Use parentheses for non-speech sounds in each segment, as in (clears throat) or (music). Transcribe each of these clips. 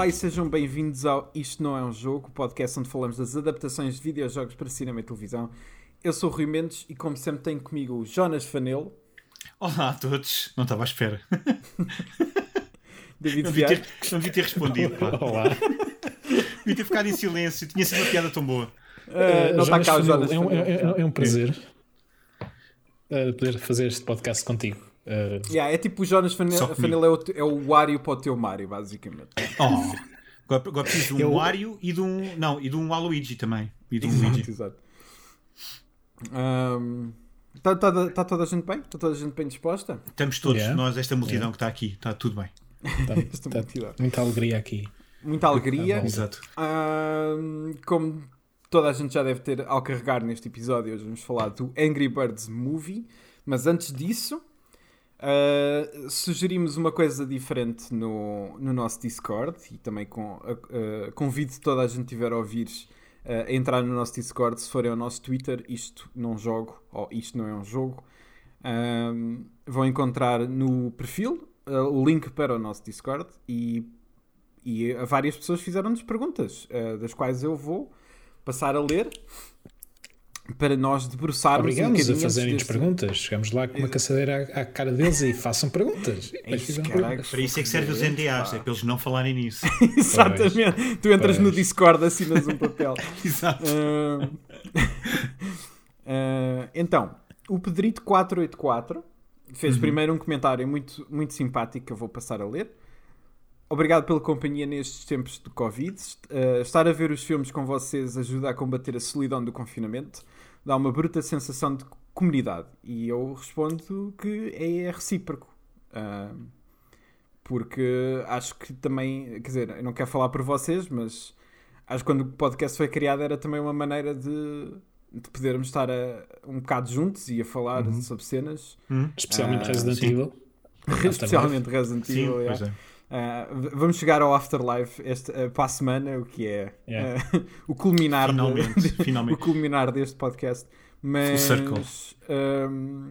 Olá e sejam bem-vindos ao Isto Não É Um Jogo, o podcast onde falamos das adaptações de videojogos para cinema e televisão. Eu sou o Rui Mendes e, como sempre, tenho comigo o Jonas Fanelo. Olá a todos, não estava à espera. (laughs) David Não devia ter, não devia ter respondido. Pá. Olá. Devia ter ficado em silêncio, tinha sido uma piada tão boa. Uh, não está cá o Jonas é um, é, é- é um prazer uh, poder fazer este podcast contigo. Uh, Yeah, é tipo o Jonas Fanel, é, o, é o Wario para o teu Mario, basicamente. Oh. Agora, preciso de um Eu- Wario e de um. Não, e de um Waluigi também. E de um Exato, Luigi. exato. Está tá, tá toda a gente bem? Está toda a gente bem disposta? Estamos todos, Yeah. nós, esta multidão que está aqui, está tudo bem. (laughs) tá- Esta tá- multidão. muita alegria aqui. Muita alegria. bom. Exato. Como toda a gente já deve ter ao carregar neste episódio, hoje vamos falar do Angry Birds Movie. Mas antes disso, ah, sugerimos uma coisa diferente no, no nosso Discord e também com, ah, convido toda a gente que estiver a ouvir ah, a entrar no nosso Discord se forem ao nosso Twitter. Isto não jogo, ou isto não é um jogo. Vão encontrar no perfil o link para o nosso Discord e e várias pessoas fizeram-nos perguntas, das quais eu vou passar a ler para nós debruçarmos um Obrigamos a bocadinho fazerem-nos deste- perguntas. Chegamos lá com uma caçadeira à, à cara deles e façam perguntas. É (laughs) Depois isso, perguntas. Para isso é que servem os NDAs, é para eles não falarem nisso. (laughs) Exatamente. Tu entras no Pois. Discord, assinas um papel. (laughs) Exato. Ah, então, o Pedrito 484 fez primeiro um comentário muito, muito simpático que eu vou passar a ler. Obrigado pela companhia nestes tempos de Covid. Uh, estar a ver os filmes com vocês ajuda a combater a solidão do confinamento. Dá uma bruta sensação de comunidade. E eu respondo que é recíproco. Uh, porque acho que também, quer dizer, eu não quero falar por vocês, mas acho que quando o podcast foi criado era também uma maneira de, de podermos estar a, um bocado juntos e a falar sobre cenas, Especialmente Ah, Resident sim. Evil. (laughs) especialmente Resident Sim, Evil. pois é. Uh, vamos chegar ao Afterlife este, uh, para a semana, o que é Yeah. uh, (laughs) o culminar Finalmente, de- (laughs) finalmente. o culminar deste podcast. Mas um,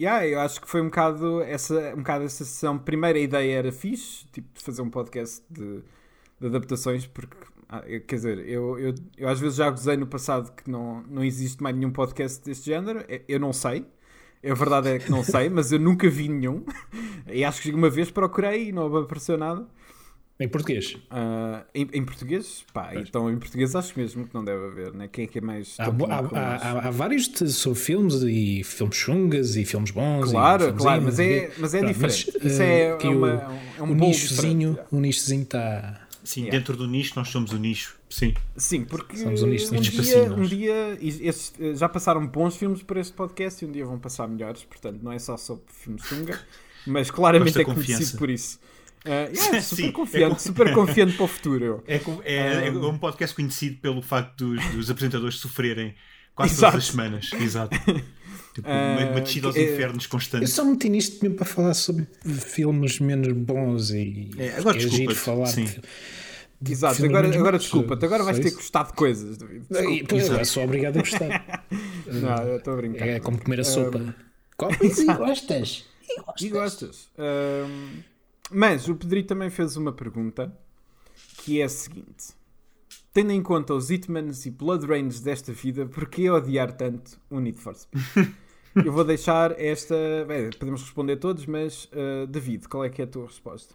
yeah, eu acho que foi um bocado essa, um bocado essa sessão. Primeiro a ideia era fixe, tipo, de fazer um podcast de, de adaptações, porque quer dizer, eu, eu, eu às vezes já gozei no passado que não, não existe mais nenhum podcast deste género. Eu não sei. A verdade é que não sei, mas eu nunca vi nenhum. E acho que uma vez procurei e não apareceu nada. Em português. Ah, em, em português? Pá, Pois. então em português acho mesmo que não deve haver, né? Quem é que é mais. Há, há, há, há- vários de- sobre filmes e filmes chungas e filmes bons. Claro, e filmes claro, mas é, mas é Pronto, diferente. mas, Isso eh, é, é, uma, o, é um bolo nichozinho, diferente. o nichozinho está. Sim, Yeah. dentro do nicho, nós somos o nicho. Sim. Sim, porque Somos um nicho um, dia, um dia esses, eh, já passaram bons filmes por este podcast e um dia vão passar melhores, portanto não é só sobre filmes chunga, (laughs) mas claramente é conhecido confiança. por isso. Ah, yeah, (laughs) super Sim, é confiante, com- super confiante para o futuro. É, é- é um podcast conhecido pelo facto dos, dos apresentadores sofrerem quase Exato. todas as semanas. Exato. (laughs) Tipo, Ah, uma, descida aos que é- infernos Eu constante. só meti nisto mesmo para falar sobre filmes menos bons e. É, agora é desculpa-te, giro falar sim. que- de Exato, agora, agora bons, desculpa-te, agora vais ter que gostar de coisas. E, Desculpa. pois, é só obrigado a gostar. (laughs) Não, eu estou a brincar. É como comer a Um, sopa. Comes e gostas. E gostas. Ahm, mas o Pedrito também fez uma pergunta que é a seguinte: Tendo em conta os Hitmans e Blood Rains desta vida, porquê odiar tanto o Need for Speed? (laughs) Eu vou deixar esta. bem, podemos responder todos, mas ah, David, qual é que é a tua resposta?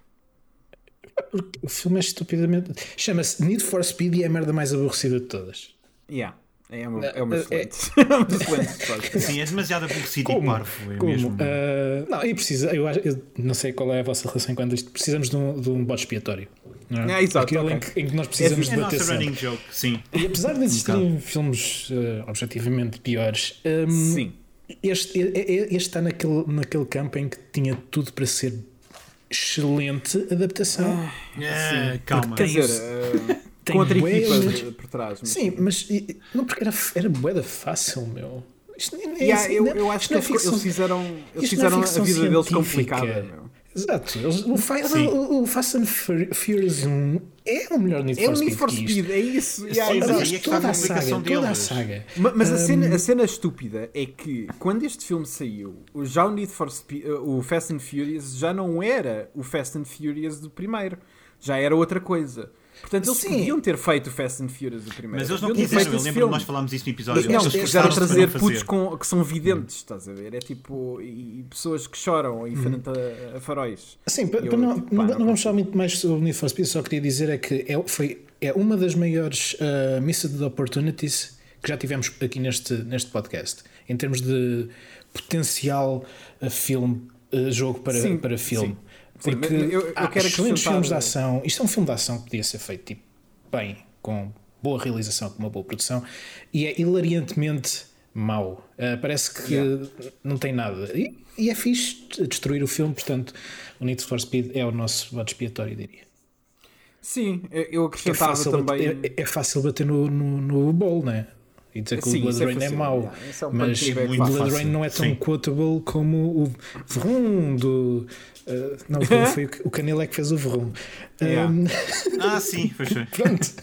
Porque o filme é estupidamente. Chama-se Need for Speed e é a merda mais aborrecida de todas. Yeah, é uma, é uma É- excelente, (laughs) é uma excelente resposta. Sim, é demasiado aborrecido e parvo. É Como? mesmo. Ah, não, e precisa, eu, acho- eu não sei qual é a vossa relação quanto a isto. Precisamos de um, de um bode expiatório. Não é? Ah, exato, Aquele em, ok. que, em que nós precisamos é a debater nossa sempre. running joke, sim. E apesar de existirem filmes ah, objetivamente piores, hum, Sim. Este, este está naquele, naquele campo em que tinha tudo para ser excelente adaptação. Ah, calma. Quer Tem dizer, isso. ah, Tem com outra equipa por trás. mas- Sim, mas não porque era, era boeda fácil, meu. Isto é Yeah, assim, eu, não- eu acho isto que não é eles, ficção- eles fizeram, eles é fizeram a vida deles científica. complicada. Meu. Exato. O, Sim. o, o Fast and Fur- Furious 1 é o melhor Need É for o Speed. Need for que isto. Speed, é isso. Yeah, é está a toda a saga, toda a saga. Ma- Mas a, cena, Um, a cena estúpida é que quando este filme saiu, o- já o Need for Speed, o Fast and Furious já não era o Fast and Furious do primeiro. já era outra coisa. Portanto, eles Sim. podiam ter feito o Fast and Furious o primeiro. Mas eles não Podiam ter quiseram, feito eu lembro filme. nós falámos isso no episódio. Não, Eles quiseram esforçaram-se trazer putos com, que são videntes, estás a ver? É tipo. E, e pessoas que choram em frente a, a faróis. Sim, para, Eu, tipo, não, pá, não não vamos falar muito mais sobre o Need for Speed, só queria dizer é que é, foi, é uma das maiores uh, missed opportunities que já tivemos aqui neste, neste podcast, em termos de potencial uh, filme, uh, jogo para, Sim, para filme. sim. Sim, Porque mas eu- eu há quero excelentes filmes de ação. Isto é um filme de ação que podia ser feito tipo, bem, com boa realização, com uma boa produção, e é hilariantemente mau. Uh, parece que Yeah. não tem nada. E, e é fixe destruir o filme, portanto, o Need for Speed é o nosso bode expiatório, diria. Sim, eu É acrescentava fácil, também. bater, é, é fácil bater no, no, no bol, né? E dizer que Sim, o Blood é Rain é, fácil, mau. é um mas o Blood. Rain não é tão Sim. quotable como o Vroom do. uh, não, (laughs) foi o, o Canelo é que fez o Vroom. Yeah. Um, (laughs) Ah, sim, foi foi. (laughs) pronto.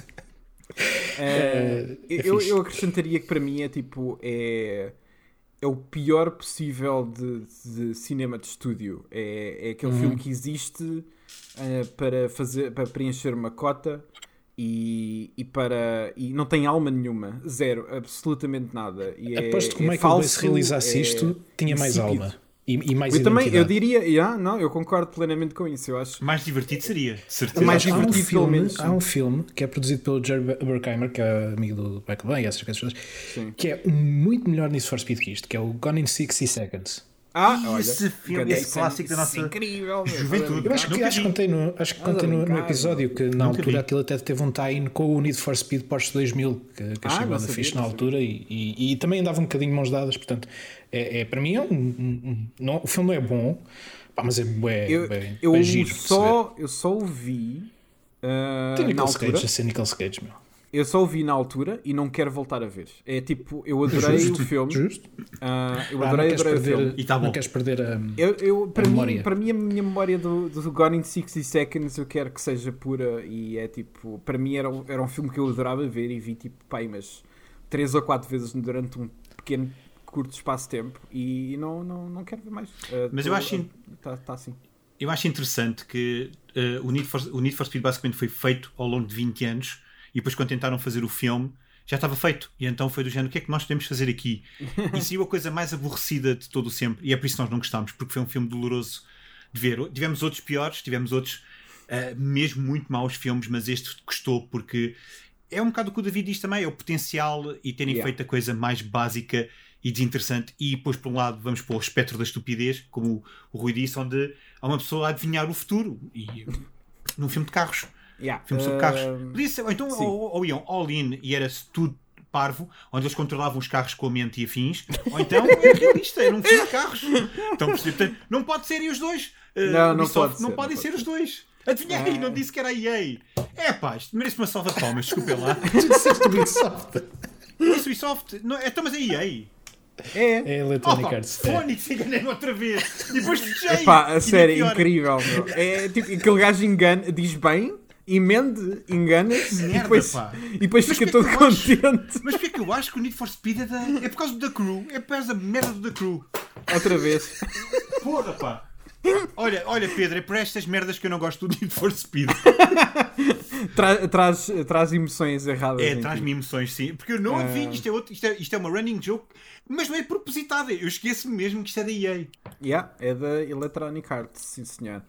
É, É eu, eu acrescentaria que para mim é tipo. É, é o pior possível de, de cinema de estúdio. É, é aquele Uhum. filme que existe eh, para, fazer, para preencher uma cota e, e para. E não tem alma nenhuma. Zero. Absolutamente nada. E é, Aposto que o é Michael Bay, se falso, realizasse é isto, tinha mais insípido. alma e, e mais Eu também, eu diria, yeah, não, eu concordo plenamente com isso. Eu acho Mais divertido seria, certeza. Mais há, um divertido, filme, menos. há um filme que é produzido pelo Jerry Bruckheimer, que é amigo do Michael Bay e essas coisas Sim. que é muito melhor Need for Speed que isto, que é o Gone in 60 Seconds. Ah, olha, esse filme, esse clássico da é nossa incrível, meu. juventude. Eu acho que, acho que contei, no, acho que a contei no, no episódio que na Nunca altura vi. aquilo até teve um tie-in com o Need for Speed Porsche 2000, que, que Ah, fixe não na altura e, e, e também andava um bocadinho de mãos dadas. Portanto, é, é- para mim é um. um- um- não, o filme não é bom, pá, mas é bué, Eu, bué- eu ver. só, eu só o vi uh, Tem Nicolas. Cage, a ser Nicolas Cage, meu. Eu só o vi na altura e não quero voltar a ver. É tipo, eu adorei Justo, o filme. Justo. Ah, eu Ah, adorei, não queres adorei o filme. perder, E tá bom. não queres perder a. Eu, eu, para, a mim, memória. para mim, a minha memória do, do Gone in 60 Seconds eu quero que seja pura e é tipo, para mim era, um- era um filme que eu adorava ver e vi tipo, pai, mas três ou quatro vezes durante um pequeno, curto espaço de tempo e não, não, não quero ver mais. Ah, Mas eu tô- acho in- Tá, tá assim. Eu acho interessante que o, Need for, o Need for Speed basicamente foi feito ao longo de 20 anos e depois quando tentaram fazer o filme já estava feito. E então foi do género, o que é que nós podemos fazer aqui? E saiu a coisa mais aborrecida de todo o sempre. E é por isso que nós não gostámos, porque foi um filme doloroso de ver. Tivemos outros piores, tivemos outros eh, mesmo muito maus filmes, mas este gostou porque é um bocado o que o David diz também, é o potencial e terem Yeah. feito a coisa mais básica e desinteressante. E depois, por um lado, vamos para o espectro da estupidez, como o Rui disse, onde há uma pessoa a adivinhar o futuro. E num filme de carros, Yeah. filme sobre carros. Podia ser, ou então, sim. ou, ou iam all-in e era tudo parvo, onde eles controlavam os carros com a mente e afins, ou então (laughs) é realista, era um filme de carros. Então, portanto, não pode serem os dois. Uh, Não, não Ubisoft, pode não ser, podem não ser pode os dois. Adivinhei, Ah. não disse que era a EA. É pá, isto merece uma salva de palmas, desculpem lá. (laughs) Tu disseste Ubisoft. Isso Ubisoft, não, é, então, mas é EA. É. É Electronic Opa, Arts. É. Phonics enganei-me outra vez. E depois fechei. Epá, a E pior. incrível, meu. É tipo, aquele gajo engana, diz bem, emende, engana-se e depois, pá. e depois Mas fica todo eu acho- contente. Mas porquê que eu acho que o Need for Speed é, da... é por causa do The Crew? É por causa da merda do The Crew. Outra vez. Porra, pá. Olha, olha, Pedro, é por estas merdas que eu não gosto do Need for Speed. Tra- traz, traz emoções erradas. É, traz-me emoções, sim. Porque eu não adivinho, isto é, outro, isto, é, isto é uma running joke, mas não é propositada. Eu esqueço-me mesmo que isto é da EA. Yeah, é da Electronic Arts, sim senhor.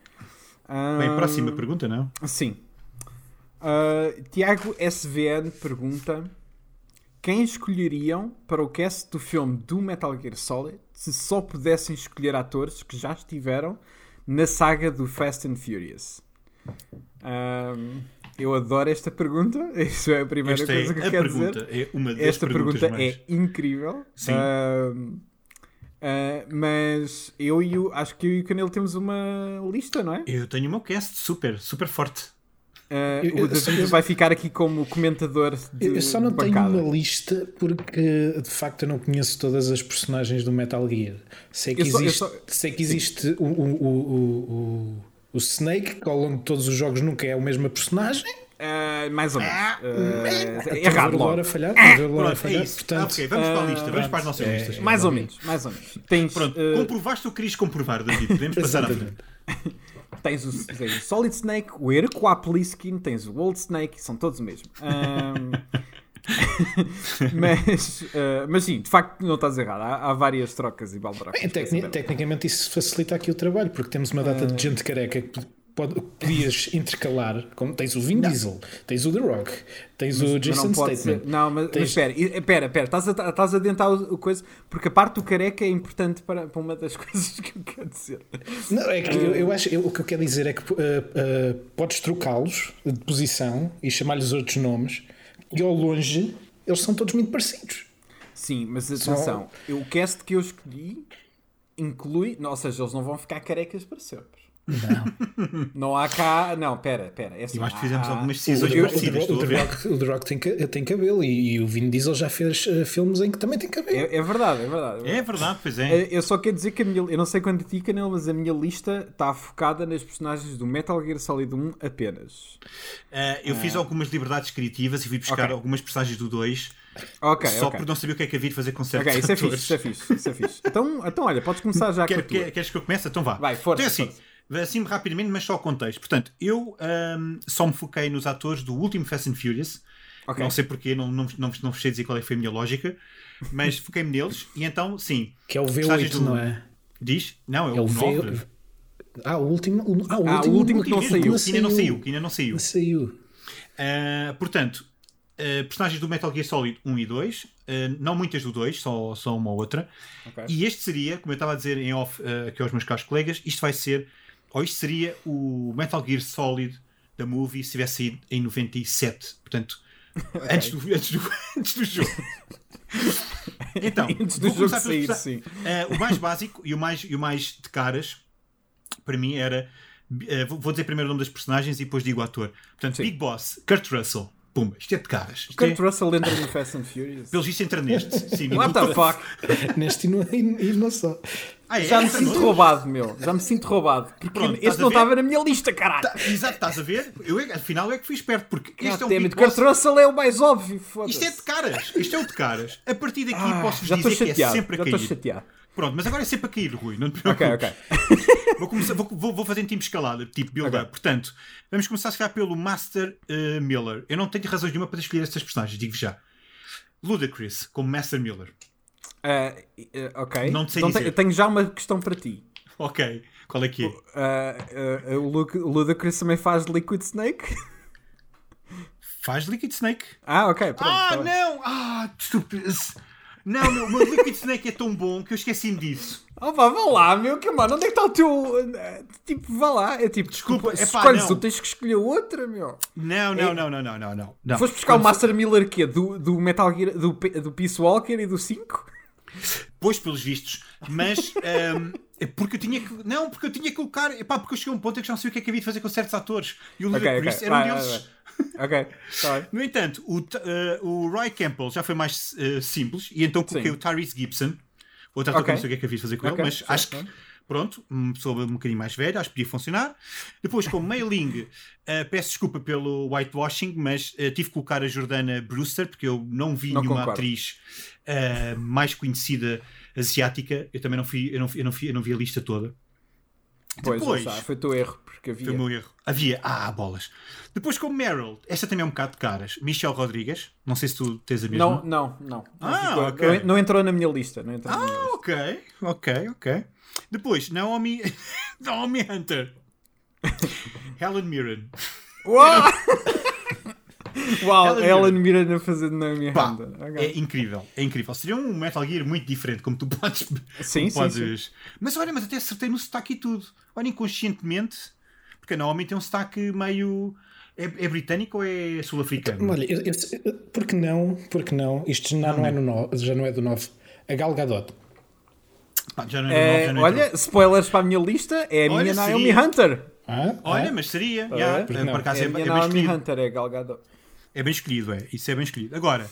Ah, Bem, próxima pergunta, não? Sim. Ah, Tiago SVN pergunta: Quem escolheriam para o cast do filme do Metal Gear Solid se só pudessem escolher atores que já estiveram na saga do Fast and Furious? Ahm, eu adoro esta pergunta. (laughs) Isso é a primeira Esta é coisa que a eu quero pergunta. dizer. É uma Esta pergunta mais... é incrível. Sim. Ah, mas eu e o, acho que eu e o Canelo temos uma lista, não é? Eu tenho meu cast super, super forte. Ah, Eu- o David eu- vai ficar aqui como comentador de Eu só não de tenho uma lista porque de facto eu não conheço todas as personagens do Metal Gear. Sei que Eu só- existe, só- sei que existe o, o, o, o, Snake, que ao longo de todos os jogos nunca é a mesma personagem. Ah, mais ou menos. Ah, Ah, Estou a errado logo. Falhar. estou a o Laura Pronto, é falhar. isso. Portanto, Ah, ok, vamos para a lista, vamos ah, para as nossas é- listas. Mais ou menos, mais ou menos. Tens, Pronto, ah, comprovaste o que querias comprovar, David. Podemos passar à frente. Tens o, tens o Solid Snake, o Erquapliskin, tens o Old Snake, são todos o mesmo. Um, (laughs) mas, uh, mas sim, de facto não estás errado. Há, há várias trocas e baldracos. Bem, tecni tecnicamente isso facilita aqui o trabalho, porque temos uma data de gente careca que pode, podias intercalar. Como, tens o Vin não. Diesel, tens o The Rock, tens mas, o Jason Statham. Não, mas, tens... mas espera, espera, espera, estás a, estás a adiantar o coisa, porque a parte do careca é importante para, para uma das (laughs) coisas que eu quero dizer. Não, é que eu, eu acho, eu, o que eu quero dizer é que uh, uh, podes trocá-los de posição e chamar-lhes outros nomes e ao longe eles são todos muito parecidos. Sim, mas atenção, Só... o cast que eu escolhi inclui, ou seja, eles não vão ficar carecas para sempre. Não. não há cá. Não, pera, pera. É assim, e nós fizemos há... algumas decisões o, parecidas. O, o, The Rock, o The Rock tem, tem cabelo e, e, o Vin Diesel já fez uh, filmes em que também tem cabelo. É, é, verdade, é verdade. É verdade, pois é. Eu só quero dizer que a minha. Eu não sei quando ti, Canel, mas a minha lista está focada nas personagens do Metal Gear Solid 1 apenas. Uh, eu uh... fiz algumas liberdades criativas e fui buscar okay. algumas personagens do 2. Okay, Só okay. por não saber o que é que havia de fazer com certos Ok, isso é fixe, isso é fixe, isso é fixe. Então, então olha, podes começar já Quer, com a tua. Queres que eu comece? Então vá. Vai, força. Então, assim, força assim rapidamente, mas só o contexto. Portanto, eu um, só me foquei nos atores do último Fast and Furious. Okay. Não sei porquê, não, não, não, não sei dizer qual é foi a minha lógica, mas (laughs) foquei-me neles e então, sim. Que é o V8, do... não é? Diz? Não, é, é o, o 9. V... Ah, o último, o, ah, o ah, último, o último que não saiu. Que ainda não saiu. Que ainda não saiu. saiu. Uh, portanto, uh, personagens do Metal Gear Solid 1 e 2, uh, não muitas do 2, só, só uma ou outra. Okay. E este seria, como eu estava a dizer em off aqui aos meus caros colegas, isto vai ser ou isto seria o Metal Gear Solid da movie se tivesse saído em 97. Portanto, okay. antes, do, antes, do, (laughs) antes do jogo. (laughs) Então, antes do jogo sair, sim. Uh, o mais básico e o mais, e o mais de caras para mim era. Uh, vou dizer primeiro o nome das personagens e depois digo o ator. Portanto, sim. Big Boss, Kurt Russell. Pumba, isto é de caras. Isto Kurt é... Russell entra no Fast and Furious. Pelos vistos entra neste. Sim, What the (laughs) fuck? neste e, no, e, não só. Ah, é? Já me sinto roubado, meu. Já me sinto roubado. Porque Pronto, este não estava na minha lista, caralho. Tá, exato, estás a ver? Eu, afinal, é que fui esperto. Porque este ah, é o Big Kurt Russell é o mais óbvio. Isto é de caras. Isto é o de caras. A partir daqui ah, posso-vos dizer chateado, que é sempre a cair. Já estou chateado. Pronto, mas agora é sempre a cair, Rui. Não te preocupes. Ok, ok. (laughs) vou, começar, vou, vou, vou fazer em tipo escalada, tipo build-up. Okay. Portanto, vamos começar a ficar pelo Master uh, Miller. Eu não tenho razões nenhuma para escolher estas personagens, digo já. Ludacris, como Master Miller. Uh, uh, ok. Não te sei então, dizer. Tenho já uma questão para ti. Ok. Qual é que é? o Ludacris também faz Liquid Snake? Faz Liquid Snake. Ah, ok. Pronto, ah, tá não! Ah, estúpido. Não, meu, o Liquid Snake é tão bom que eu esqueci-me disso. Oh, vá, vá lá, meu, que mano, onde é que está o teu. Tipo, vá lá. É tipo, desculpa, é pá, escolhes, tu tens que escolher outra, meu. Não, não, é... não, não, não, não, não. Foste buscar Quando o Master Miller quê? Do, do Metal Gear, do, do Peace Walker e do 5? Pois, pelos vistos, mas um, (laughs) é porque eu tinha que. Não, porque eu tinha que colocar. Epá, porque eu cheguei a um ponto em que já não sei o que é que havia de fazer com certos atores. E o Ludacris okay, okay. era um vai, deles. Vai, vai ok, tá No entanto, o, uh, o Roy Campbell já foi mais uh, simples e então coloquei Sim. o Tyrese Gibson. Outra okay. que não sei o que é que havia de fazer com okay. ele, mas acho que, pronto, uma pessoa um bocadinho mais velha, acho que podia funcionar. Depois, com Mailing, uh, (laughs) peço desculpa pelo whitewashing, mas uh, tive que colocar a Jordana Brewster, porque eu não vi não nenhuma concordo. atriz uh, mais conhecida asiática. Eu também não, fui, eu não, eu não, eu não vi a lista toda. Pois, Depois, foi o teu erro, porque havia. Foi o meu erro. Havia, ah, bolas. Depois com Meryl, esta também é um bocado de caras. Michelle Rodrigues, não sei se tu tens a mesma. Não, não, não. Ah, não, ok. não entrou na minha lista. Não entrou ah, minha lista. ok, ok, ok. Depois, Naomi, (laughs) Naomi Hunter. (laughs) Helen Mirren. Uau! (laughs) Uau, Helen, Helen Mirren a fazer Naomi Pá, Hunter. Okay. É incrível, é incrível. Seria um Metal Gear muito diferente, como tu podes. Sim, sim, podes... sim. Mas olha, mas até acertei no sotaque e tudo. Olha, inconscientemente, porque a Naomi tem um sotaque meio. É, é britânico ou é sul-africano? Olha, eu, eu, porque não? Porque não? Isto já não, não é, no no, já não é do 9. A Gal Gadot. Pá, já não é, é, 9, olha, spoilers para a minha lista, é a olha, minha Naomi seria. Hunter. Ah, olha, ah. mas seria. Ah, yeah, por, por acaso é, a minha é Naomi Hunter, é Gal Gadot. É bem escolhido, é. Isso é bem escolhido. Agora,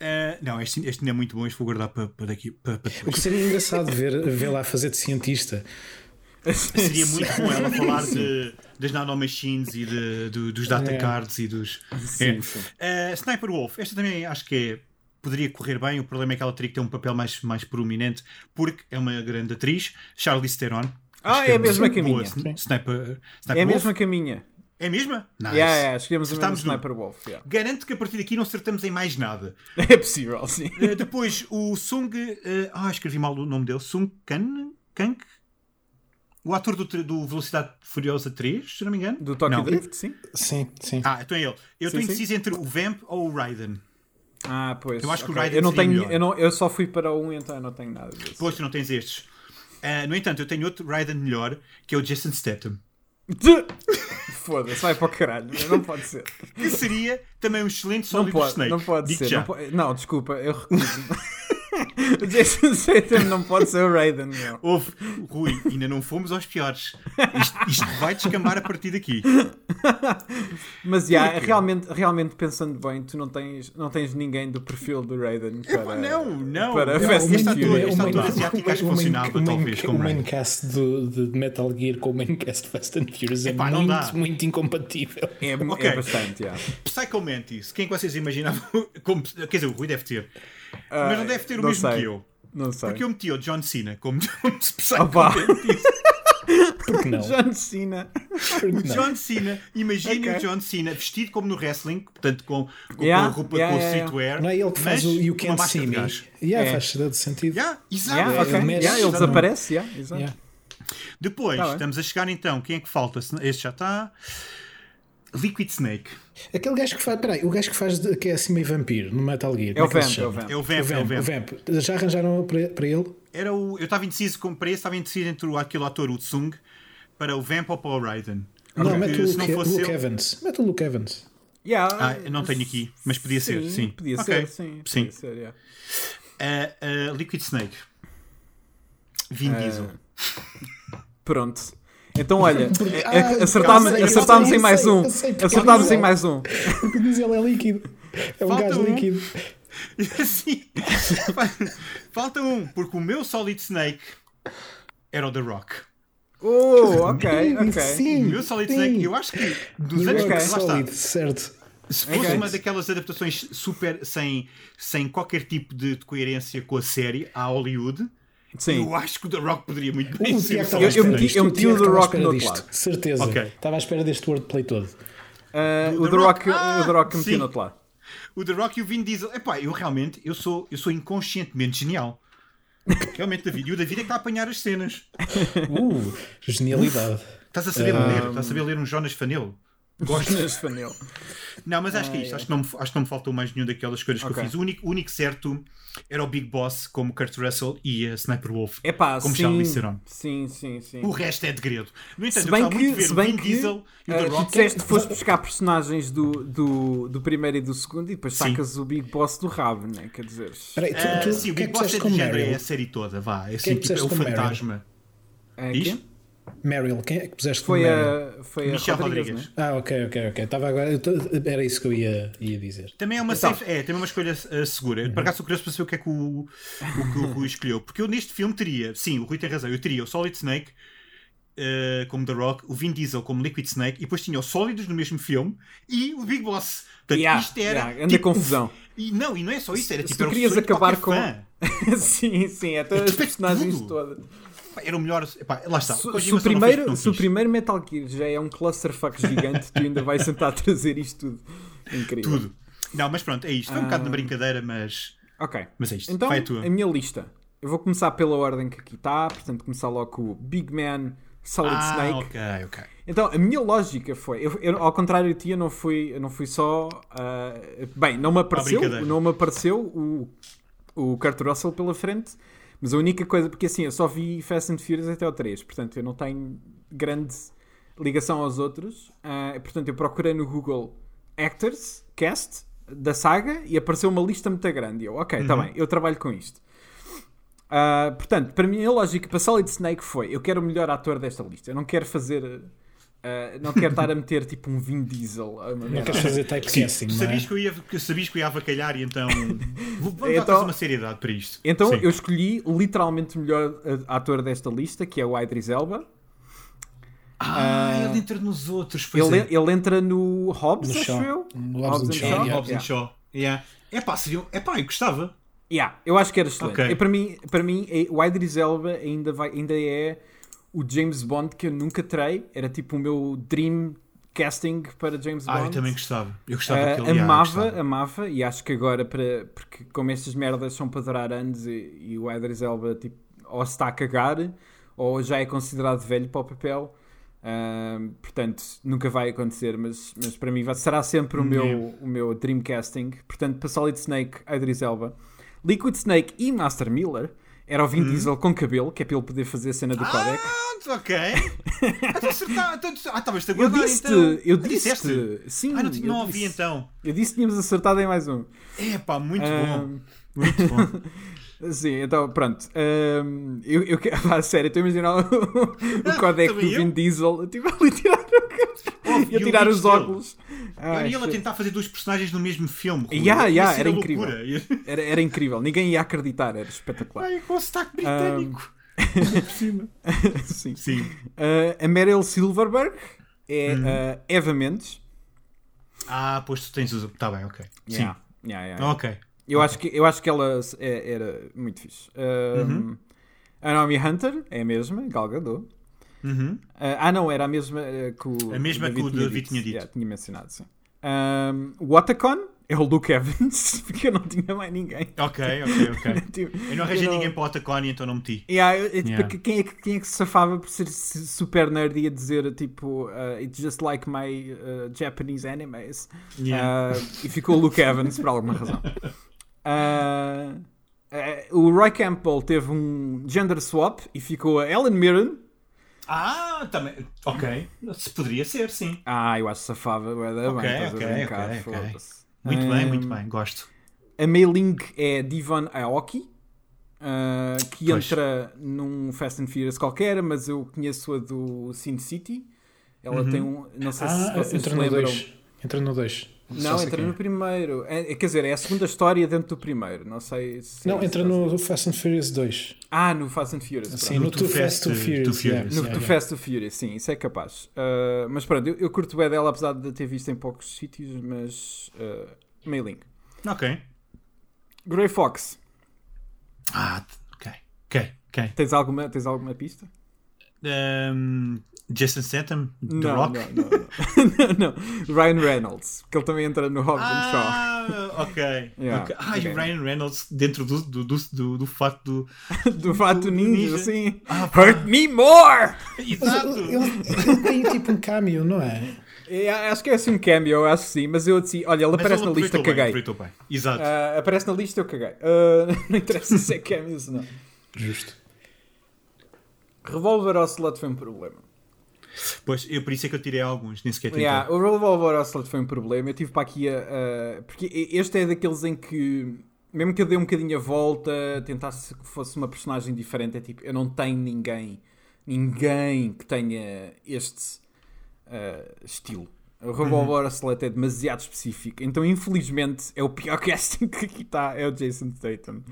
Uh, não, este, este ainda é muito bom, este vou guardar para, para daqui. Para, para o que seria engraçado ver, ver lá fazer de cientista. Seria muito bom ela falar de, das nanomachines e de, de, dos data é. cards e dos. Sim, é. sim. Uh, Sniper Wolf, esta também acho que é, poderia correr bem. O problema é que ela teria que ter um papel mais, mais prominente, porque é uma grande atriz. Charlize Theron, Ah, Acho é a que mesma boa. caminha. Sni- Sniper, É Sniper a Wolf? mesma caminha. É a mesma? Nice. Yeah, yeah, escolhemos o mesmo Acertámos no- Sniper Wolf. yeah. Garanto que a partir daqui não acertamos em mais nada. (laughs) É possível, sim. Uh, depois, o Sung. uh, ah, escrevi mal o nome dele. Sung Kan? Kank? O ator do, do Velocidade Furiosa 3, se não me engano. Do Tokyo. Drift, sim. Sim, sim. Ah, então é ele. Eu estou indeciso entre o Vamp ou o Raiden. Ah, pois. Eu acho que o. Raiden eu não tenho, melhor. eu, não, eu só fui para um, então eu não tenho nada disso. Pois, tu não tens estes. Uh, no entanto, eu tenho outro Raiden melhor, que é o Jason Statham. Foda-se, vai para o caralho. Não pode ser. Que seria também um excelente pode, Snake. não pode Digo ser. Não, po- não, desculpa, eu recuso. (laughs) (laughs) o Jason Statham não pode ser o Raiden, meu. Houve, Rui, ainda não fomos aos piores. Isto, isto vai descambar a partir daqui. Mas já, Porquê? realmente, realmente pensando bem, tu não tens, não tens ninguém do perfil do Raiden para, não, não. para Não, Fast este o ator main- asiático acho que funcionava, talvez, O maincast do, de Metal Gear com o maincast Fast and Furious é Epá, muito, muito incompatível. É, Ok. é bastante, já. Psycho Mantis, quem é que vocês imaginavam? (laughs) Como, quer dizer, o Rui deve ter. Mas não deve ter o Ah, mesmo sei. que eu. Não sei. Porque eu meti o John Cena como, Psycho Opa. Porque não? (laughs) John Cena. Porque O não? John Cena, imaginem Ok. o John Cena vestido como no wrestling, portanto com, com, Yeah, com a roupa yeah, com o yeah, streetwear. Não é ele que faz mas o You Can't See Me? Yeah, É. faz todo sentido. Yeah, exato. Yeah, é, ok. ele Yeah, ele desaparece, yeah, exato. Yeah. Depois, Tá estamos a chegar então. Quem é que falta? Este já está. Liquid Snake. Aquele gajo que faz, peraí, o gajo que faz de- que é assim meio vampiro no Metal Gear. É o Vamp, é o chama? Vamp. É o Vamp, é o Vamp, o Vamp. Vamp. Já arranjaram para, para ele? Era o, eu estava indeciso com para esse, estava indeciso entre o, aquele ator, o Tsung, para o Vamp ou para o Raiden. Não, mete o se não Luke, fosse Luke Evans. Mete o Luke Evans. Yeah, Ah, eu não tenho aqui, mas podia ser, sim. Podia Ok. ser, sim. Sim. Podia ser, yeah. Uh, uh, Liquid Snake. Vin Eh, Diesel. Pronto. Então, olha, (laughs) é- Ah, é- acertámos, sei, acertámos sei, em mais sei, um. Acertámos em mais um. Porque diz ele é líquido. É um Falta gajo um. líquido. (laughs) Sim. (laughs) Falta um, porque o meu Solid Snake era o The Rock. Oh, ok, ok. Sim, O meu Solid sim. Snake, eu acho que dos anos Rock que lá está. Solid, certo. Se fosse Ok. uma daquelas adaptações super sem, sem qualquer tipo de, de coerência com a série à Hollywood, Sim. eu acho que o The Rock poderia muito bem O ser o Eu- eu espera meti- eu meti Tiago o The Rock do outro disto, lado. Certeza. Ok. Estava à espera deste wordplay todo. Ah, Do o The The Rock, Rock. Ah, o The Rock meteu sim. no outro lado. O The Rock e o Vin Diesel. Epá, eu realmente, eu sou, eu sou inconscientemente genial. Realmente, David. E o David é que está a apanhar as cenas. Uh, genialidade. Estás a saber ler, estás a saber ler um Jonas Fanel. Gosto. Neste panel. Não, mas acho que é isto. Acho que, não me, acho que não me faltou mais nenhuma daquelas coisas que Ok. eu fiz. O único, o único certo era o Big Boss, como Kurt Russell e a Sniper Wolf. Epá, como sim, Charlize Theron. sim, sim, sim. O resto é degredo. No entanto, Se eu bem muito de que, ver se o bem Vin que Diesel e o The tu Rock. disseste que foste buscar personagens do, do, do primeiro e do segundo e depois Sim. sacas o Big Boss do rabo, né? Quer dizer, Espera aí, tu, tu, sim, o o que é Big que Boss é de género, é a série toda, vá. É, assim, é que tipo, é o Meryl? fantasma. é, Diz? Meryl, quem é que puseste foi a, foi a Michel Rodrigues, Rodrigues. né? Ah, ok, ok, ok. Estava agora, eu tô- era isso que eu ia, ia dizer. Também é uma, Então. safe- é, também é uma escolha uh, segura. Uhum. Por acaso, eu curioso para saber o que é que o, o, que o (laughs) Rui escolheu. Porque eu neste filme teria, sim, o Rui tem razão, eu teria o Solid Snake uh, como The Rock, o Vin Diesel como Liquid Snake, e depois tinha o Sólidos no mesmo filme e o Big Boss. Portanto, Yeah, isto era. yeah, grande confusão. E não, e não é só isso, era Se tipo. tu era o querias acabar com. fã. (laughs) sim, sim, até as é personagens todas. Era o melhor. Epá, lá está. Se, se o primeiro, se o primeiro Metal Gear já é um clusterfuck gigante, tu ainda vais tentar (laughs) trazer isto tudo. Incrível. Tudo. Não, mas pronto, é isto. Foi um bocado na brincadeira, mas. Ok. Mas é isto. Então, Vai a tua. a minha lista. Eu vou começar pela ordem que aqui está, portanto, começar logo com o Big Man, Solid Ah, Snake. ok, ok. Então, a minha lógica foi, eu, eu, ao contrário de ti, eu não fui, eu não fui só. ah, bem, não me apareceu, não me apareceu o, o Kurt Russell pela frente, mas a única coisa, porque assim, eu só vi Fast and Furious até ao 3, portanto, eu não tenho grande ligação aos outros. ah, portanto, eu procurei no Google Actors, Cast, da saga, e apareceu uma lista muito grande. E eu, ok, está bem, eu trabalho com isto. Ah, portanto, para mim a lógica para Solid Snake foi: eu quero o melhor ator desta lista. Eu não quero fazer. Ah, não quero estar a meter tipo um Vin Diesel. Não queres fazer Sim, typecasting, tu não é? sabias que eu ia, que sabias que eu ia avacalhar e então. (laughs) Vamos dar Então- trazer uma seriedade para isto. Então Sim. eu escolhi literalmente o melhor ah, ator desta lista, que é o Idris Elba. Ah, ele entra nos outros. Pois Ele, é. ele entra no Hobbs, No acho eu. No Hobbs and Shaw, É, yeah. Hobbs and Shaw. Yeah. É pá, seria. É pá, eu gostava. Yeah, eu acho que era excelente. Ok. E para mim, para mim, eh, o Idris Elba ainda, vai, ainda é o James Bond que eu nunca terei. Era tipo o meu dream casting para James Bond. Ah, eu também gostava. Eu gostava Uh, que ele ia, amava, amava, e acho que agora, para, porque como estas merdas são para durar anos e, e o Idris Elba tipo, ou se está a cagar ou já é considerado velho para o papel, uh, portanto nunca vai acontecer. Mas, mas para mim vai, será sempre o meu, Yeah. o meu dream casting. Portanto, para Solid Snake, Idris Elba, Liquid Snake e Master Miller. Era o Vin Diesel com cabelo, que é para ele poder fazer a cena do codec. (laughs) Ah, ok. Então, acertar- então, ah, estavas-te a Eu guardar, disse-te, então. eu Ah, disseste? sim, Ah, não, eu não ouvi disse. então. Eu disse que tínhamos acertado em mais um. É pá, muito Ah, bom. Muito bom. (laughs) Sim, então pronto. Ahm, eu, eu, que- (laughs) pá, sério, estou a imaginar o, o codec do eu. Vin Diesel tipo, ali tirar, o, e a tirar os óculos. Ah, e ele a tentar fazer dois personagens no mesmo filme. Yeah, yeah, era a incrível. era, era incrível, ninguém ia acreditar, era espetacular. Ai, com o sotaque britânico. Cima. (laughs) Sim. Sim. Ah, a Meryl Silverberg é Uhum. a Eva Mendes. Ah, pois tu tens os. Está bem, ok. Sim. Yeah, yeah, yeah. Ok. Eu, acho que, eu acho que ela é- era muito fixe. Ahm, Uhum. A Naomi Hunter é a mesma, Gal Gadot. Uhum. Ah, ah, não, era a mesma que o A mesma que o David tinha dito. Yeah, tinha mencionado, sim. Um, o Otacon é o Luke Evans, (laughs) porque eu não tinha mais ninguém. Ok, ok, (laughs) ok. Tipo, Eu não arranjei eu não- ninguém para o Otaconi, então não meti. Yeah, eu- eu, tipo, Yeah. Quem, é que, quem é que se safava por ser su- super nerd e a dizer tipo uh, It's just like my uh, Japanese animes Yeah. Uh, e ficou o Luke Evans por alguma razão. (laughs) Uh, uh, o Roy Campbell teve um gender swap e ficou a Ellen Mirren. Ah, também. Ok. Se poderia ser, sim. Ah, eu acho que safava, Ok, bem, ok, brincar, ok, Muito bem, muito Um, bem. Gosto. A Mei Ling é Devon Aoki, uh, que Pois. entra num Fast and Furious qualquer, mas eu conheço-a do Sin City. Ela Uhum. tem um. Não sei se Ah, vocês entra se no lembram. 2. Entra no 2. Não, entra no primeiro. É, é- quer dizer, é a segunda história dentro do primeiro. Não sei se. Não, se entra no Fast and Furious 2. Ah, no Fast and Furious. Sim, pronto. no Too Fast to Furious. Too Furious, yeah, No yeah, Too yeah. Fast to Furious, sim, isso é capaz. Uh, mas pronto, eu, eu curto bem dela, apesar de ter visto em poucos sítios, mas. Uh, Mailing. Ok. Grey Fox, Ah, ok. Ok, ok. tens alguma, tens alguma pista? Um, Jason Statham, The não, Rock. não, não, não. (laughs) não. Ryan Reynolds, porque ele também entra no Hobbs and Shaw. Ah, ok. Yeah, ok. Ah, e ok. o Ryan Reynolds dentro do, do, do, do, do fato do. (laughs) Do fato do ninja, ninja. sim. Ah. Hurt me more! Exato! Ele, ele tem tipo um cameo, não é? É, acho que é assim um cameo, acho que sim, mas eu disse, olha, ele Mas aparece ele na lista, bem, caguei. bem. Exato. Ah, aparece na lista, eu caguei. Ah, (laughs) não interessa se é cameos ou não. Justo. Revolver Ocelot foi um problema. Pois, eu, por isso é que eu tirei alguns, nem sequer tentei. Yeah, o Revolver Ocelot foi um problema. Eu tive para aqui a, Porque este é daqueles em que, mesmo que eu dê um bocadinho a volta, tentasse que fosse uma personagem diferente, é tipo, eu não tenho ninguém, ninguém que tenha este ah, estilo. O Revolver Ocelot é demasiado específico, então infelizmente é o pior (laughs) casting que aqui está, é o Jason Statham.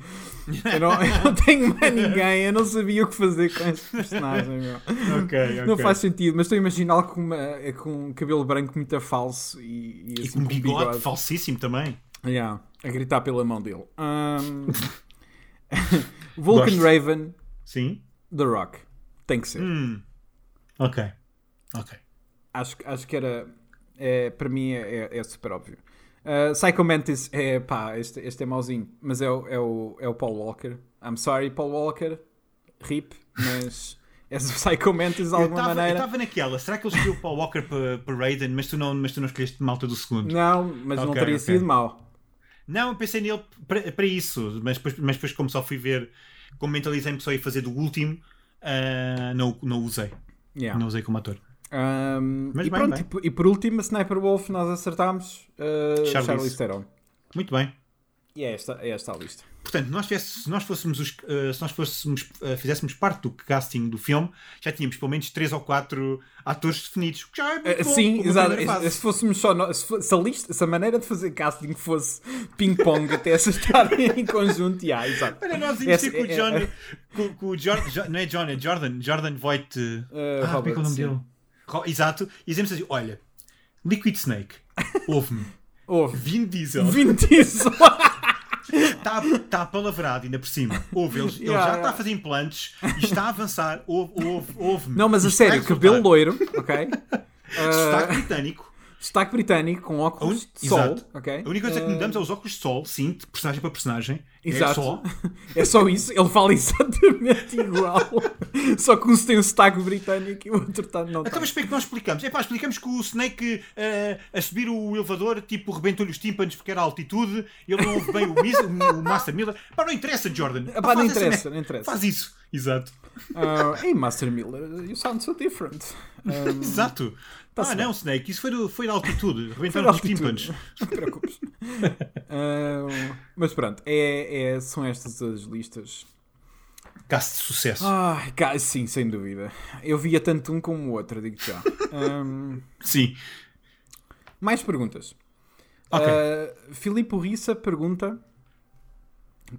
Eu não, eu não tenho mais ninguém, eu não sabia o que fazer com este personagem. Meu. Ok, ok. Não faz sentido, mas estou a imaginá-lo com, uma, com um cabelo branco muito falso e, e E assim, com bigode, falsíssimo também. Yeah, a gritar pela mão dele. Um... (laughs) Vulcan Gosto. Raven, Sim. The Rock. Tem que ser. Hum. Ok. Ok. Acho, acho que era. É, para mim é, é- é super óbvio. Uh, Psycho Mantis é pá, este, este é mauzinho, mas é, o- é, o, é o Paul Walker. I'm sorry, Paul Walker. RIP, mas (laughs) és o Psycho Mantis de Eu alguma estava maneira. naquela. Será que ele escolheu o Paul Walker para para Raiden, mas tu, não, mas tu não escolheste malta do segundo? Não, mas não Ok, teria ok. sido mau. Não, eu pensei nele para, para isso, mas depois, mas depois, como só fui ver, como mentalizei-me só ia fazer do último, ah, não, não usei. Yeah. Não usei como ator. Um, Mas e bem, pronto, bem. E, por- último, a Sniper Wolf nós acertámos uh, Charlize. Charlize Theron. Muito bem. E é esta, é esta a lista. Portanto, nós tivesse- se nós fôssemos os, ah, se nós fôssemos, ah, fizéssemos parte do casting do filme, já tínhamos pelo menos 3 ou 4 atores definidos. que Já é muito Uh, bom, sim, exato. fase. Se fôssemos só nós, se, se a lista, se a maneira de fazer casting fosse ping-pong até essas estarem (laughs) em conjunto, yeah, exato. Olha, nós íamos ter com o é- John. é- com, com o John, não é John, é Jordan. Jordan Voight. Uh, ah, como é que é o nome dele? Exato. E dizemos assim: olha, Liquid Snake, ouve-me. (laughs) Houve. Vin Diesel. 20 isso. Está tá apalavrado ainda por cima. Houve, ele, ele Yeah, já yeah. está a fazer implantes e está a avançar. Houve, houve, houve. Não, mas a sério, resultar. cabelo loiro, ok? (laughs) Sotaque Uh, britânico. Destaque britânico com óculos un- de sol, Exato. ok? A única coisa que Uh, mudamos é os óculos de sol, sim, de personagem para personagem. Exato. É só. (laughs) É só isso, ele fala exatamente (laughs) igual. Só que um tem um sotaque britânico e o outro está não Então, tá. mas espera que nós explicamos. É pá, explicamos que o Snake eh, a subir o elevador, tipo, rebentou-lhe os tímpanos porque era a altitude, ele não ouve bem o, Mis- o Master Miller. Pá, não interessa, Jordan. Epá, Pá, não faz essa interessa, não interessa. Faz isso. Exato. Uh, hey, Master Miller, you sound so different. (laughs) Um, Exato. Ah, Tá-se não, Snake, isso foi, do, foi da altitude. (laughs) Rebentaram os tímpanos. Não te preocupes. (laughs) Uh, mas pronto, é, é- são estas as listas. Caso de sucesso. Cá, sim, sem dúvida. Eu via tanto um como o outro, digo já. Um, Sim. mais perguntas. Ok. Uh, Filipe Rissa pergunta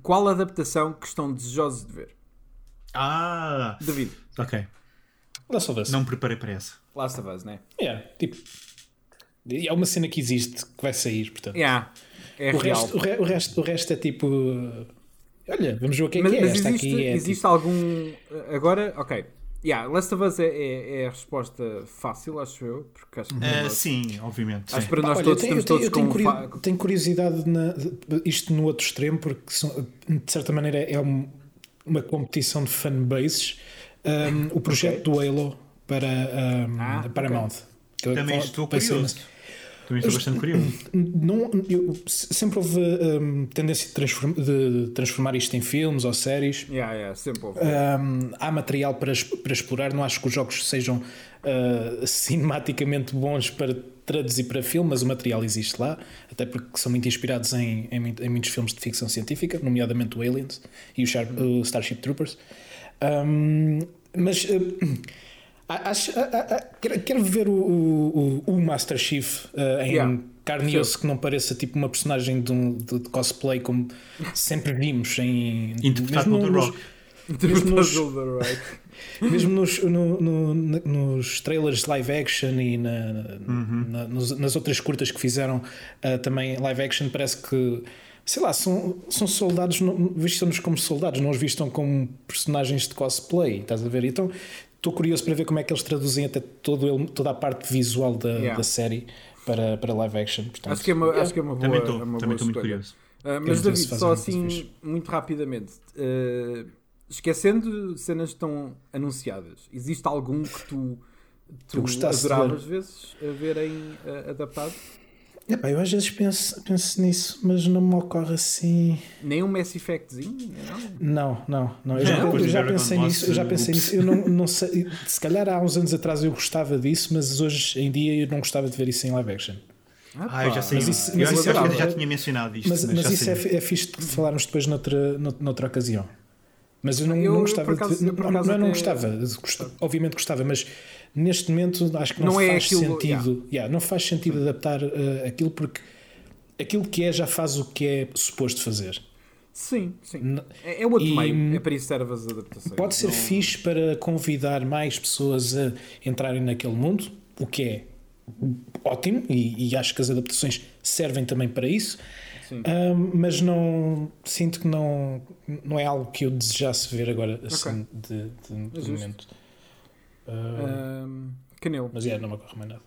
qual adaptação que estão desejosos de ver? Ah, David, ok. Last of Us. Não me preparei para essa. Last of Us, né? É, tipo. É uma cena que existe, que vai sair, portanto. Yeah, é o, real. resto, o, re- o, resto, o resto é tipo. Olha, vamos ver o que é mas que é. mas Esta existe, aqui é. existe algum. Agora, ok. Yeah, Last of Us é, é- é a resposta fácil, acho eu. Porque acho que Ah, nós, sim, obviamente. acho sim. que para Pá, nós olha, todos eu tenho, eu todos tenho- eu com. tenho, curio- tenho curiosidade na, isto no outro extremo, porque são- de certa maneira é um- uma competição de fanbases. Um, o projeto do Halo para um, Ah, a Paramount. Que Também pode- estou curioso. Também estou bastante curioso. não, eu- se- sempre houve um, tendência de, transform- de transformar isto em filmes ou séries. Yeah, yeah, sempre houve. Um, há material para, para explorar. Não acho que os jogos sejam uh, cinematicamente bons para traduzir para filme, mas o material existe lá, até porque são muito inspirados em, em, em muitos filmes de ficção científica, nomeadamente o Aliens e o, o Starship Troopers. Um, mas uh, acho- (clears throat) a- quero, quero ver o, o, o- Master Chief uh, em Yeah. carne e osso que não pareça tipo uma personagem de, um- de- de cosplay como sempre vimos em Interpretado mesmo pelo The nos- Rock. mesmo nos- (laughs) mesmo nos, no- no- nos trailers live action e na- na- nos- nas outras curtas que fizeram ah, também live action, parece que, sei lá, são, são soldados, não- vistam-nos como soldados, não os vistam como personagens de cosplay, estás a ver? Então estou curioso para ver como é que eles traduzem até todo ele- toda a parte visual da, Yeah. da série para, para live action. Portanto, Acho que é uma, acho que é uma boa, Também é estou uma também boa estou muito curioso. Ah, mas David, só assim, fixe. muito rapidamente, ah, esquecendo cenas que estão anunciadas, existe algum que tu, tu gostasses de adoravas vezes a verem ah, adaptado? Epá, eu às vezes penso, penso nisso, mas não me ocorre assim. Nem um Mass Effectzinho? Não? Não, não, não. Eu Não, já, depois eu já pensei nisso. Eu já pensei nisso. Eu não, não sei. Se calhar há uns anos atrás eu gostava disso, mas hoje em dia eu não gostava de ver isso em live action. Ah, eu já sei. Mas isso- eu mas acho isso que eu adorava. já tinha mencionado isto. Mas, mas já isso é, é fixe de falarmos depois noutra, nout- noutra ocasião. Mas eu não, Eu, não eu, gostava acaso- de eu, Não, não, é não até- gostava. Gost- Obviamente gostava, mas neste momento acho que não, Não é faz aquilo- sentido. Yeah, não faz sentido adaptar uh, aquilo porque aquilo que é já faz o que é suposto fazer. Sim, sim. É, é outro E- meio. É para isso que servem as adaptações. Pode ser Não- fixe para convidar mais pessoas a entrarem naquele mundo, o que é ótimo, e, e acho que as adaptações servem também para isso. Sim. Ahm, mas não sinto que não, não é algo que eu desejasse ver agora assim de, de- de justo. momento. Ah, Ahm, Canelo. mas é, não me ocorre mais nada.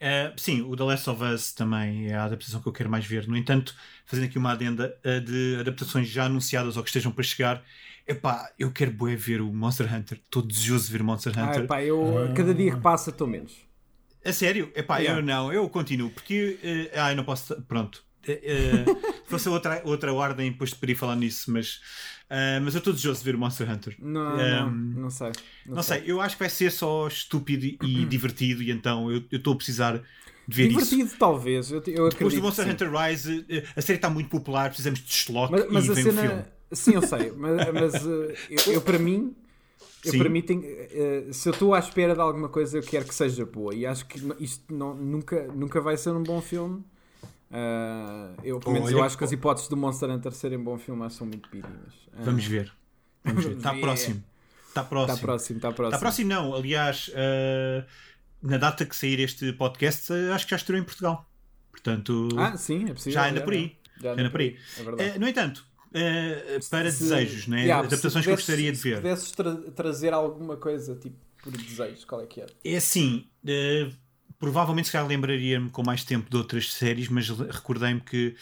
Uh, sim, o The Last of Us também é a adaptação que eu quero mais ver. No entanto, fazendo aqui uma adenda uh, de adaptações já anunciadas ou que estejam para chegar, epá, eu quero bué ver o Monster Hunter. Estou desejoso de ver o Monster Ah, Hunter. pá, eu, cada dia que passa estou menos. a sério? Epá, Yeah. eu não, eu continuo, porque uh, ah, eu não posso. Pronto. Uh, uh, se fosse outra, outra ordem, depois poderia falar nisso, mas, uh, mas eu estou desejoso de ver o Monster Hunter. Não, Um, não, não sei. Não sei, eu acho que vai ser só estúpido e (clears throat) divertido, e então eu estou a precisar de ver isso. Divertido, talvez. Eu, eu Depois do Monster. Hunter Rise, eh, a série está muito popular, precisamos de Schlock Mas, mas e vem cena. o filme. Sim, eu sei. Mas, mas, eh, eu, eu, para mim. Eu, Sim. para mim, tenho, eh, se eu estou à espera de alguma coisa, eu quero que seja boa. E acho que isto não, nunca, nunca vai ser um bom filme. Ah, eu, pelo menos, eu acho que as hipóteses do Monster Hunter serem bom filme são muito mínimas. Ah, Vamos ver. Vamos ver. (laughs) Está próximo. Está próximo. Está próximo, está próximo. Está próximo, não. Aliás, eh, na data que sair este podcast, acho que já estreou em Portugal. Portanto, Ah, sim, é possível. já anda é, por aí. Já anda por aí. É verdade. Eh, no entanto, para Se- desejos, né? Yeah, adaptações se que eu gostaria de Se ver. pudesses tra- trazer alguma coisa, tipo, por desejo, qual é que é? É assim, eh, provavelmente se calhar lembraria-me com mais tempo de outras séries, mas recordei-me que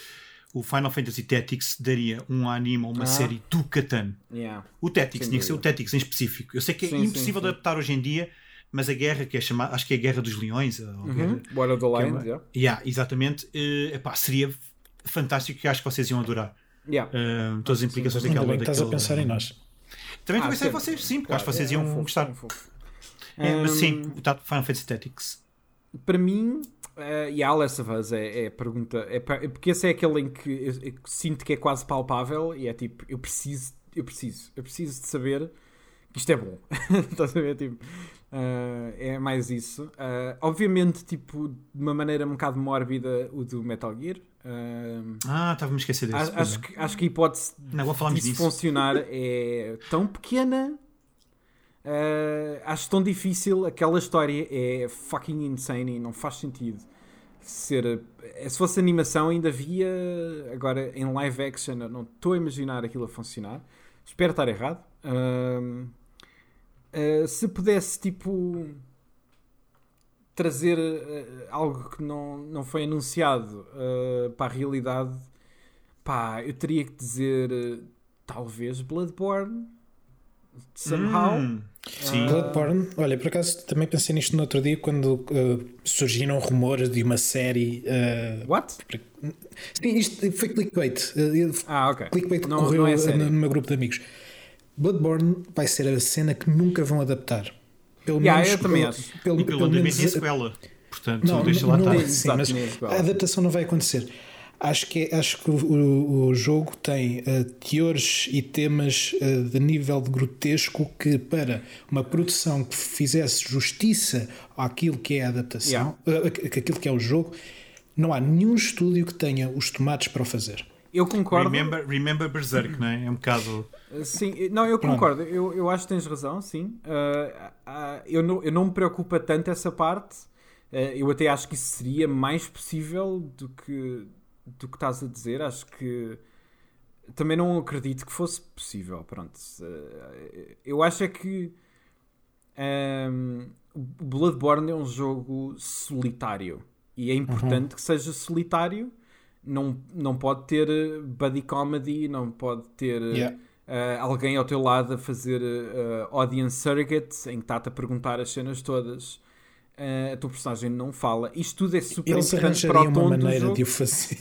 o Final Fantasy Tactics daria um anime ou uma Ah. série do Catan. Yeah. O Tactics, tinha que ser o. Tactics em específico. Eu sei que é Sim, impossível sim. de adaptar hoje em dia, mas a guerra, que é chamada, acho que é a Guerra dos Leões, Uhum. guerra- War of the que é Lions, uma- yeah. Yeah, exatamente. Eh, epá, seria fantástico e acho que vocês iam adorar. Yeah. Eh, todas as implicações daquela. bem que estás a pensar em nós. Também Ah, estou a pensar em vocês, sim, porque Claro, acho que vocês é- é um iam fofo, gostar. é um fofo. É, mas Hum, sim, o Final Fantasy Tactics. Para mim, uh, e a of Us é, é a pergunta. É, é porque esse é aquele em que eu, eu sinto que é quase palpável e é tipo, eu preciso, eu preciso, eu preciso de saber que isto é bom. (laughs) Estás a ver? Tipo, uh, é mais isso. Uh, obviamente, tipo, de uma maneira um bocado mórbida, o do Metal Gear. Uh, Ah, estava-me a esquecer desse. acho, acho que, acho que a hipótese Não, disso disso. funcionar (laughs) é tão pequena. Uh, acho tão difícil. Aquela história é fucking insane e não faz sentido ser. eh, Se fosse animação, ainda via. Agora em live action, não estou a imaginar aquilo a funcionar. Espero estar errado. Um, uh, se pudesse, tipo. Trazer uh, algo que não, não foi anunciado uh, para a realidade, pá, eu teria que dizer uh, talvez Bloodborne, somehow. Hum, sim. Bloodborne, olha, por acaso também pensei nisto no outro dia quando uh, surgiram rumores de uma série. uh, What? Sim, isto foi clickbait. Uh, Ah, ok. clickbait que Não- correu não é série. no, no meu grupo de amigos. Bloodborne vai ser a cena que nunca vão adaptar. Pelo Yeah, menos, eu também pelo. Pelo, E pelo pelo andamento menos tem sequela. Portanto, não, deixa não, lá não estar. é, sim, mas a sequela. a adaptação não vai acontecer. Acho que, acho que o, o- jogo tem uh, teores e temas uh, de nível de grotesco que, para uma produção que fizesse justiça àquilo que é a adaptação, uh, que- aquilo que é o jogo, não há nenhum estúdio que tenha os tomates para o fazer. Eu concordo. Remember, remember Berserk, não é? É um bocado. Sim, não, eu concordo. Eu, eu acho que tens razão, sim. Ah, ah, eu, não, eu não me preocupa tanto essa parte. Ah, eu até acho que isso seria mais possível do que, do que estás a dizer. Acho que também não acredito que fosse possível. Pronto. Ah, eu acho é que ahm, o Bloodborne é um jogo solitário e é importante que seja solitário. Não, não pode ter eh, buddy comedy, não pode ter eh, Yeah. Uh, alguém ao teu lado a fazer uh, audience surrogate em que está-te a perguntar as cenas todas. Uh, a tua personagem não fala. Isto tudo é super Eles importante para o uma tom do maneira de o fazer.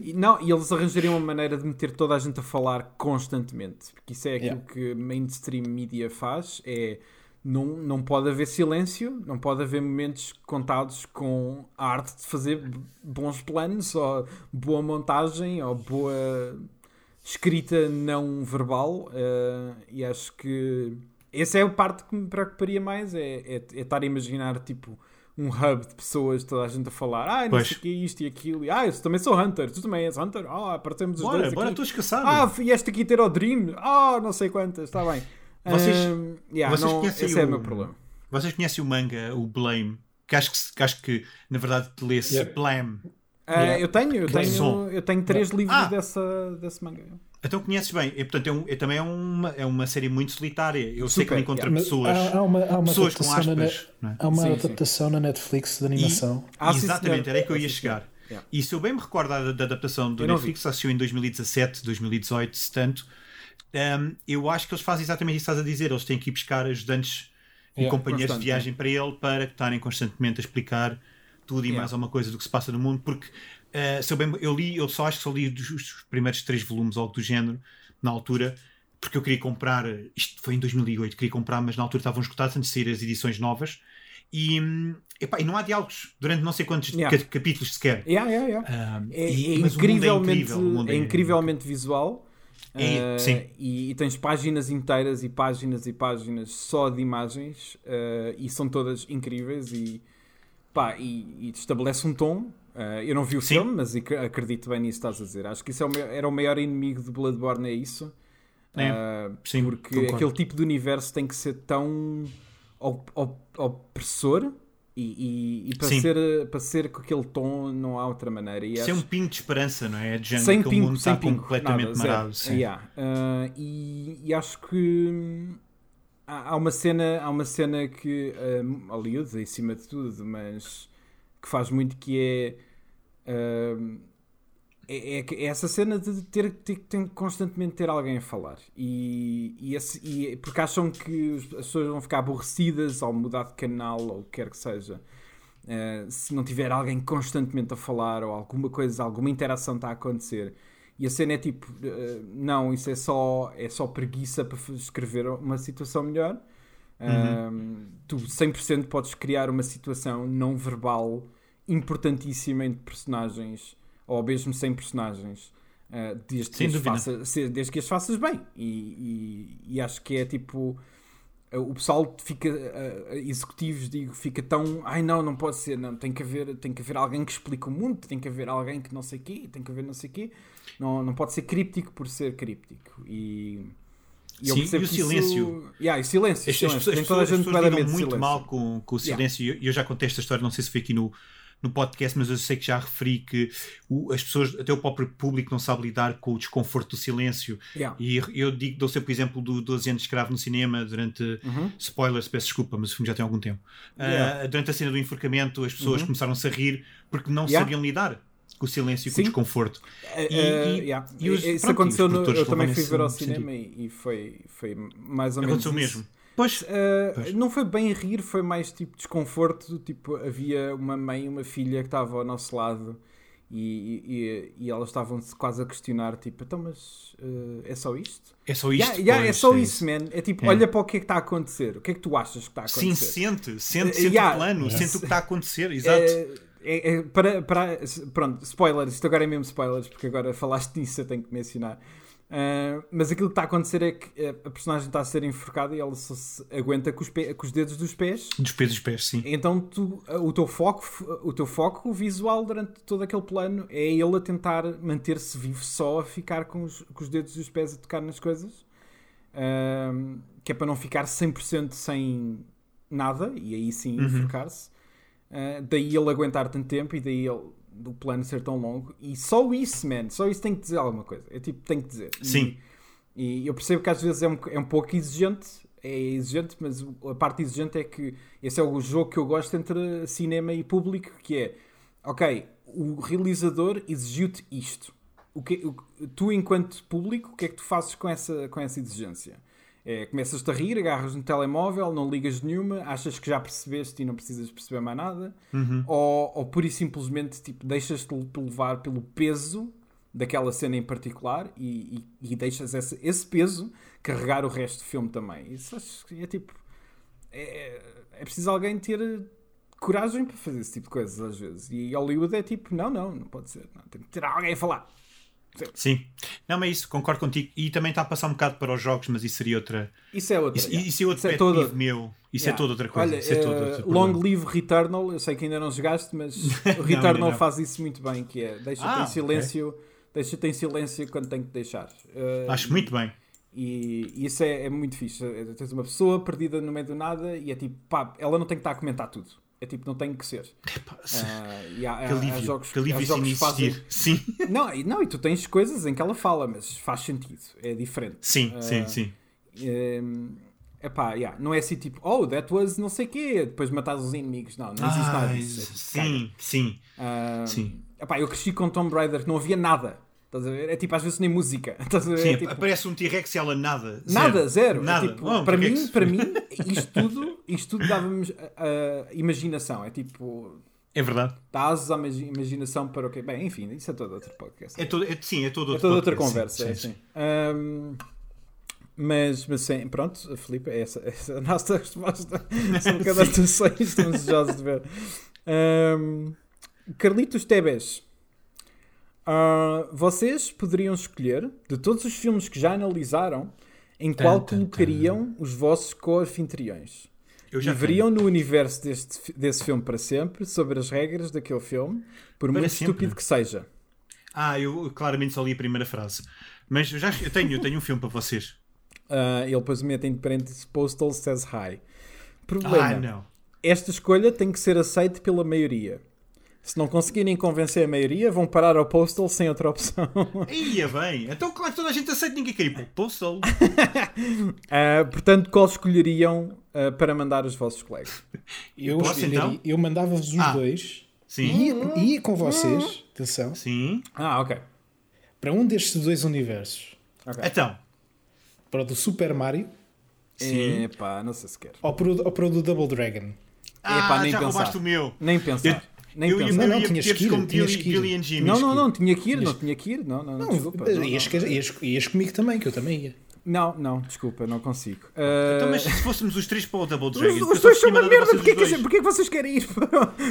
E, não, e eles arranjariam uma maneira de meter toda a gente a falar constantemente. Porque isso é aquilo Yeah. que mainstream media faz. É, não, não pode haver silêncio, não pode haver momentos contados com a arte de fazer bons planos, ou boa montagem, ou boa escrita não verbal. eh, e acho que essa é a parte que me preocuparia mais: é, é, é estar a imaginar tipo um hub de pessoas, toda a gente a falar, ah, não Pois. sei o que, isto e aquilo, e, ah, eu também sou Hunter, tu também és Hunter, ah, aparecemos os Bora, dois bora, aqui. todos caçados. Ah, vieste aqui ter o Dream, ah, não sei quantas, está bem. Vocês- Ahm, yeah, vocês não, conhecem esse é o o- meu problema. Vocês conhecem o manga, o Blame? Que acho que, que acho que na verdade lê-se Yeah. Blame. Ah, Yeah. eu tenho, eu tenho, eu tenho três livros Ah. dessa, desse manga. Então conheces bem. E, portanto, é, um- é também é uma, é uma série muito solitária. Eu sei que Super, me encontro Mas pessoas, há, há uma, há uma pessoas com na, aspas. não é? há uma Sim, sim. adaptação na Netflix de animação. Ah, sim, Exatamente, era aí que eu ia Ah, sim, chegar. Yeah. E se eu bem me recordo da, da adaptação do Netflix, assistiu em 2017, 2018, se tanto, um, eu acho que eles fazem exatamente isso que estás a dizer. Eles têm que ir buscar ajudantes e Yeah. companheiros de viagem para ele para estarem constantemente a explicar tudo e Yeah. mais alguma coisa do que se passa no mundo, porque uh, se eu, bem, eu li, eu só acho que só li os, os primeiros três volumes algo do género na altura, porque eu queria comprar, isto foi em 2008, queria comprar, mas na altura estavam esgotados antes de sair as edições novas. E, hum, epá, e não há diálogos durante não sei quantos Yeah. ca- capítulos sequer. Yeah, yeah. Um, É, e- é incrivelmente, incrível, o mundo é incrivelmente visual. É, Ah, sim. E, e tens páginas inteiras e páginas e páginas só de imagens ah, e são todas incríveis e, pá, e, e estabelece um tom. Ah, eu não vi o Sim. filme, mas ac- acredito bem nisso que estás a dizer. Acho que isso é o meu- era o maior inimigo de Bloodborne, é isso. É, Ah, sim, porque concordo. aquele tipo de universo tem que ser tão op- op- opressor E, e, e para, Sim. ser, para ser com aquele tom não há outra maneira. E Sem acho- um pingo de esperança, não é? Género sem pingo, mundo sem está pingo, completamente nada, marado. Sim. Yeah. Ah, e, e acho que há, há uma cena, há uma cena que um, Hollywood, em cima de tudo, mas que faz muito que é, hum, é, é que- é essa cena de ter, ter, ter constantemente ter alguém a falar e, e, esse- e- porque acham que as pessoas vão ficar aborrecidas ao mudar de canal ou o que quer que seja Uh, se não tiver alguém constantemente a falar ou alguma coisa, alguma interação está a acontecer. E a cena é tipo, uh, não, isso é só, é só preguiça para escrever uma situação melhor. Um, tu 100% podes criar uma situação não verbal importantíssima entre personagens, ou mesmo sem personagens, uh, desde, que as dúvida. faça- se- desde que as faças bem. E, e- e acho que é tipo o pessoal fica uh, executivos digo fica tão ai não não pode ser não tem que haver tem que haver alguém que explique o mundo tem que haver alguém que não sei quê tem que haver não sei quê não não pode ser críptico por ser críptico e, e eu Sim, percebo e o que isso- silêncio. yeah, e o silêncio, As, silêncio. as pessoas, as pessoas, lidam muito silêncio. mal com, com o silêncio. E Eu, eu já contei esta história, não sei se foi aqui no, no podcast, mas eu sei que já referi que o- as pessoas, até o próprio público, não sabe lidar com o desconforto do silêncio. Yeah. E eu digo, dou sempre o exemplo do 12 anos de escravo no cinema durante. Uhum. Spoilers, peço desculpa, mas o filme já tem algum tempo. Ah, Yeah. Uhum. durante a cena do enforcamento, as pessoas começaram-se a rir porque não Yeah. sabiam lidar com o silêncio e com o desconforto. Eh, E- eh, e- yeah. e os- Isso pronto, aconteceu no, eu também fui ver ao cinema e, e foi, foi mais ou menos Aconteceu isso. mesmo. Pois, Uh, Pois. não foi bem rir, foi mais tipo desconforto. Tipo, havia uma mãe e uma filha que estava ao nosso lado e, e, e elas estavam quase a questionar: tipo, então, mas uh, é só isto? é só isto. Yeah, yeah, é só é isso, man. É tipo, É. olha para o que é que está a acontecer. O que é que tu achas que está a Sim, acontecer? sente, sente, Eh, sente yeah. o plano, sente o que está a acontecer, exato. É, é- para, para, pronto, spoilers, isto agora é mesmo spoilers, porque agora falaste (laughs) nisso, eu tenho que mencionar. Ah, mas aquilo que está a acontecer é que eh, a personagem está a ser enforcada e ela só se aguenta com os, com os dedos dos pés. Dos pés dos pés, sim. Então tu, o teu foco, o teu foco visual durante todo aquele plano é ele a tentar manter-se vivo só a ficar com os, com os dedos dos pés a tocar nas coisas. Ahm, que é para não ficar 100% sem nada e aí sim Uhum. enforcar-se. Ah, daí ele aguentar tanto tempo e daí ele, do plano ser tão longo. E só isso, man, só isso tem que dizer alguma coisa. É tipo, tem que dizer. E- Sim. e eu percebo que às vezes é um, é um pouco exigente, é exigente, mas a parte exigente é que esse é o jogo que eu gosto entre cinema e público, que é, ok, o realizador exigiu-te isto. O que, o- tu, enquanto público, o que é que tu fazes com essa, com essa exigência? É, Começas-te a rir, agarras no telemóvel, não ligas nenhuma, achas que já percebeste e não precisas perceber mais nada, Uhum. ou, ou pura e simplesmente tipo, deixas-te levar pelo peso daquela cena em particular e, e- e deixas esse, esse peso carregar o resto do filme também. Isso acho que é tipo. É, é preciso alguém ter coragem para fazer esse tipo de coisas às vezes. E Hollywood é tipo: não, não, não pode ser. Não, tem que ter alguém a falar. Sim. Não, mas é isso, concordo contigo. E também está a passar um bocado para os jogos, mas isso seria outra. Isso é outra. Isso, yeah. isso é outro Isso é toda- meu. Isso Yeah. é toda outra coisa. Olha, é todo eh, Long problema. Live Returnal, eu sei que ainda não jogaste, mas (laughs) o Returnal não. faz isso muito bem, que é deixa-te Ah, em silêncio, deixa-te em silêncio quando tem que deixar. Eh, Acho muito bem. E, isso é, é muito fixe. É, Tens uma pessoa perdida no meio do nada e é tipo, pá, ela não tem que estar a comentar tudo. É tipo, não tem que ser. Epá, Ah, e há, que há- há alívio. jogos, que alívio jogos que fazem. Sim, (laughs) Não, e- não, e tu tens coisas em que ela fala, mas faz sentido. É diferente. sim, Ah, sim, sim. É pá, yeah, não é assim tipo, oh, that was não sei quê, depois matar os inimigos. Não, não existe nada Ai, disso. É sim, sim. Ah, Sim. epá, eu cresci com Tomb Raider, não havia nada. Estás a ver? É tipo, às vezes nem música. (laughs) Estás a ver? Sim, É, tipo, aparece um T-Rex e ela nada. Nada, zero. É Nada. tipo, Oh, um para, T-Rex. mim, para (laughs) mim, isto tudo, isto tudo dava-me a, imaginação. É tipo, É verdade. dá asas à imagi- imaginação para o quê? Bem, enfim, isso é todo outro podcast. É todo, é, sim, é todo É outro toda outra conversa, sim, é sim, assim. Ahm, mas, mas sim, pronto, Filipe, é essa, (laughs) essa é a nossa resposta. São cada atuações, estamos desejosos de ver. Ahm, Carlitos Tebes. Ah, vocês poderiam escolher, de todos os filmes que já analisaram, em qual tan, colocariam os vossos co-anfitriões? Viveriam no universo deste, desse filme para sempre, sobre as regras daquele filme, por Para muito sempre? estúpido que seja. Ah, eu claramente só li a primeira frase. Mas eu já eu tenho, eu tenho um filme para vocês. Ah, ele depois mete em parênteses Postal says hi. Problema. Ah, não. esta escolha tem que ser aceita pela maioria. Se não conseguirem convencer a maioria, vão parar ao Postal sem outra opção. (laughs) Ia bem. Então, claro que toda a gente aceita, ninguém quer ir para o Postal. (laughs) Ah, portanto, qual escolheriam ah, para mandar os vossos colegas? Eu, Posso, escolheria- então? eu mandava-vos os Ah. dois. Sim. Ia, ia com vocês, atenção, Sim. Ah, ok. para um destes dois universos. Ok. Então. Para o do Super Mario Sim. Epá, não sei se quer. ou para o, ou para o do Double Dragon. Epá, Ah, nem já pensar. roubaste o meu. Nem pensar. Nem eu, pensar. Não, não, tinhas que ir, como tinhas Billy, que ir. Billy and Jimmy. Não, não, não, tinha que ir, não tinha que ir. Não, não, não, desculpa. Não, ias, não. ias- ias comigo também, que eu também ia. não, não, desculpa, não consigo. Ah, Então, mas se fôssemos os três para o Double Os, Dragon, os porque eu dois são uma merda, porquê os que, gente- porquê que vocês querem ir (laughs) para,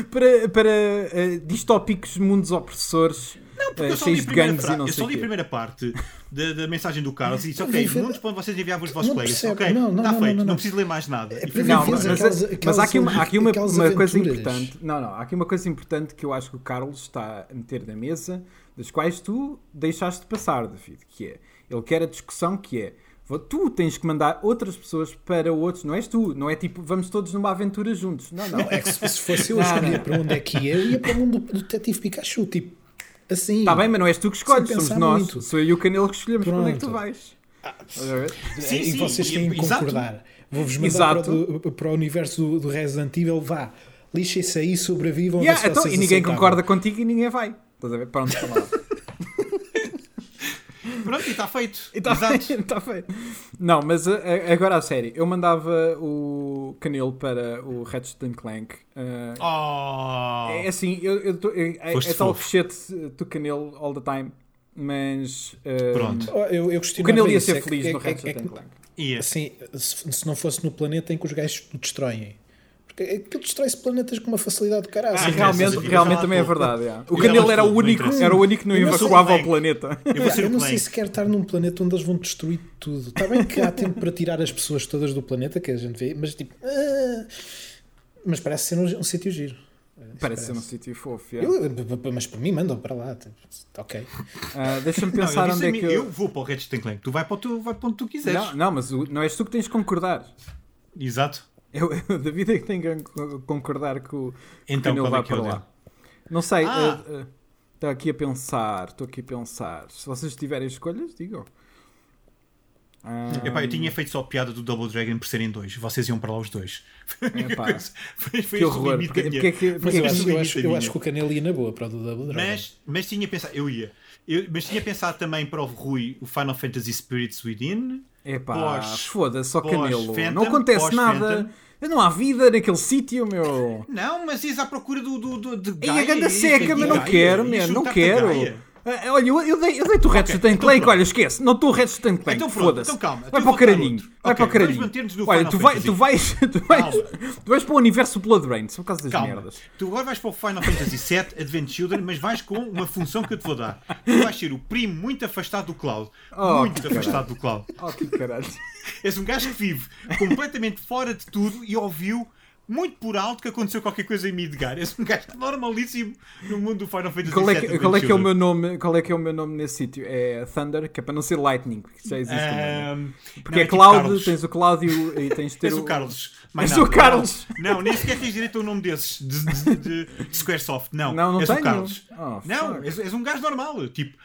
para, para, eh, distópicos mundos opressores Porque eh, eu só li a de primeira fra- não Eu só li a primeira parte da, da mensagem do Carlos e disse: Ok, muitos para vocês enviar os vossos Não colegas. percebe, Ok, não, não, está não, feito, não, não, não. preciso ler mais nada. É Não, viver mas, aquelas- mas aquelas- há aqui uma, há aqui uma, uma coisa importante. Não, não, há aqui uma coisa importante que eu acho que o Carlos está a meter na mesa, das quais tu deixaste passar, David, que é, ele quer a discussão que é, tu tens que mandar outras pessoas para outros, não és tu, não é tipo, vamos todos numa aventura juntos. Não, não. É que se, se fosse eu Não, a escolher não. para onde é que ia, eu ia para o mundo do Detetive Pikachu, tipo, assim. Está Tá bem, mas não és tu que escolhes, somos nós. muito. Sou eu e o Canelo que escolhemos para onde é que tu Pronto. vais. Estás a ver? Sim, e sim, vocês têm que concordar. Vou-vos mandar para o, para o universo do, do Resident Evil, vá. Lixem-se aí, sobrevivam. Yeah, se então, e ninguém aceitavam. concorda contigo e ninguém vai. Estás a ver? Pronto, está lá. Pronto, e está feito. E tá Exato. feito, (laughs) tá feito. Não, mas a- a- agora a sério, eu mandava o Canelo para o Ratchet Clank. Uh, Oh. É assim, eu, eu, tô- eu- é, é tal shit do Canelo all the time, mas uh, Pronto. Oh, Eu, eu o Canelo ia ser é que- feliz é- no é- é Ratchet que- Clank. Ia. Assim, se, se não fosse no planeta em que os gajos o destroem. Porque aquilo destrói-se planetas com uma facilidade do caralho. Ah, não realmente, realmente também é verdade. O Canelo era o não único, era o único que não Eu não evacuava o planeta. Eu vou ser eu não sei Clank. se quer estar num planeta onde eles vão destruir tudo. Está bem que há tempo para tirar as pessoas todas do planeta, que a gente vê, mas tipo. ah, mas parece ser um, um sítio giro. Parece ser um parece. sítio fofo. yeah. Eu- mas por mim mandam para lá. tipo, Ok. Ah, Deixa-me Não, eu, pensar disse onde é que eu vou para o Ratchet Clank. Tu vai para, o tu, vai para onde tu quiseres. Não, não, mas o- não és tu que tens de concordar. Exato. Eu, (laughs) eu, David é que tem que con- concordar que o Então, Canelo qual é vai que é para lá. dele? Não sei, Ah. estou aqui a pensar, estou aqui a pensar. Se vocês tiverem escolhas, digam. Ah, Epá, eu tinha feito só a piada do Double Dragon por serem dois. Vocês iam para lá os dois. Epá, (laughs) foi, foi que horror. Porque, porque é porque é eu que- acho, eu, acho que o Canelo ia na boa para o do Double Dragon. Mas, mas tinha pensado, eu ia. Eu- mas tinha pensado também para o Rui o Final Fantasy Spirits Within. Epá, foda-se, só Canelo. Phantom, não acontece nada. Não há vida naquele sítio, meu. Não, mas ias à procura do, do, do, de E a Gaia, ganda seca, mas não Gaia, quero, man, não quero. Ah, Olha, eu, eu dei, eu dei-te o Ratchet Ok, Clank, então olha, esquece. Não estou o Ratchet Clank, Então foda-se. então calma, Vai então para o caralhinho. outro. Vai para o caralhinho. Olha, tu, vai, tu, vais, (laughs) tu, vais, tu vais para o universo Blood Rain, são por causa das Calma, merdas. tu agora vais para o Final Fantasy VII Advent Children, mas vais com uma função que eu te vou dar. Tu vais ser o primo muito afastado do Cloud. Oh, muito afastado do Cloud. Oh, que caralho. (laughs) És um gajo que vive completamente fora de tudo e ouviu muito por alto que aconteceu qualquer coisa em Midgar. És um gajo normalíssimo no mundo do Final Fantasy Qual é, que, qual é que é o meu nome? Qual é que é o meu nome nesse sítio? É Thunder, que é para não ser Lightning, porque já existe também. né? Porque não, é tipo Cloud, Carlos. tens o Cláudio e tens de ter Tens o Carlos. Mais És o Carlos. Não, nem sequer tens direito a um nome desses de, de, de, de Squaresoft. Não, Não, não és tenho. o Carlos. Oh, não, és, és um gajo normal. Tipo,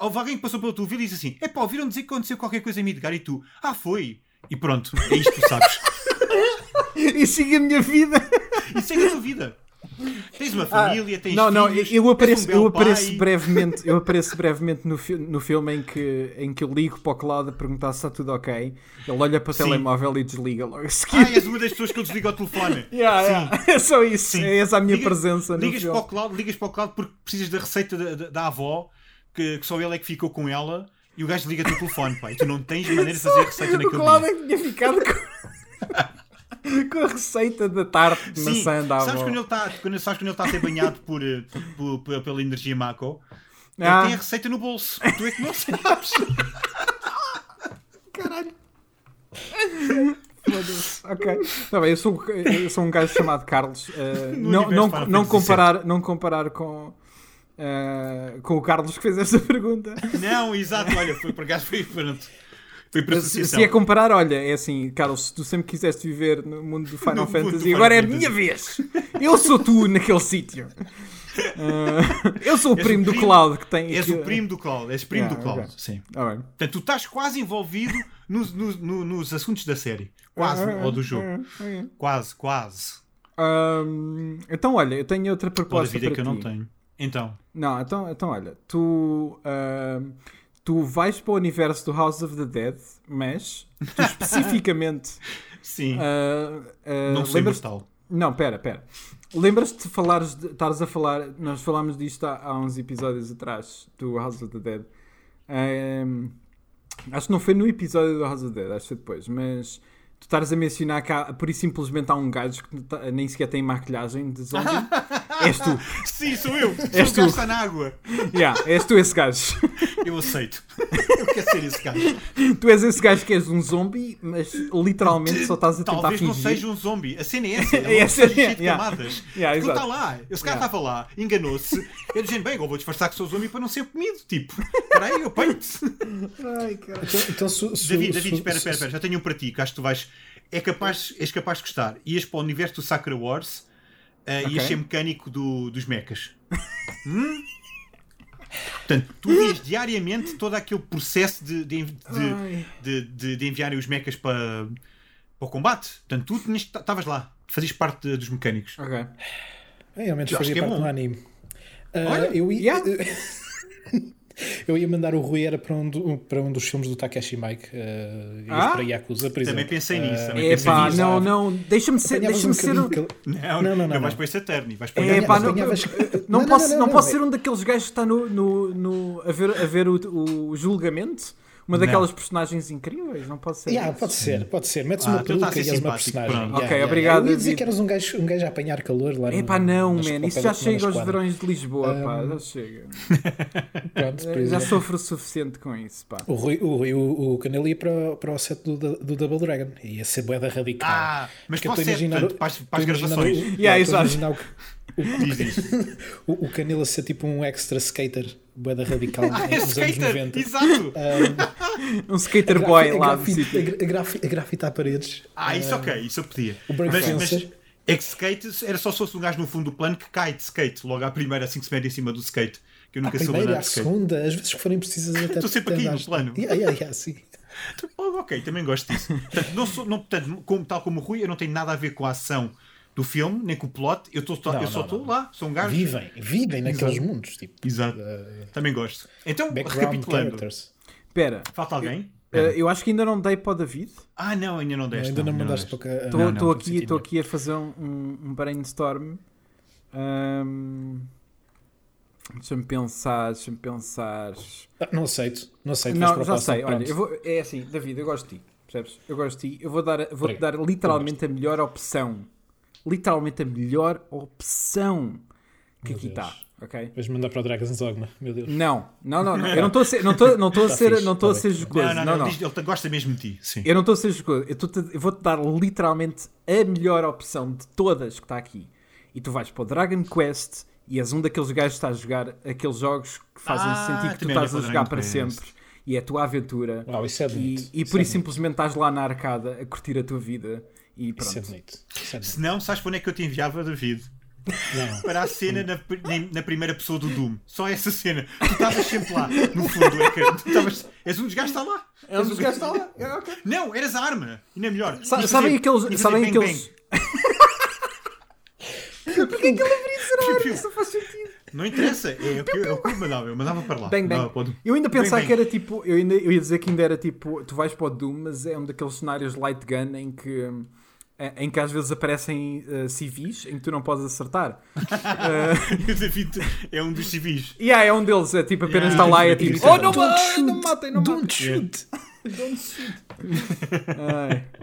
houve alguém que passou pela tua vida e disse assim: Epá, ouviram dizer que aconteceu qualquer coisa em Midgar e tu, ah, foi. E pronto, é isto que tu sabes. (laughs) (laughs) E siga a minha vida. Isso é a tua vida. Tens uma família, tens Ah, não, não, filhos, eu és apareço, um eu apareço pai. brevemente, eu apareço brevemente no, fi- no filme em que, em que eu ligo para o Cloud a perguntar se está tudo ok. Ele olha para o Sim. telemóvel e desliga logo. Ah, és uma das pessoas que eu desligo ao telefone. (laughs) Yeah, yeah. (laughs) É só isso. Sim. É essa a minha presença ligas para o cloud, ligas para o cloud porque precisas da receita da, da- da avó, que, que só ele é que ficou com ela, e o gajo liga-te o telefone, e tu não tens maneira de fazer receita O naquele dia. é que tinha ficado com, com a receita da tarte de Sim, maçã da sabes avó. quando ele está quando, sabes quando ele está a ser banhado por, eh, por- por- pela energia Mako? Ele Ah. tem a receita no bolso. Tu é que não sabes. (laughs) Caralho. Foda-se. Ok. Tá bem, eu sou, eu sou um gajo chamado Carlos. No não, não, não, comparar, não comparar com, eh, com o Carlos que fez esta (laughs) pergunta. Não, exato, olha, foi por acaso foi pronto. Foi por Se, se é comparar, olha, é assim, Carlos, se tu sempre quiseste viver no mundo do Final No Fantasy, Final agora é a minha vez. Eu sou tu naquele sítio. Ah, eu sou o primo o do Cloud que tem. És que- o primo do Cloud. És primo Yeah, do Cloud. Sim. Ah, bem. Portanto, tu estás quase envolvido nos, nos, no- nos assuntos da série. Quase. Ah, ou do jogo. ah, ah, Quase, quase. ah. Ahm, então, olha, eu tenho outra proposta vida para que eu não ti. tenho. Então. Não, então, então olha, tu, ahm, tu vais para o universo do House of the Dead, mas tu (laughs) especificamente. Sim. ah, ah, não lembras- imortal. Não, pera, pera. Lembras-te de falares, de, estares a falar, nós falámos disto há, há uns episódios atrás, do House of the Dead. Ahm, acho que não foi no episódio do House of the Dead, acho que foi depois, mas tu estares a mencionar que há, por isso simplesmente há um gajo que tá- nem sequer tem maquilhagem de zombie. (laughs) és tu. Sim, sou eu. Sou És gajo tu. na água. Yeah, és tu esse gajo. Eu aceito. Eu quero ser esse gajo. tu és esse gajo que és um zombie, mas literalmente só estás a tentar Talvez não fingir. seja um zombie. A cena é essa. (laughs) É É cheio de yeah. camadas. (laughs) Yeah, ele está lá. Esse cara Yeah. estava lá, enganou-se. Eu dizendo, bem, agora vou disfarçar que sou zombie para não ser comido. Tipo, espera aí, eu apanho-te. Ai, cara. Então, então David, David, espera, espera, espera. Já tenho um para ti, que acho que tu vais. É capaz, és capaz de gostar. Ias para o universo do Sakura Wars uh, Ok. ias ser mecânico do, dos mechas. Hum? Portanto, tu vias diariamente todo aquele processo de, de, de, de, de- de enviarem os mechas para, para o combate. Portanto, tu tinhas- estavas lá, fazias parte de- dos mecânicos. Ok. É, ao menos Eu fazia é parte bom. do anime. Ah, Olha, eu, ia, yeah. (laughs) eu ia mandar o Rui era para um, do- para um dos filmes do Takeshi Mike uh, Ah? para Yakuza, por Também exemplo. pensei nisso, Ah, também pensei Epá, nisso. não, não, deixa-me ser, deixa-me um ser um... que- Não, Não, não, não, não, vais para esse Eterno. Vais para É, pá, não, apanhavas- não, Não, posso, não, não, não, posso não, ser um daqueles gajos que está no, no, no- a, ver, a ver o, o julgamento. Uma Não. daquelas personagens incríveis, não pode ser. Yeah, pode ser, pode ser. Metes Ah, uma então a peruca e és uma personagem. pronto. Ok, obrigado, Eu ia dizer que eras um gajo, um gajo a apanhar calor lá no. Epá, não, man, isso já chega aos verões de Lisboa, pá, Um, já chega. (laughs) Pronto, por Já sofro o suficiente com isso, pá. O, Rui, o, Rui, o, o Canelo ia para, para o set do, do Double Dragon. Ia ser boeda radical. Ah, mas para a set, imaginar portanto, para as, para gravações. o- Yeah, exato. (laughs) O, o Canelo a ser tipo um extra skater, boeda radical (laughs) Ah, é nos anos skater! 90. Exato! Um skater boy a, lá do grafite, sítio. a, a, a paredes. Ah, isso ok, isso eu podia. O mas, mas é que skate era só se fosse um gajo no fundo do plano que cai de skate, logo à primeira, assim que se mete em cima do skate. Que eu nunca soube primeira, skate. segunda, às vezes que forem precisas (laughs) até. Estou sempre aqui no plano. Yeah, yeah, yeah, sim. (laughs) Oh, ok, também gosto disso. Portanto, não sou, não, portanto, como, tal como o Rui, eu não tenho nada a ver com a ação do filme, nem com o plot. Eu, tô, Não, eu só não, estou não. lá, sou um gajo. Vivem, vivem naqueles mundos. Tipo, Exato. Também gosto. Então, recapitulando. Espera, Falta alguém? eh, eu acho que ainda não dei para o David. Ah, não, ainda não deste. Ainda não mandaste deste. para cá. Estou Não, não, aqui, estou aqui a fazer um, um- um brainstorm. Ahm, Deixa-me pensar, deixa-me pensar. Ah, Não aceito, não aceito. Não, já sei. Olha, eu vou, é assim, David, eu gosto de ti. Percebes? Eu gosto de ti. Eu vou dar, vou-te dar literalmente a melhor opção. Literalmente a melhor opção que Meu aqui está. Ok? Vais mandar para o Dragon's Dogma, meu Deus. Não, não, não, não. (laughs) Eu não estou a ser, não estou, não estou a Tá ser, não estou a tá ser jocoso. Não, não, Não. Ele, gosta mesmo de ti. Sim. Eu não estou a ser jocoso. Eu, eu vou-te dar literalmente a melhor opção de todas que está aqui. E tu vais para o Dragon Quest e és um daqueles gajos que está a jogar aqueles jogos que fazem Ah, sentir que tu estás a jogar para Quest. sempre. E é a tua aventura. Uau, isso é E, bonito. e por isso simplesmente estás lá na arcada a curtir a tua vida. E Isso é pronto. bonito. Isso é bonito. Se não, sabes para onde é que eu te enviava, David? Não. (laughs) Para a cena na, na primeira pessoa do Doom. Só essa cena. Tu estavas sempre lá, no fundo do ecrã. Tu estavas. És um que está lá. É um que está lá. É, ok. Não, eras a arma. Ainda é melhor. Sa- sabem aqueles. Sabem bang, aqueles. (laughs) Porquê que ele abriu Piu, esse piu. Isso não faz sentido. Não interessa. É o que eu, é o que eu mandava. Eu mandava para lá. Bang, bang. Eu ainda pensava bang. que era tipo. Eu, ainda, eu ia dizer que ainda era tipo. Tu vais para o Doom, mas é um daqueles cenários light gun em que. Hum, Em que às vezes aparecem uh, civis em que tu não podes acertar. (laughs) E o David é um dos civis. E yeah, é um deles, é tipo apenas Yeah, está lá e é tipo. grita. Oh, não, Don't shoot. não me matem, não me matem. Don't shoot! Ai.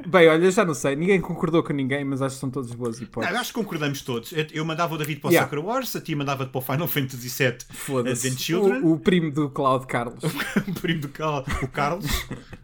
Bem, olha, já não sei. Ninguém concordou com ninguém, mas acho que são todas boas Não, hipóteses. eu acho que concordamos todos. Eu, eu mandava o David para o Yeah. Sakura Wars, a ti mandava-te para o Final Fantasy VII. Advent Children, O, o primo do Cloud Carlos. (laughs) o primo do Cal, o Carlos,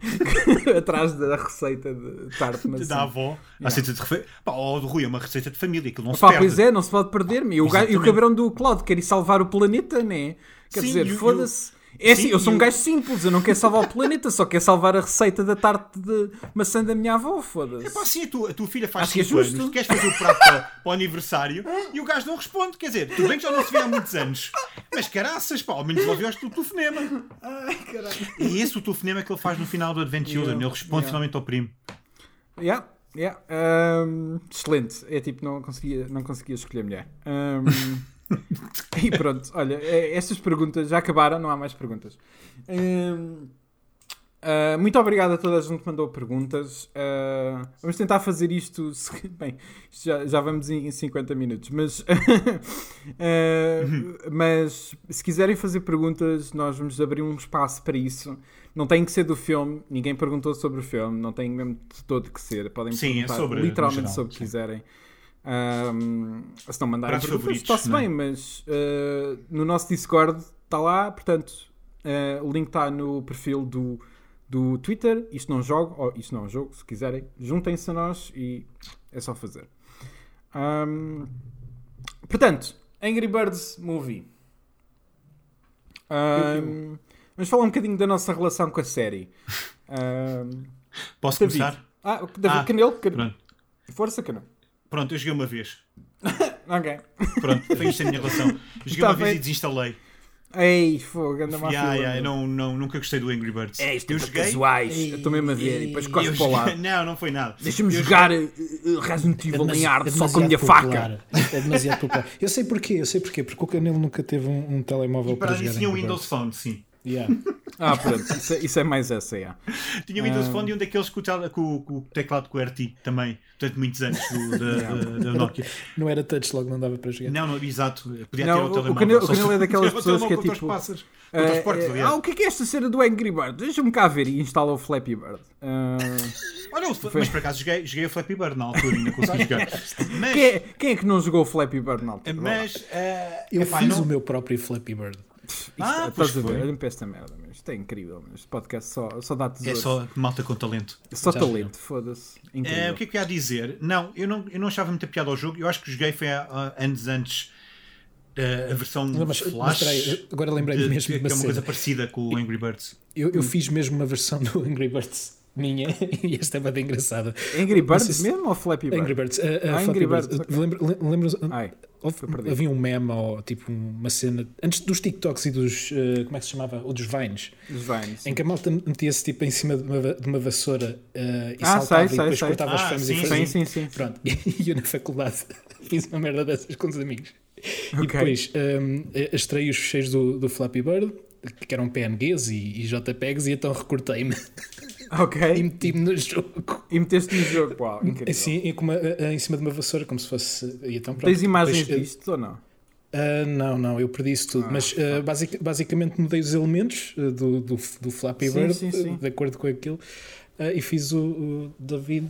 (laughs) atrás da receita de tarte maçã. da avó, a receita de refe... Pá, do Rui, é uma receita de família, aquilo não se perde. pois é, não se pode perder-me. E o, e o cabrão do Cloud quer ir salvar o planeta, né? Quer Sim, dizer, foda-se. É assim, Sim, eu sou um e gajo simples, eu não quero salvar o planeta, só quero salvar a receita da tarte de maçã da minha avó, foda-se. É pá, sim, a tua, a tua filha faz Acho que é 5 anos, justo. tu queres fazer o prato para, para o aniversário e o gajo não responde. Quer dizer, tudo bem que já não se vê há muitos anos, mas caraças, pá, ao menos devolveste o telefonema. Ai, caralho. É esse o telefonema que ele faz no final do Advent Children. Yeah, Ele responde yeah. finalmente ao primo. Yeah, yeah. Ahm, excelente. É tipo, não conseguia, não conseguia escolher mulher. Ahm, (laughs) (laughs) e pronto, olha, eh, estas perguntas já acabaram, não há mais perguntas. Ah, muito obrigado a toda a gente que mandou perguntas. Ah, vamos tentar fazer isto. se- (laughs) Bem, já, já vamos em 50 minutos, mas, (laughs) ah, mas se quiserem fazer perguntas, nós vamos abrir um espaço para isso. Não tem que ser do filme, ninguém perguntou sobre o filme, não tem mesmo de todo que ser. Podem Sim, é perguntar sobre, literalmente geral, sobre o que quiserem. Ahm, se não mandarem favoritos, está-se é? bem, mas ah, no nosso Discord está lá, portanto, ah, o link está no perfil do, do Twitter. Isto não jogo, ou isto não é um jogo, se quiserem, juntem-se a nós e é só fazer. Ahm, portanto, Angry Birds Movie. Ahm, vamos falar um bocadinho da nossa relação com a série. Ahm, Posso David. começar? Ah, David Ah, Canelo, Can- força Canelo. Pronto, eu joguei uma vez. (laughs) Ok. Pronto, foi isto a minha relação. Joguei Tá uma vez feito. e desinstalei. Ei, fogo, anda mais Yeah, yeah, eu não, não, nunca gostei do Angry Birds. É isto eu é joguei. casuais. Eu estou mesmo a ver e depois corto eu para o joguei- lado. Não, não foi nada. Deixa-me jogar uh, uh, Resident É Evil em arte só com a minha faca. É demasiado popular. Eu sei porquê, eu sei porquê, porque o Canelo nunca teve um, um telemóvel E para para mim jogar tinha um Windows. Phone, sim. Yeah. Ah, pronto, isso é, isso é mais essa, yeah. Tinha o Ah. Windows Phone e um daqueles com o, com, com o teclado QWERTY também, durante muitos anos do- da, da- da Nokia. Não era touch, logo não dava para jogar. Não, não, exato. Podia Não, ter o o- o telemóvel. O Canelo é daquelas (laughs) o pessoas que é tipo, pássaros. Transportes, eh, aliás. ah, o que é que é esta cena do Angry Bird? Deixa-me cá ver e instala o Flappy Bird. Ah, Olha, o- mas por acaso joguei, joguei o Flappy Bird na altura, ainda consegui jogar. (laughs) Mas, quem, é, quem é que não jogou o Flappy Bird na altura? mas eh, Eu epá, fiz não- o meu próprio Flappy Bird. Isto, Ah, estás pois a ver? Olha-me para esta merda, meu. isto é incrível. meu. Este podcast só, só dá É tesouros. só malta com talento. Só Já talento, foda-se. Eh, o que é que eu ia dizer? Não eu, não, eu não achava muita piada ao jogo. Eu acho que joguei foi há, há anos antes eh, a versão Não, mas- Flash. mas espera aí, agora lembrei-me de- mesmo que, de uma que é uma coisa parecida com o Angry Birds. Eu, eu fiz mesmo uma versão do Angry Birds minha (laughs) e esta é bem engraçada. Angry Birds se- mesmo ou Flappy Bird? Angry Birds. uh, uh, Ah, Flappy Angry Birds. Birds, ok. Lembro, lem- lembro, Havia um meme ou tipo uma cena antes dos TikToks e dos uh, como é que se chamava? Ou dos Vines, Os Vines. em que a malta metia-se tipo em cima de uma, de uma vassoura uh, e Ah, saltava sei, e sei, depois sei. cortava os Ah, frames sim, e Sim, fazia. sim, sim. Pronto, (laughs) e eu na faculdade (laughs) fiz uma merda dessas com os amigos. E Ok. depois um, extraí os fecheiros do, do Flappy Bird, que eram PNGs e, e JPEGs, e então recortei-me (laughs) (laughs) e Ok. meti-me no jogo. E meteste no jogo. Uau, incrível. Assim, e com uma- a- a- em cima de uma vassoura, como se fosse. E então, pronto, Tens imagens depois, disto ou não? ah, não, não, eu perdi isso tudo. Ah, mas ah, basic- basicamente mudei os elementos ah, do, do, do Flappy Sim, Bird sim, sim. de acordo com aquilo e fiz o, o David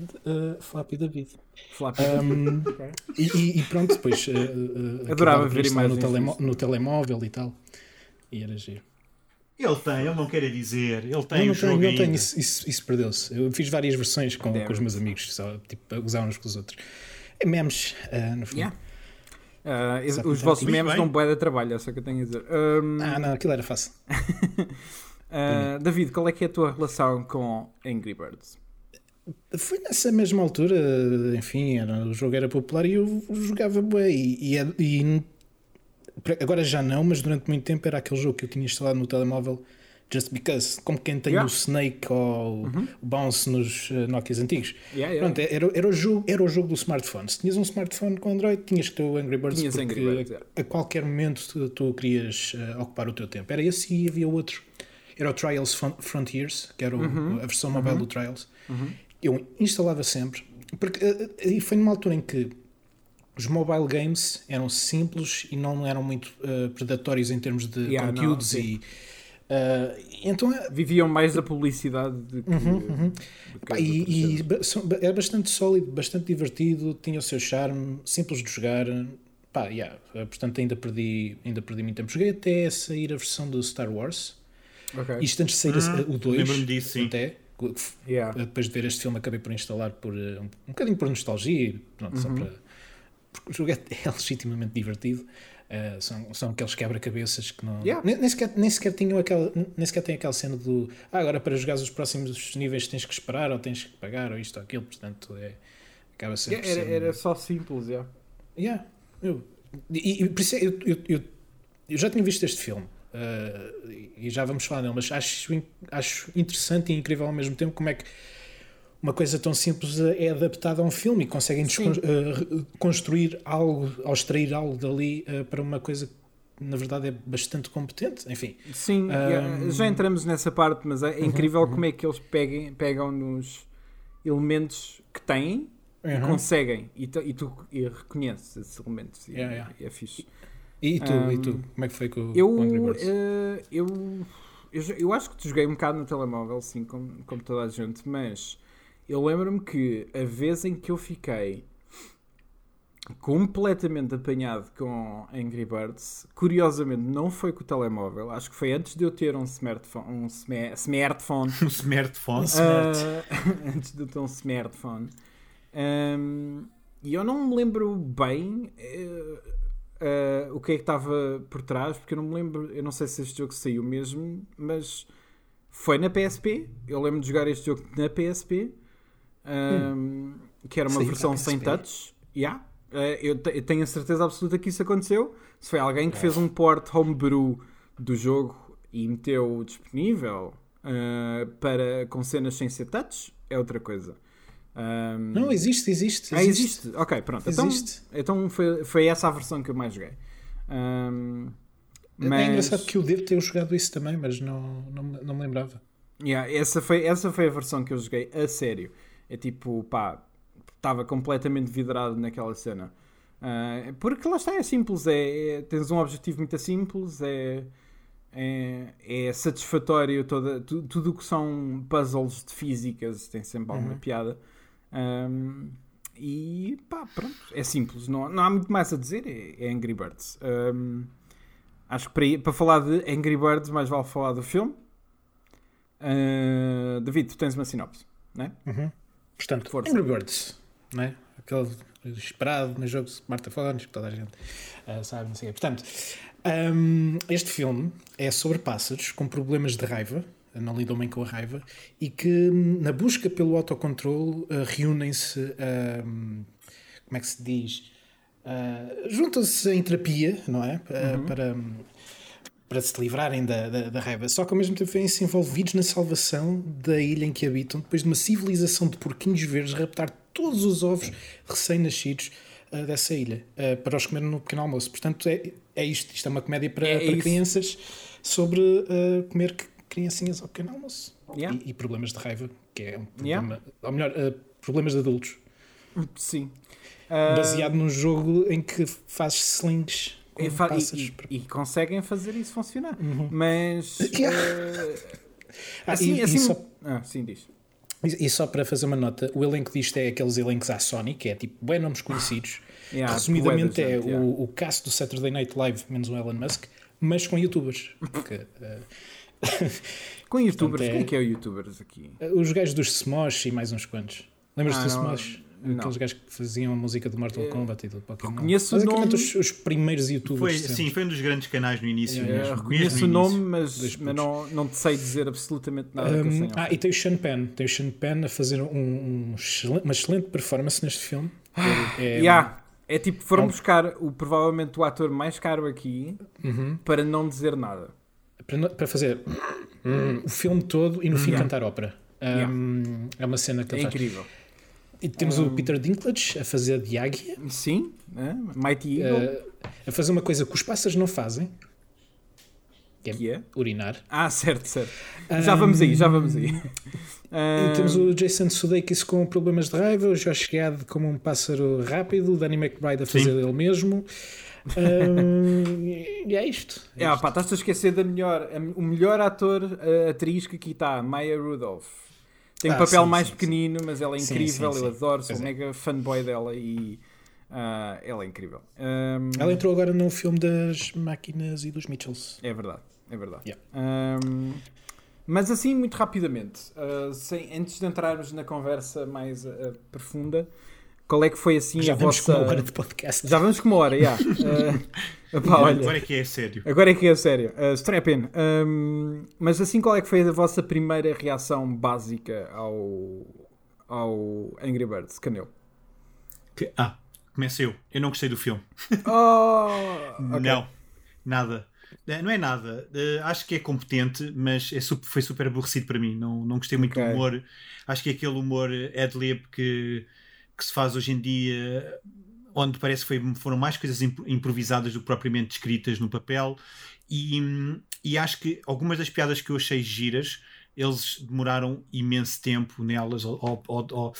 Flappy David. Flappy Um, (laughs) e, e- e pronto, depois. ah, Adorava ver no, imagens telemo- disso. no telemóvel e tal. E era giro. Ele tem, ele não quer dizer. Ele Não, tem não o jogo tenho, não ainda. isso, isso, isso perdeu-se. Eu fiz várias versões com, com os meus amigos, só tipo, a usar uns com os outros. É memes, ah, no fundo. Yeah. Ah, Exato. os vossos memes bem. dão bué de trabalho, é só que eu tenho a dizer. Ahm, Ah, não, aquilo era fácil. (laughs) ah, David, qual é que é a tua relação com Angry Birds? Foi nessa mesma altura, enfim, era, o jogo era popular e eu jogava bem. E, e, é- e- agora já não, mas durante muito tempo era aquele jogo que eu tinha instalado no telemóvel just because, como quem tem Yeah. Uhum. o Snake ou o Bounce nos uh, Nokias antigos. Yeah, yeah. Pronto, era, era, o jogo, era o jogo do smartphone. Se tinhas um smartphone com Android, tinhas que ter o Angry Birds Tinhas porque Angry Birds, yeah. a qualquer momento tu, tu querias uh, ocupar o teu tempo. Era esse e havia outro. Era o Trials Fron- Frontiers, que era o- Uhum. a versão mobile do Trials. Eu instalava sempre, porque uh, e foi numa altura em que os mobile games eram simples e não eram muito uh, predatórios em termos de Yeah, não, conteúdos sim. e uh, então uh, Viviam mais da publicidade do que. Uhum, Pá, outras e, e era bastante sólido, bastante divertido, tinha o seu charme, simples de jogar. Pá, yeah, eh, portanto ainda perdi, ainda perdi muito tempo. Joguei até sair a versão do Star Wars. Ok. Isto antes de sair a- o 2. lembro-me disso, sim. Até. Yeah. Depois de ver este filme acabei por instalar por um, um bocadinho por nostalgia, pronto, só para. Porque o jogo é, é legitimamente divertido. Uh, são, são aqueles quebra-cabeças que não. Yeah. Nem, nem, sequer, nem sequer tinham aquela. Nem sequer tem aquela cena do. Ah, agora para jogar os próximos níveis tens que esperar ou tens que pagar ou isto ou aquilo, portanto é. Acaba sempre. Era, sendo- era só simples, yeah. Yeah. Eu, e, e por isso é- eu, eu, eu, eu já tinha visto este filme uh, e já vamos falar dele, mas acho, acho interessante e incrível ao mesmo tempo como é que uma coisa tão simples é adaptada a um filme e conseguem uh, construir algo, ou extrair algo dali uh, para uma coisa que na verdade é bastante competente. Enfim, Sim, yeah, já entramos nessa parte, mas é incrível como é que eles peguem, pegam nos elementos que têm e Uhum. conseguem e tu, e tu e reconheces esses elementos. E, Yeah, yeah. e é fixe. e tu, e tu Um, como é que foi com, Eu, com Angry Birds? eh, eu, eu, eu acho que te joguei um bocado no telemóvel, sim, como, como toda a gente, mas eu lembro-me que a vez em que eu fiquei completamente apanhado com Angry Birds, curiosamente não foi com o telemóvel, acho que foi antes de eu ter um smartphone, um smartphone (laughs) Um smartphone. Smart. ah, (laughs) antes de eu ter um smartphone. Ahm, e eu não me lembro bem eh, ah, o que é que estava por trás, porque eu não me lembro, eu não sei se este jogo saiu mesmo, mas foi na PSP. Eu lembro de jogar este jogo na PSP, ahm, que era uma na versão sem touch. Yeah. Eh, eu, eu tenho a certeza absoluta que isso aconteceu. Se foi alguém que fez um port homebrew do jogo e meteu disponível ah, para, com cenas sem ser touch, é outra coisa. Ahm, Não, existe, existe. ah, existe? Ok, pronto. Então, Existe. então foi, foi essa a versão que eu mais joguei. Ahm, mas, É engraçado que eu devo ter jogado isso também, mas não, não, me- não me lembrava. Yeah, essa, foi, essa foi a versão que eu joguei a sério. É tipo, pá, estava completamente vidrado naquela cena. Ah, porque lá está, é simples. É, é- tens um objetivo muito simples, é, é, é satisfatório. Toda, tu- tudo o que são puzzles de físicas tem sempre alguma Uhum. piada. Ahm, e pá, pronto, é simples. Não, não há muito mais a dizer. É, é Angry Birds. Ahm, acho que para, para falar de Angry Birds, mais vale falar do filme. Ah, David, tu tens uma sinopse, não é? Uhum. Portanto, Força. Angry Birds, não é? Aquele esperado nos jogos de smartphones que toda a gente ah, sabe, não sei o quê. Portanto, hum, este filme é sobre pássaros com problemas de raiva, não lidam bem com a raiva, e que na busca pelo autocontrole ah, reúnem-se, hum, como é que se diz? Ah, Juntam-se em terapia, não é? Ah, Para. Para se livrarem da, da, da raiva. Só que ao mesmo tempo vêm-se envolvidos na salvação da ilha em que habitam, depois de uma civilização de porquinhos verdes raptar todos os ovos recém-nascidos ah, dessa ilha ah, para os comer no pequeno almoço. Portanto, é, é isto. Isto é uma comédia para, É para crianças sobre ah, comer criancinhas ao pequeno almoço. Yeah. E, e problemas de raiva, que é um Yeah. problema. Ou melhor, problemas de adultos. Sim. Baseado num jogo em que fazes slings e, e- e- conseguem fazer isso funcionar. Uhum. Mas. (laughs) Yeah. ah, Ah, assim, assim, só- ah, sim, diz. E só para fazer uma nota, o elenco disto é aqueles elencos à Sony, que é tipo, bem nomes conhecidos. (sighs) Yeah, Resumidamente é gente, yeah. o, o cast do Saturday Night Live, menos o Elon Musk, mas com youtubers. Porque, (laughs) eh, Com youtubers, Portanto, é- quem é que é o youtubers aqui? os gajos dos Smosh e mais uns quantos. Lembras-te Ah, não, Smosh? Não. Aqueles gajos que faziam a música do Mortal Kombat e do Pokémon. reconheço o Basicamente nome. os, os primeiros Foi, youtubers. sempre. sim, foi um dos grandes canais no início. Yeah, mesmo. Eu Conheço reconheço o no nome, início. mas, mas não, não te sei dizer absolutamente nada Um, ah, e tem o Sean Penn. Tem o Sean Penn a fazer um, um excelente- uma excelente performance neste filme. É, Yeah. É tipo, foram É um- buscar o, provavelmente o ator mais caro aqui Uhum. para não dizer nada. para, no- para fazer o filme todo e no fim Yeah. cantar ópera. Hum, É uma cena que É ele faz. E temos o Peter Dinklage a fazer de águia, Sim, né? Mighty Eagle, eh, a fazer uma coisa que os pássaros não fazem, que é que é. urinar. Ah, certo, certo. Já vamos aí, já vamos aí. E temos o Jason Sudeikis com problemas de raiva, o Josh Gad como um pássaro rápido, o Danny McBride a fazer Sim. ele mesmo. Hum, (laughs) e é isto. É É, isto. pá, estás a esquecer da melhor, a- o melhor ator, a atriz que aqui está, Maya Rudolph. Tem um Ah, papel sim, mais sim, pequenino, mas ela é incrível, eu adoro, sou é. mega fanboy dela e ah, ela é incrível. Ahm, Ela entrou agora no filme das máquinas e dos Mitchells. É verdade, é verdade. Yeah. Ahm, mas assim, muito rapidamente, ah, sem, antes de entrarmos na conversa mais ah, profunda, qual é que foi assim Já a vamos vossa. com uma hora de podcast. Já vamos com uma hora, já. Uh, pá, olha, Agora é que é sério. agora é que é sério. Uh, strap in. Um, mas assim, qual é que foi a vossa primeira reação básica ao, ao Angry Birds, Canel? Que- ah, começo eu. Eu não gostei do filme. (laughs) Oh, ok. Não, nada. Eh, Não é nada. Eh, acho que é competente, mas é su- foi super aborrecido para mim. Não, não gostei muito Ok. do humor. Acho que é aquele humor ad-lib que, que se faz hoje em dia, onde parece que foi- foram mais coisas imp- improvisadas do que propriamente escritas no papel. E, e acho que algumas das piadas que eu achei giras, eles demoraram imenso tempo nelas. Ou, ou- ou-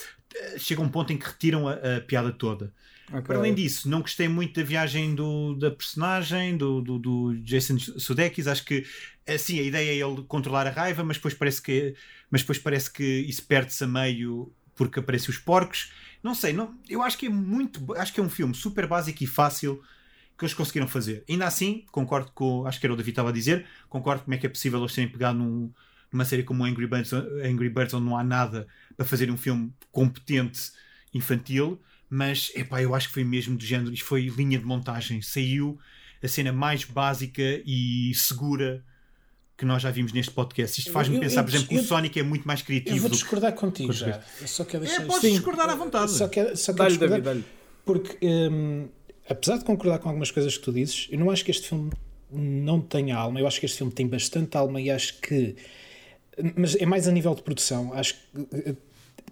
chega um ponto em que retiram a, a piada toda. Ok. Para além disso, não gostei muito da viagem do, da personagem, do, do, do Jason Sudeikis. Acho que assim a ideia é ele controlar a raiva, mas depois parece que, mas depois parece que isso perde-se a meio porque aparecem os porcos. Não sei, não, eu acho que é muito. Acho que é um filme super básico e fácil que eles conseguiram fazer. Ainda assim, concordo com. Acho que era o David estava a dizer, concordo como é que é possível eles terem pegado num, numa série como Angry Birds, Angry Birds, onde não há nada para fazer um filme competente infantil mas epá, eu acho que foi mesmo do género, isto foi linha de montagem, saiu a cena mais básica e segura que nós já vimos neste podcast. Isto faz-me Eu- pensar, eu- por exemplo, que eu- o Sonic é muito mais Eu criativo vou do que. discordar contigo Podes já. Eu só quero É, deixar podes isto- discordar à vontade. Só quero, só quero Dá-lhe, discordar. Porque, hum, apesar de concordar com algumas coisas que tu dizes, eu não acho que este filme não tenha alma. Eu acho que este filme tem bastante alma e acho que. Mas é mais a nível de produção. Acho que. eh,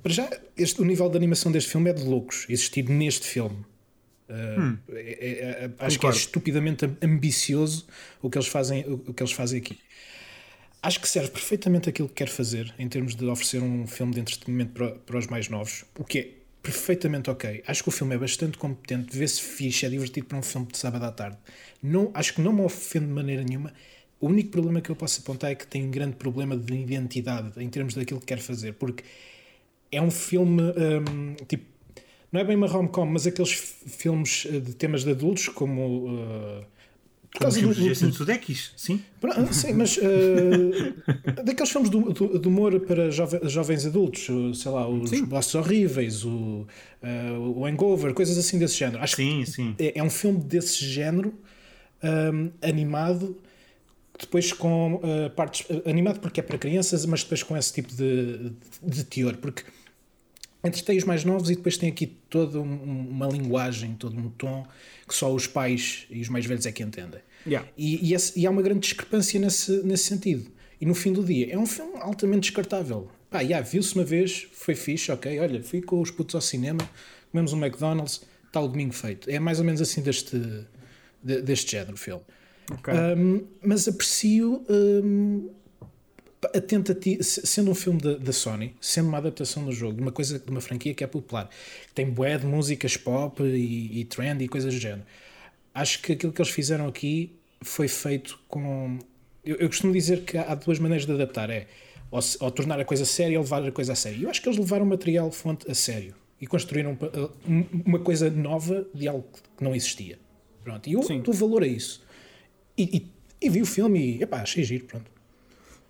Para já, este, o nível de animação deste filme é de loucos, existir neste filme. Uh, é- é- é- acho que é estupidamente ambicioso o que eles fazem, o, que eles fazem aqui. Acho que serve perfeitamente aquilo que quer fazer em termos de oferecer um filme de entretenimento para, para os mais novos, o que é perfeitamente ok. Acho que o filme é bastante competente, vê-se fixe, é divertido para um filme de sábado à tarde. Não, acho que não me ofende de maneira nenhuma. O único problema que eu posso apontar é que tem um grande problema de identidade em termos daquilo que quer fazer, porque é um filme hum, tipo. Não é bem uma rom-com, mas aqueles filmes eh, de temas de adultos, como. uh, por Como causa filmes do- de do- Sudeikis, sim? Sim, mas eh, (laughs) daqueles filmes do, do- de humor para jove- jovens adultos, sei lá, os Sim. Laços Horríveis, o, eh, o Hangover, coisas assim desse género. Acho Sim, sim. é, é um filme desse género, ahm, animado, depois com eh, partes. animado porque é para crianças, mas depois com esse tipo de, de teor, porque entretém os mais novos e depois tem aqui toda um- uma linguagem, todo um tom que só os pais e os mais velhos é que entendem. Yeah. E, e, esse- e há uma grande discrepância nesse, nesse sentido. E no fim do dia, é um filme altamente descartável. Pá, já, viu-se uma vez, foi fixe, ok, olha, fui com os putos ao cinema, comemos um McDonald's, está o domingo feito. É mais ou menos assim deste, de- deste género o filme. Ok. Um, mas aprecio um, a tentativa, se- sendo um filme da, da Sony, sendo uma adaptação do jogo, de uma coisa, de uma franquia que é popular, que tem bué de músicas pop e, e trend e coisas do género. Acho que aquilo que eles fizeram aqui foi feito com. Eu, eu costumo dizer que há duas maneiras de adaptar: é ou, ou tornar a coisa séria ou levar a coisa a sério. Eu acho que eles levaram o material fonte a sério e construíram um- uma coisa nova de algo que não existia. Pronto, e eu Sim. dou valor a isso. E, e- e vi o filme e epá, achei giro, pronto.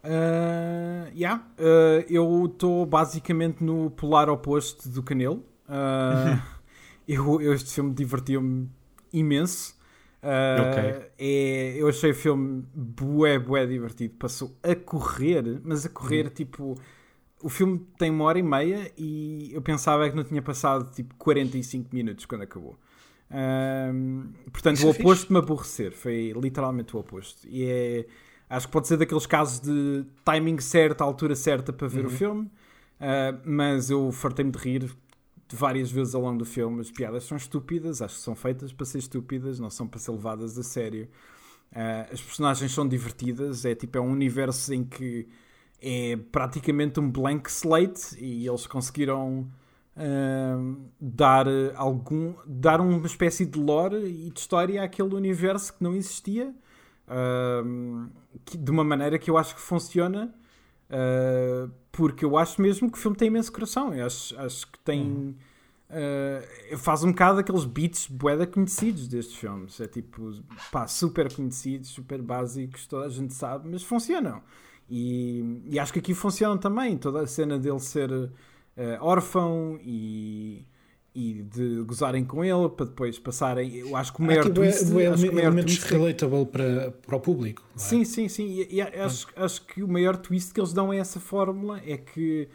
Uh, yeah. Uh, eu estou basicamente no polar oposto do Canelo. Uh, eu, (laughs) eu- este filme divertiu-me imenso. Uh, Ok. é, eu achei o filme bué, bué divertido. Passou a correr, mas a correr tipo. O filme tem uma hora e meia e eu pensava que não tinha passado tipo 45 minutos quando acabou. Portanto, Isso o é fixe. oposto de me aborrecer foi literalmente o oposto. E é, acho que pode ser daqueles casos de timing certo, altura certa para ver o filme, uh, mas eu fartei-me de rir várias vezes ao longo do filme. As piadas são estúpidas, acho que são feitas para ser estúpidas, não são para ser levadas a sério. Uh, as personagens são divertidas, é tipo é um universo em que é praticamente um blank slate e eles conseguiram uh, dar algum dar uma espécie de lore e de história àquele universo que não existia uh, que- de uma maneira que eu acho que funciona uh, porque eu acho mesmo que o filme tem imenso coração. Eu acho, acho que tem uh, faz um bocado aqueles beats boeda conhecidos destes filmes. É tipo pá, super conhecidos, super básicos toda a gente sabe, mas funcionam. E, e acho que aqui funcionam também toda a cena dele ser uh, órfão e, e de gozarem com ele para depois passarem. Eu acho que o maior aqui bué- twist. bué acho que o maior elementos twist é- relatable para, para o público. é? Sim, sim, sim. E, e acho, acho que o maior twist que eles dão a essa fórmula é que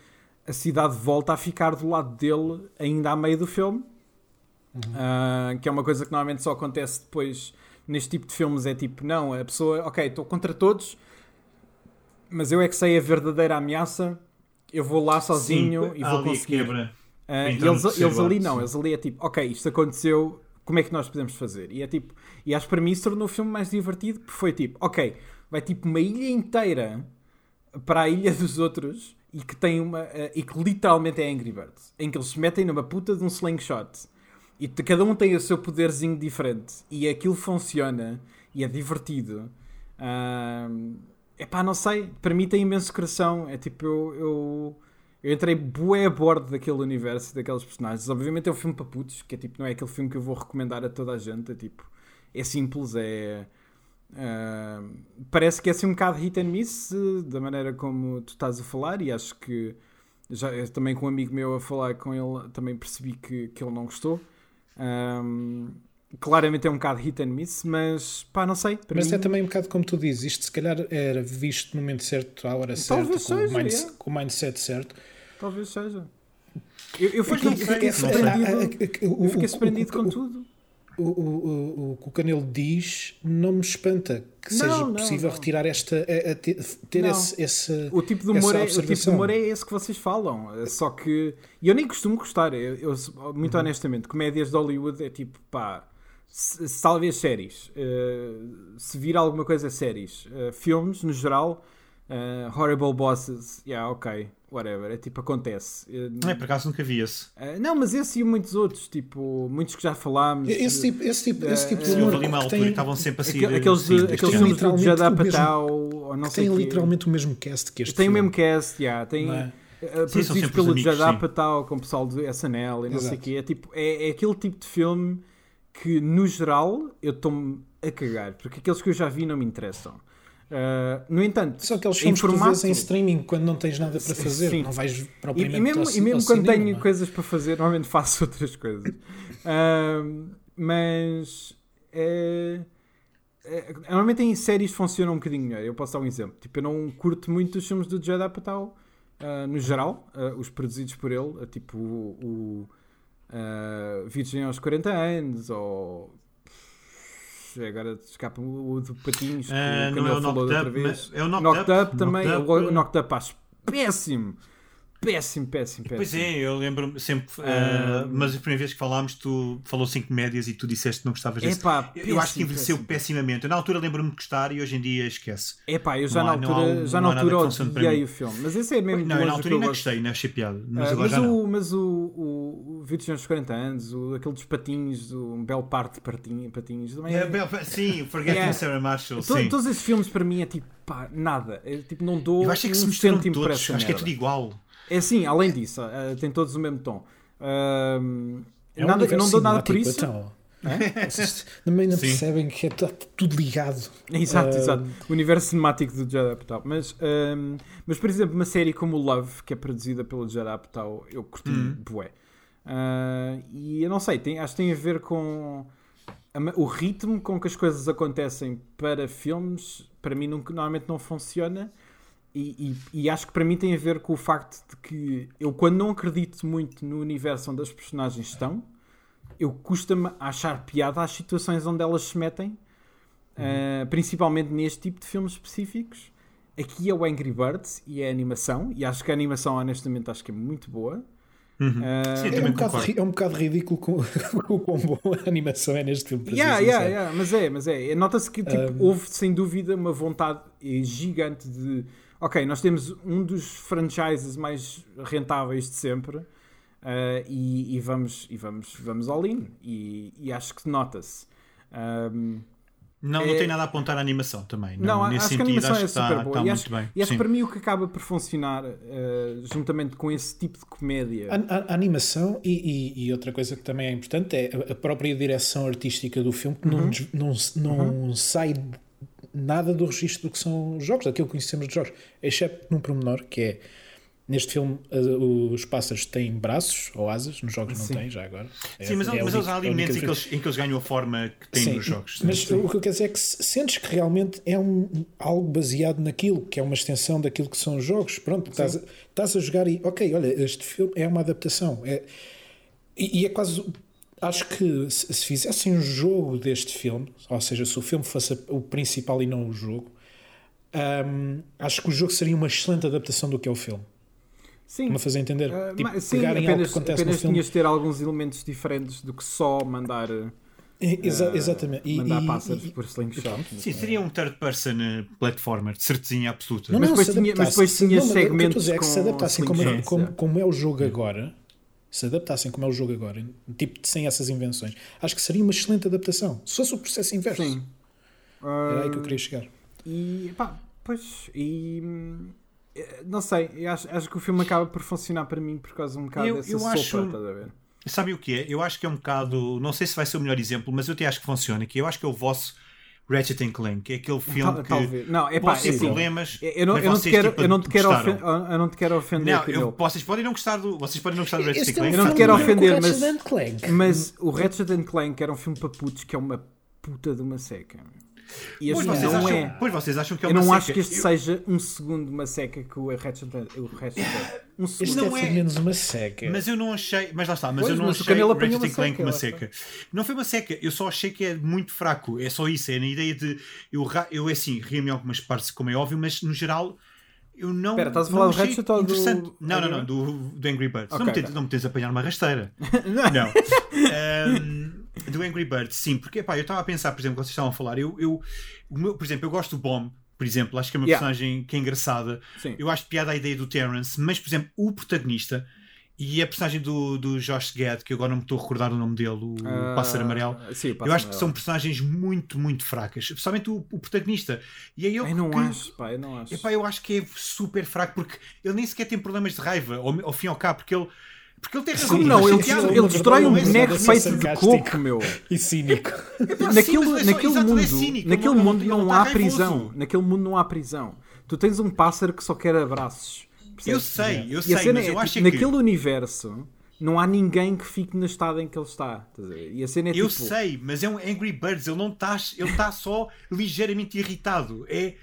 a cidade volta a ficar do lado dele ainda a meio do filme. Ah, que é uma coisa que normalmente só acontece depois neste tipo de filmes. É tipo, não, a pessoa, ok, estou contra todos, mas eu é que sei a verdadeira ameaça. Eu vou lá sozinho Sim, e vou conseguir. quebra. E Então, eles, eles ali não, sim. eles ali é tipo, ok, isto aconteceu, como é que nós podemos fazer? E é tipo, e acho que para mim isso tornou o filme mais divertido, porque foi tipo, ok, vai tipo uma ilha inteira para a ilha dos outros e que tem uma, eh, e que literalmente é Angry Birds, em que eles se metem numa puta de um slingshot e cada um tem o seu poderzinho diferente e aquilo funciona e é divertido. é pá, não sei, para mim tem imenso coração. É tipo, eu, eu, eu entrei bué a bordo daquele universo, daqueles personagens. Obviamente é um filme para putos, que é tipo, não é aquele filme que eu vou recomendar a toda a gente. É tipo, é simples, é. ah, parece que é assim um bocado hit and miss eh, da maneira como tu estás a falar, e acho que já eu também com um amigo meu a falar com ele também percebi que, que ele não gostou. Ahm, claramente é um bocado hit and miss, mas pá, não sei. Mas mim, é também um bocado como tu dizes, isto se calhar era visto no momento certo, à hora certa, com, o mindset, é. com o mindset certo. talvez seja. Eu, eu fiquei, não eu sei, fiquei não sei. surpreendido. O- Eu fiquei surpreendido com tudo. O, o, o, o que o Canelo diz não me espanta que Não, seja não, possível não. retirar esta. a- a ter esse, esse- O tipo de humor, é, o tipo de humor é esse que vocês falam. É Só que. E eu nem costumo gostar. Eu, eu- muito Uhum. honestamente, comédias de Hollywood é tipo, pá. Se, se talvez séries. eh, se vir alguma coisa, séries. Eh, filmes, no geral. eh, horrible Bosses. Yeah, ok. Whatever. É tipo, acontece. Não é, por acaso nunca vi esse. eh, não, mas esse e muitos outros. Tipo, muitos que já falámos. Esse tipo, esse tipo, esse tipo de humor uma que altura tem, que estavam sempre aqueles sim, aqueles filmes do o mesmo- Apatow, ou não que sei tem literalmente o mesmo cast que este Tem o filme. mesmo cast, yeah, tem é? produzidos pelo sim. Apatow com o pessoal do SNL e não sei o Exato. quê. É, tipo, é, é aquele tipo de filme que, no geral, eu estou-me a cagar, porque aqueles que eu já vi não me interessam. Uh, no entanto, São aqueles filmes que tu vês formato- em streaming quando não tens nada para fazer. Sim. Não vais e, propriamente e mesmo, ao, e mesmo quando cinema, tenho é? coisas para fazer, normalmente (laughs) faço outras coisas. Ahm, mas é, é- normalmente em séries funciona um bocadinho melhor. Eu posso dar um exemplo. Tipo, eu não curto muito os filmes do Judd Apatow, ah, no geral, ah, os produzidos por ele, tipo o, ah, Virgem aos 40 anos, ou agora escapa o do Patinhos, que Ah, o é o falou Knocked da outra vez. é o Knocked Knocked Up, Up também, Knocked o Up. o Knocked Up acho péssimo. Péssimo, péssimo, péssimo. Pois é, eu lembro-me sempre. ah, mas a primeira vez que falámos, tu falou 5 médias e tu disseste que não gostavas desse. Epá, Eu- eu acho que péssimo, envelheceu péssimo. pessimamente. Eu, na altura lembro-me de gostar e hoje em dia esquece. Epá, eu já Não na há- não há altura, um- já não na há altura odiei o filme. Mas esse é mesmo Não, na altura ainda gostei, não achei piada. Mas agora mas já não. o, mas o, o, o Vídeos aos 40 anos, o, aquele dos patinhos, o um belo par de patinhos, patinhos também É, é, bel- sim, Forgetting Yeah. Sarah Marshall. To- sim. Todos esses filmes para mim é tipo, pá, nada. É, tipo, não dou Eu acho é que se um misturam todos. Acho que é tudo igual. É assim, além disso, ah, tem todos o mesmo tom. Ah, É um nada, eu não dou nada por isso. então. Vocês também não Sim. percebem que é tu- tudo ligado. Exato, Ah, exato. O universo cinemático do Judd Apatow. Mas, ahm, mas, por exemplo, uma série como Love, que é produzida pelo Judd Apatow, eu curti Uhum. bué. Ah, e eu não sei, tem, acho que tem a ver com a o ritmo com que as coisas acontecem para filmes, para mim nunca, normalmente não funciona. E, e- e acho que para mim tem a ver com o facto de que eu, quando não acredito muito no universo onde as personagens estão, eu custa-me achar piada às situações onde elas se metem, uh, principalmente neste tipo de filmes específicos. Aqui é o Angry Birds e é a animação, e acho que a animação, honestamente, acho que é muito boa. Uhum. Uh, Sim, É um, bocado, é um bocado ridículo com, (laughs) com o quão boa a animação é neste filme. Yeah, yeah, yeah, mas é, mas é. Nota-se que tipo, Um, houve sem dúvida uma vontade gigante de ok, nós temos um dos franchises mais rentáveis de sempre eh, e, e vamos, e vamos, vamos all in. E, e acho que nota-se. Um, Não, É- não tem nada a apontar à animação também. Não, Não, nesse acho que a sentido, animação acho é que está, super boa. está E muito acho, bem. e acho Sim. que para mim o que acaba por funcionar eh, juntamente com esse tipo de comédia. A, a- a animação e, e- e outra coisa que também é importante é a- a própria direção artística do filme que Uhum. não, não, não sai nada do registro do que são os jogos, daquilo que conhecemos de jogos, exceto num pormenor que é Neste filme, uh, os pássaros têm braços ou asas, nos jogos não Sim. têm, já agora. Sim, mas, É mas eles há ali momentos em que, eles, em que eles ganham a forma que têm Sim, nos jogos. Mas Sim. o que eu quero dizer é que se- sentes que realmente é um, algo baseado naquilo, que é uma extensão daquilo que são os jogos. Pronto, estás a, estás a jogar e, ok, olha, este filme é uma adaptação. É, e, e é quase. Acho que se, se fizessem um jogo deste filme, ou seja, se o filme fosse o principal e não o jogo, hum, acho que o jogo seria uma excelente adaptação do que é o filme. Sim. Me fazer entender? Ah, tipo, mas sim, pegarem algo apenas, que acontece no apenas filme. tinhas de ter alguns elementos diferentes do que só mandar, uh, É, exa- exatamente. E- mandar e- pássaros e- por slingshot. Sim, seria um third person eh, platformer, de certezinha absoluta. Não, Mas não, depois se tinha- mas depois tinha não, mas segmentos é que se com adaptassem como, como, como é o jogo agora, se adaptassem como é o jogo agora, tipo sem essas invenções, acho que seria uma excelente adaptação. Se fosse o processo inverso, Sim. era aí que eu Ah, queria chegar. E pá, pois, e eh, não sei, eu acho, acho que o filme acaba por funcionar para mim por causa um bocado Eu- dessa eu sopa, acho- estás a ver? Sabe o que é? Eu acho que é um bocado. Não sei se vai ser o melhor exemplo, mas eu até acho que funciona. Que eu acho que é o vosso Ratchet and Clank, que é aquele filme Tal- que talvez. Não, é pá, pode ter é problemas. eu não, eu não te quero, tipo, eu não te quero, ofen- eu não te quero ofender Não, eu- vocês podem não gostar do, vocês podem não gostar do Ratchet Este and é um Clank. Eu não te quero ofender, mas-. Mas o Ratchet and Clank era um filme para putos que é uma puta de uma seca. E Pois este vocês, não acham, é. pois vocês acham que é Eu uma não seca. acho que este Eu- seja um segundo uma seca que o Ratchet o Ratchet Um segundo. não é, é- pelo menos uma seca. Mas eu não achei, mas lá está, mas Pois, eu não mas achei o Ratchet uma Clank seca, uma seca. Não foi uma seca, eu só achei que é muito fraco. É só isso, é na ideia de eu, eu é assim, ri-me algumas partes, como é óbvio, mas no geral eu não. Espera, estás a não falar do Ratchet ou do. Não, não, não, do, do Angry Birds. Ok, não, me tentes, ok. não me tentes apanhar uma rasteira. (laughs) não. (laughs) Ahm, do Angry Birds, sim, porque pá, eu estava a pensar, por exemplo, quando vocês estavam a falar, eu, eu meu, por exemplo, eu gosto do Bomb. Por exemplo, acho que é uma Yeah. personagem que é engraçada. Sim. Eu acho piada a ideia do Terrence, mas, por exemplo, o protagonista e a personagem do, do Josh Gad, que agora não me estou a recordar o nome dele, o Ah, Pássaro Amarelo, Sim, o eu Pássaro acho que são Amarelo. personagens muito, muito fracas, especialmente o, o protagonista. E é ele Eu não que. acho, pá, eu não acho. Epá, eu acho que é super fraco porque ele nem sequer tem problemas de raiva, ao, ao fim e ao cabo, porque ele. Porque ele tem razão. Como não? ele Ele, tem Ele, ele destrói um é boneco só feito de coco, meu. E cínico. Naquele, é é mundo, naquele ele mundo não está há prisão. Naquele mundo não há prisão. Tu tens um pássaro que só quer abraços. Eu sei, eu sei, mas é, eu tipo, acho que. naquele universo não há ninguém que fique no estado em que ele está. E a cena é Eu tipo. sei, mas é um Angry Birds, ele não está, ele está só ligeiramente irritado. É, é-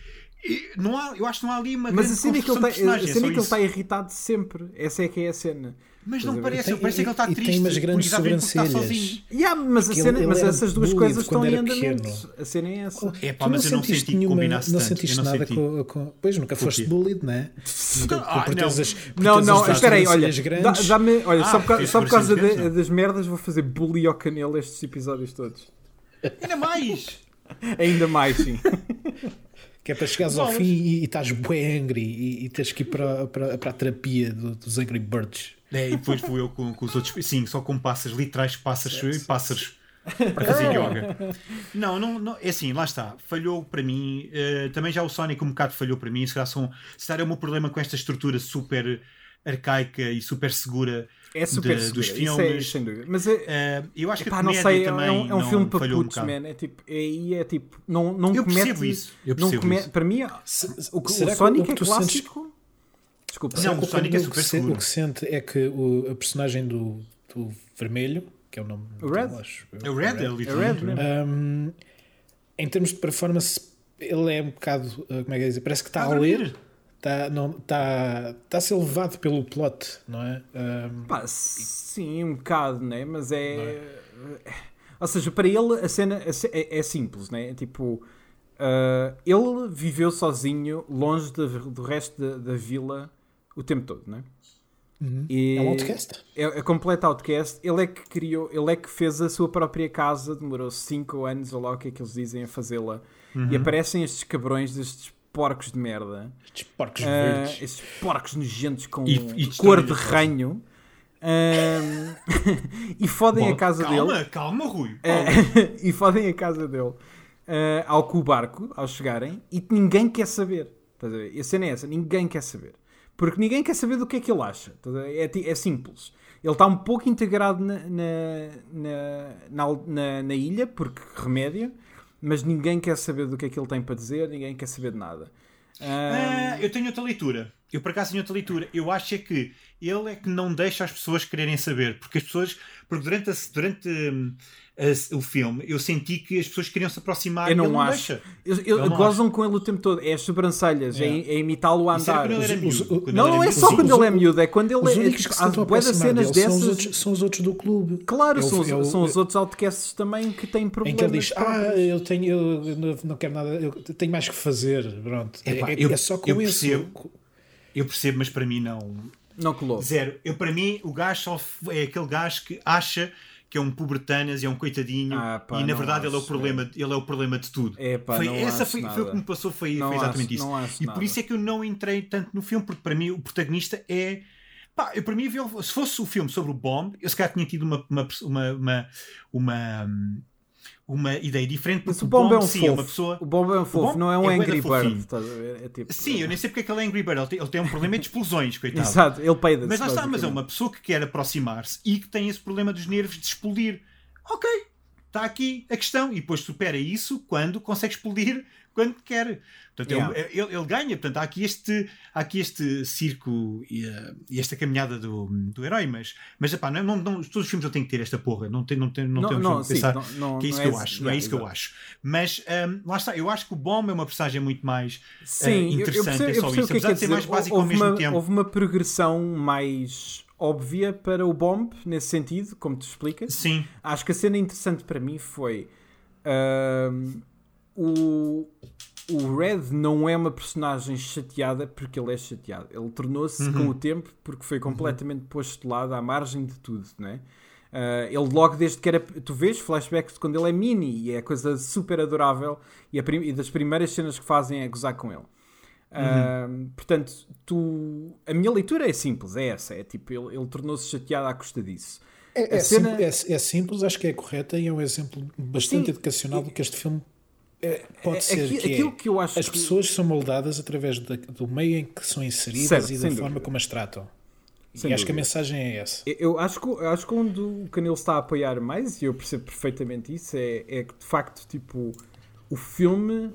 não há, eu acho que não há ali uma Mas a grande cena é que ele está, a é cena é que ele está irritado sempre. Essa é que é a cena. Mas não a parece, Tem- parece que ele está e- e triste. tem umas grandes está sobrancelhas. Yeah, mas a cena, ele- mas ele essas duas coisas estão em andamento. pequeno. A cena é essa. É pá, Tu mas eu não sentiste senti que nenhuma, combinasse não tanto. sentiste eu não nada senti. com, com. Pois nunca foste bullied, né? (laughs) Nunca, Ah, não. Não, não, espera aí, olha, dá-me, olha, Ah, só por, só por causa de- grandes, das merdas vou fazer bully ao canelo estes episódios todos. Ainda mais! Ainda mais, sim. Que é para chegares ao fim e, e estás bué angry e, e tens que ir para, para, para a terapia do- dos Angry Birds. É, e depois fui eu com, com os outros. Sim, só com pássaros, literais pássaros e pássaros para fazer yoga. Não, não, não, é assim, lá está. Falhou para mim. eh, também já o Sonic um bocado falhou para mim. Se calhar, são, se calhar é o meu problema com esta estrutura super arcaica e super segura É super de- dos isso filmes. é, sem dúvida. Mas é, Eh, eu acho que pá, a não sei, é, também um, é um não filme para um putos, bocado. man. É tipo, é, é tipo, não, não Eu comete. percebo isso, eu não percebo come- isso. Para mim, Se- o, o será que Sonic o que é tu sentes- clássico. Desculpa. Não, que o Sonic é o super que se- seguro. O que sente é que o, a personagem do, do vermelho, que é o nome O Red? acho eu. É o Red, é É literalmente. Red, né? Um, em termos de performance, ele é um bocado. uh, Como é que é dizer? Parece que está Está a a ler. Está, não, está, está a ser levado pelo plot, não é? Um, Pá, sim, um bocado, né? Mas é. Ou seja, para ele a cena é, é simples, né? Tipo, ah, ele viveu sozinho, longe da- do resto da, da vila o tempo todo, né? E é um outcast. É, é completo outcast. Ele é que criou, ele é que fez a sua própria casa, demorou 5 anos, ou lá o que é que eles dizem, a fazê-la. Uhum. E aparecem estes cabrões, estes porcos de merda. Estes porcos Ah, verdes. esses porcos nojentos com E- e cor de ranho Ahm, (laughs) e fodem Bom, a casa calma, dele calma, Rui. Eh, (laughs) e fodem a casa dele ah, ao o barco ao chegarem e ninguém quer saber Estás a ver? a cena é essa, ninguém quer saber porque ninguém quer saber do que é que ele acha é, é simples ele está um pouco integrado na, na, na, na, na- na ilha porque remédio mas ninguém quer saber do que é que ele tem para dizer ninguém quer saber de nada Ah, eu tenho outra leitura. Eu por acaso tenho outra leitura. Eu acho é que ele é que não deixa as pessoas quererem saber, porque as pessoas, porque durante, a, durante hum, a- o filme eu senti que as pessoas queriam se aproximar Eu não ele não acho. Eu- eu- Eu não gozam com ele o tempo todo. É as sobrancelhas, é, é imitá-lo a Isso andar. Os- miúdo. os- Não, não é só Os- quando ele é miúdo, é quando ele é. que há aproximar cenas dele são os, dessas. outros, são os outros do clube. Claro, Ele- são, os- ele- são os outros outcasts também que têm Em problemas. que ele diz, ah, próprios. eu tenho, eu não- não quero nada, eu tenho mais que fazer. Pronto. É, Epá, é- eu- é só com eu esse. percebo. Eu percebo, mas para mim não. Não colou. Zero. Eu, para mim, o gajo é aquele gajo que acha que é um pubertanas e é um coitadinho Ah, pá, e na verdade ele é o problema ele é o problema de tudo É, pá, foi, essa foi, foi nada. o que me passou foi, foi exatamente isso e nada. por isso é que eu não entrei tanto no filme porque para mim o protagonista é pá, eu para mim se fosse o filme sobre o Bomb eu se calhar tinha tido uma uma uma, uma, uma, uma ideia diferente Mas porque o Bomb é um sim, fofo. é uma pessoa O Bomb é um fofo, Bomb não é um é bué da Angry. Bird. É tipo- sim eu nem sei porque é que ele é Angry Bird ele tem, ele tem um problema de explosões coitado Exato, ele peida mas lá está, mas é uma pessoa que quer aproximar-se e que tem esse problema dos nervos de explodir. Ok, está aqui a questão. E depois supera isso quando consegue explodir quando quer. Portanto, ele- Yeah. ele, ele ganha. Portanto, há aqui este, há aqui este circo e, eh, e esta caminhada do, do herói. Mas, mas epá, não, não, não, todos os filmes eu tenho que ter esta porra. Não, tem, não, tem, não, Não, temos não, que sim, pensar não- não- que é isso não que é eu esse- acho. Não é isso que eu acho. Mas hum, lá está, eu acho que o Bomb é uma personagem muito mais Sim, eh, eu- eu interessante. percebo- é eu só percebo isso. que é Apesar de ser dizer. mais básico ao houve, mesmo uma, tempo. houve uma progressão mais óbvia para o Bomb, nesse sentido, como tu explicas. Sim. Acho que a cena interessante para mim foi ahm, o, o Red não é uma personagem chateada porque ele é chateado. Ele tornou-se Uhum. com o tempo porque foi completamente posto de lado à margem de tudo, né? Ah, ele logo desde que era. Tu vês flashbacks de quando ele é mini e é coisa super adorável e, a prim- e das primeiras cenas que fazem é gozar com ele. Ah, portanto, tu, a minha leitura é simples, é essa: é tipo, ele, ele tornou-se chateado à custa disso. É, A é cena- sim- é- é simples, acho que é correta e é um exemplo bastante Sim. educacional do que este filme é, pode É- ser. aqui- que é, aquilo que eu acho as que- pessoas são moldadas através da- do meio em que são inseridas Certo, e da forma dúvida. como as tratam. Sem e acho que a dúvida. mensagem é essa. Eu- acho que, eu acho que onde o Canelo está a apoiar mais, e eu percebo perfeitamente isso, é, é que de facto, tipo, o filme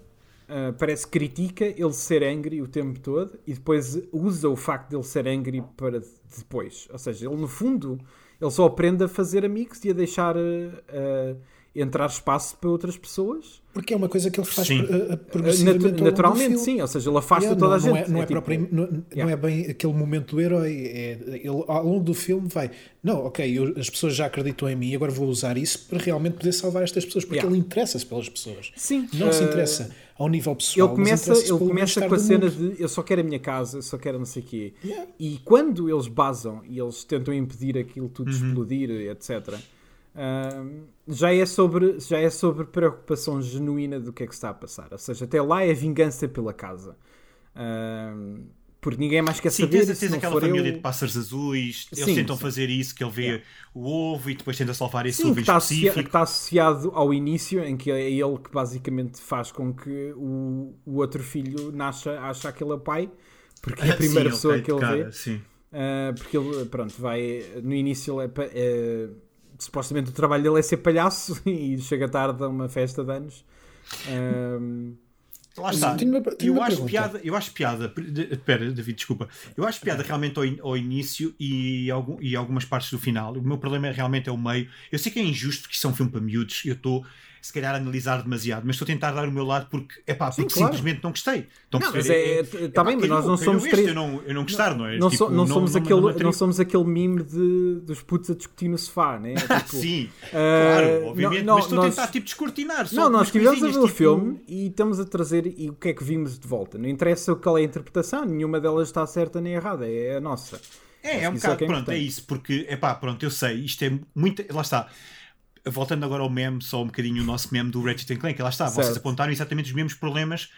ah, parece que critica ele ser angry o tempo todo e depois usa o facto de ele ser angry para depois. Ou seja, ele no fundo, ele só aprende a fazer amigos e a deixar ah, entrar espaço para outras pessoas. Porque é uma coisa que ele faz Sim. uh, uh, Ah, progressivamente naturalmente, sim. Ou seja, ele afasta Yeah, toda não, a gente. Não é, não é, tipo- propriamente- não- não Yeah. é bem aquele momento do herói. É, ele, ao longo do filme vai, não, ok, eu- as pessoas já acreditam em mim, agora vou usar isso para realmente poder salvar estas pessoas, porque Yeah. ele interessa-se pelas pessoas. Sim. Não se ah, interessa ao nível pessoal. Ele começa, ele começa com a cena mundo. de eu só quero a minha casa, eu só quero não sei o quê. Yeah. E quando eles basam e eles tentam impedir aquilo tudo de Uhum. explodir, etc., já, é sobre, já é sobre preocupação genuína do que é que está a passar. Ou seja, até lá é vingança pela casa. Ahm, porque ninguém mais quer Sim, saber. tens, se tens não aquela família eu- de pássaros azuis, eles Sim, tentam sim. fazer isso, que ele vê Yeah. o ovo e depois tenta salvar esse Sim, ovo que está, associa- específico. que está associado ao início, em que é ele que basicamente faz com que o, o outro filho nasça, acha que ele é pai, porque é a (laughs) primeira Sim, pessoa ok, que ele cara, vê. Sim. Uh, porque ele, pronto, vai. No início, ele é, é- supostamente o trabalho dele é ser palhaço (laughs) e chega tarde a uma festa de anos. Um, Lá está. tenho uma- tenho eu, acho pergunta. piada, eu acho piada. Espera, David, desculpa. Eu acho piada realmente ao, in- ao início e, algum, e algumas partes do final. O meu problema é realmente é o meio. Eu sei que é injusto porque isto é um filme para miúdos. Eu estou, se calhar, analisar demasiado, mas estou a tentar dar o meu lado porque, é pá, porque claro. simplesmente não gostei. Estão a Não, mas é- tá bem, mas nós não somos três- Eu não, eu não gostar, não é? não, Tipo, so- não somos não- aquele, não não, somos aquele meme de, dos putos a discutir no sofá, né? (laughs) Tipo, Sim, uh, claro, obviamente. não, mas estou a nós- tentar, tipo, descortinar. Não, nós estivemos a ver o tipo- filme e estamos a trazer e o que é que vimos de volta. Não interessa qual é a interpretação, nenhuma delas está certa nem errada, é a nossa. É, Acho é um é bocado, é pronto, é isso, porque, é pá, pronto, eu sei, isto é muito, lá está, voltando agora ao meme, só um bocadinho o nosso meme do Ratchet Clank, lá está, vocês Certo. apontaram exatamente os mesmos problemas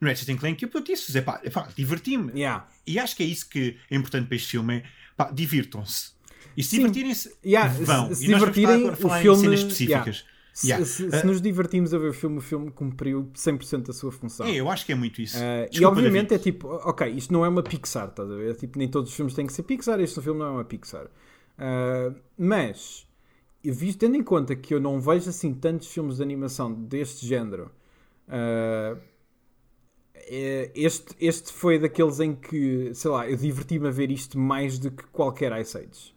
no Ratchet Clank que eu disse, é pá, é pá diverti-me, Yeah. e acho que é isso que é importante para este filme, é, pá, divirtam-se, e se divertirem-se, Yeah, vão, se- se e nós vamos divertirem, agora falar o em filme- cenas específicas. Se, Yeah. se- Ah, se nos divertimos a ver o filme, o filme cumpriu 100% a sua função. É, eu acho que é muito isso. Uh, e obviamente é tipo, ok, isto não é uma Pixar, estás a ver? Tipo, nem todos os filmes têm que ser Pixar, este filme não é uma Pixar. Uh, mas, eu vi, tendo em conta que eu não vejo assim tantos filmes de animação deste género, uh, este, este foi daqueles em que, sei lá, eu diverti-me a ver isto mais do que qualquer Ice Age.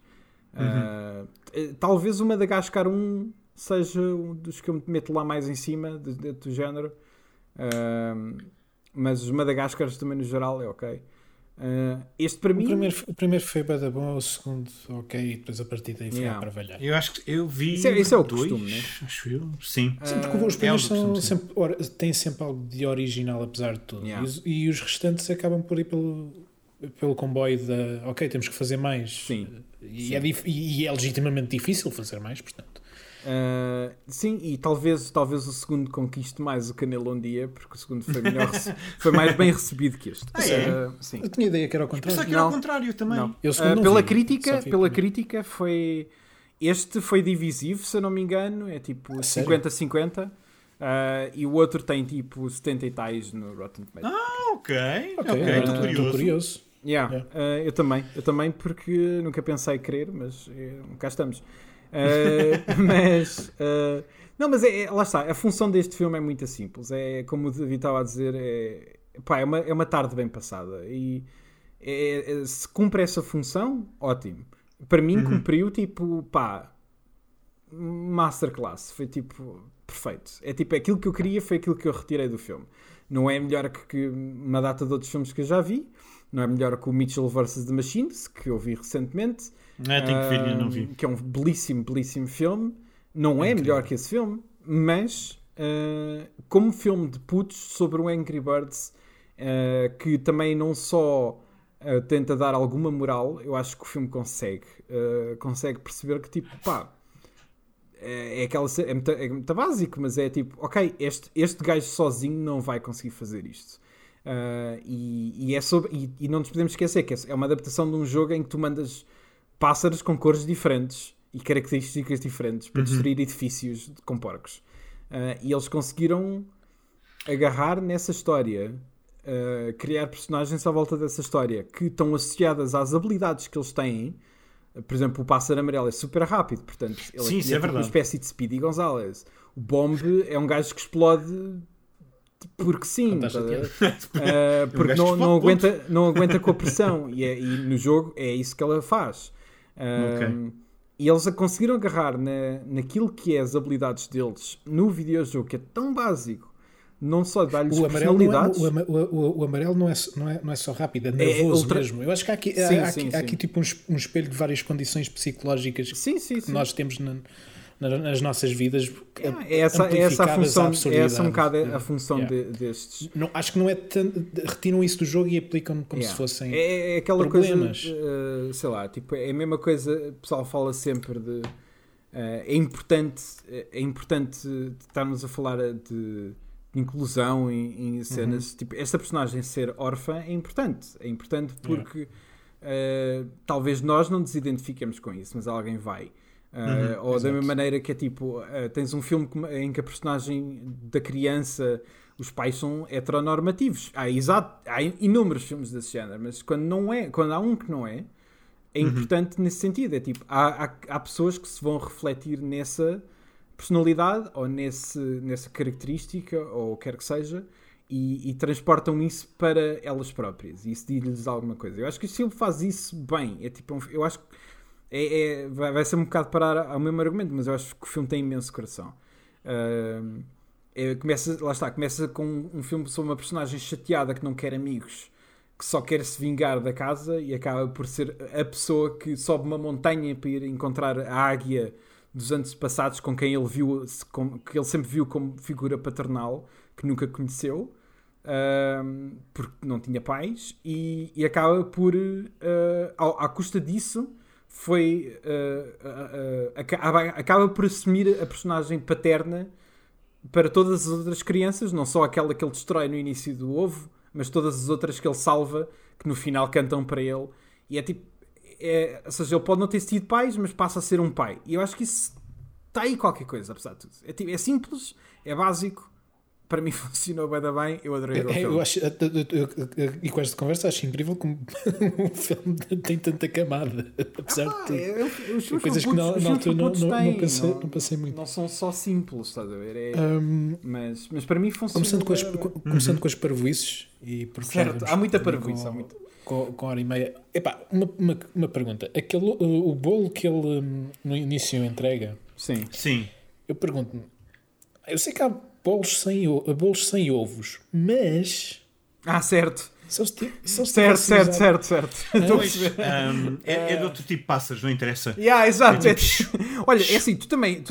Uh, talvez o Madagascar 1 seja um dos que eu me meto lá mais em cima do, do género. Uh, mas os Madagascars também no geral é ok. Uh, este para o mim. Primeiro, o primeiro foi bada bom, o segundo, ok, e depois a partir daí foi Yeah. para valhar. Eu acho que eu vi. Isso é- isso é o dois, costume, né? Acho eu. Sim. Sim, porque os é primeiros o são costume, sim. sempre, ora, têm sempre algo de original, apesar de tudo. Yeah. E, os, e os restantes acabam por ir pelo, pelo comboio da. Ok, temos que fazer mais. Sim. E, Sim. É, dif- e e é legitimamente difícil fazer mais, portanto. Uh, sim, e talvez, talvez o segundo conquiste mais o Canelo um dia, porque o segundo foi, melhor rece- (laughs) foi mais bem recebido que este. Ah, é? Uh, sim. Eu tinha ideia que era ao Pensava contrário. que era ao contrário também. Não. Eu segundo Uh, pela vi, crítica, pela crítica foi este foi divisivo, se eu não me engano, é tipo sério? 50-50. uh, e o outro tem tipo 70 e tais no Rotten Tomatoes. Ah, ok. Ok, Ok, agora estou estou curioso. curioso. Yeah, Yeah. uh, eu também, eu também, porque nunca pensei querer, mas eh, cá estamos. Uh, (laughs) mas uh, não, mas é, é- lá está, a função deste filme é muito simples. É como o David estava a dizer, é, pá, é, uma, é uma tarde bem passada. E é- é- se cumpre essa função, ótimo. Para mim, cumpriu tipo, pá, masterclass. Foi tipo, perfeito. É tipo, aquilo que eu queria foi aquilo que eu retirei do filme. Não é melhor que, que uma data de outros filmes que eu já vi. Não é melhor que o Mitchell vs. The Machines, que eu vi recentemente. Ah, tenho que ver, ainda não vi. Que é um belíssimo, belíssimo filme. Não é melhor que esse filme, mas uh, como filme de putos sobre o Angry Birds, uh, que também não só uh, tenta dar alguma moral, eu acho que o filme consegue. Consegue perceber que, tipo, pá, é, é aquela é muito, é muito básico, mas é tipo, ok, este, este gajo sozinho não vai conseguir fazer isto. Uh, e, e é sobre, e, e não nos podemos esquecer que é é uma adaptação de um jogo em que tu mandas pássaros com cores diferentes e características diferentes para destruir edifícios com porcos. Uh, e eles conseguiram agarrar nessa história, uh, criar personagens à volta dessa história que estão associadas às habilidades que eles têm. Por exemplo, o pássaro amarelo é super rápido, portanto, ele Sim, isso é tipo uma espécie de Speedy Gonzalez. O Bomb é um gajo que explode porque sim, tá. Uh, (laughs) (laughs) porque não, não, aguenta, não aguenta com a pressão e, é- e no jogo é isso que ela faz. Um, E eles a conseguiram agarrar na, naquilo que é as habilidades deles no videojogo, que é tão básico, não só amarelo, não é, personalidades. o, o- o- amarelo não, é, não, é, não é só rápido, é É nervoso ultra- mesmo. Eu acho que há aqui, Sim, há, sim, aqui, sim. há aqui tipo um, es- espelho de várias condições psicológicas que nós temos na- nas nossas vidas. É essa, é essa a à função, é essa um bocado a função Yeah. de- destes. Não, acho que não é tanto. Retiram isso do jogo e aplicam como Yeah. se fossem. É, é aquela problemas. coisa, eh, sei lá, tipo, é a mesma coisa, o pessoal fala sempre de. eh, é importante, é importante estarmos a falar de inclusão em, em cenas. Uhum. Tipo, esta personagem ser órfã é importante. É importante porque eh, talvez nós não nos identifiquemos com isso, mas alguém vai. Eh, Uhum, ou da exato. mesma maneira que é tipo, eh, tens um filme em que a personagem da criança, os pais são heteronormativos. Há, exato, há inúmeros filmes desse género, mas quando não é, quando há um que não é, é importante nesse sentido. É tipo, há, há, há pessoas que se vão refletir nessa personalidade ou nesse, nessa característica ou o que quer que seja e, e transportam isso para elas próprias e isso diz-lhes alguma coisa. Eu acho que o filme faz isso bem. É tipo, um- eu acho que é, é- vai, ser um bocado parar ao mesmo argumento, mas eu acho que o filme tem imenso coração. Ahm, é, começa, lá está, começa com um filme sobre uma personagem chateada que não quer amigos, que só quer se vingar da casa e acaba por ser a pessoa que sobe uma montanha para ir encontrar a águia dos anos passados com quem ele viu, com- que ele sempre viu como figura paternal, que nunca conheceu, ahm, porque não tinha pais, e, e acaba por, ao- à custa disso, foi ah, ah, ah, acaba, acaba por assumir a personagem paterna para todas as outras crianças, não só aquela que ele destrói no início do ovo, mas todas as outras que ele salva, que no final cantam para ele. E é tipo, é, ou seja, ele pode não ter sido pais, mas passa a ser um pai. E eu acho que isso está aí qualquer coisa, apesar de tudo. É, tipo, é simples, é básico, para mim (laughs) funcionou bem, bem eu adorei o É, filme. eu acho, eu- eu- eu- e com esta conversa acho incrível como (laughs) o filme tem tanta camada, (laughs) apesar de Ah, tudo. os filmes coisas que na, altura não, não, não pensei, não- não pensei muito. não são só simples, estás a ver? É- Hum, mas, mas para mim funciona. começando com as, bué da bem. co- começando com as parvoices e porque Certo, vamos há muita parvoíce, com, há muita. Com, com hora e meia. Epá, uma, uma, uma pergunta. Aquele, o, o bolo que ele hum, no início entrega, Sim. Sim. eu pergunto-me, eu sei que há bolos sem, o- bolos sem ovos, mas Ah, certo. se eles, se Certo, certo, certo, certo. Estou a Pois, perceber. um, é, é de outro tipo de pássaros, não interessa. Yeah, exato. É tipo- (laughs) Olha, é assim, tu também,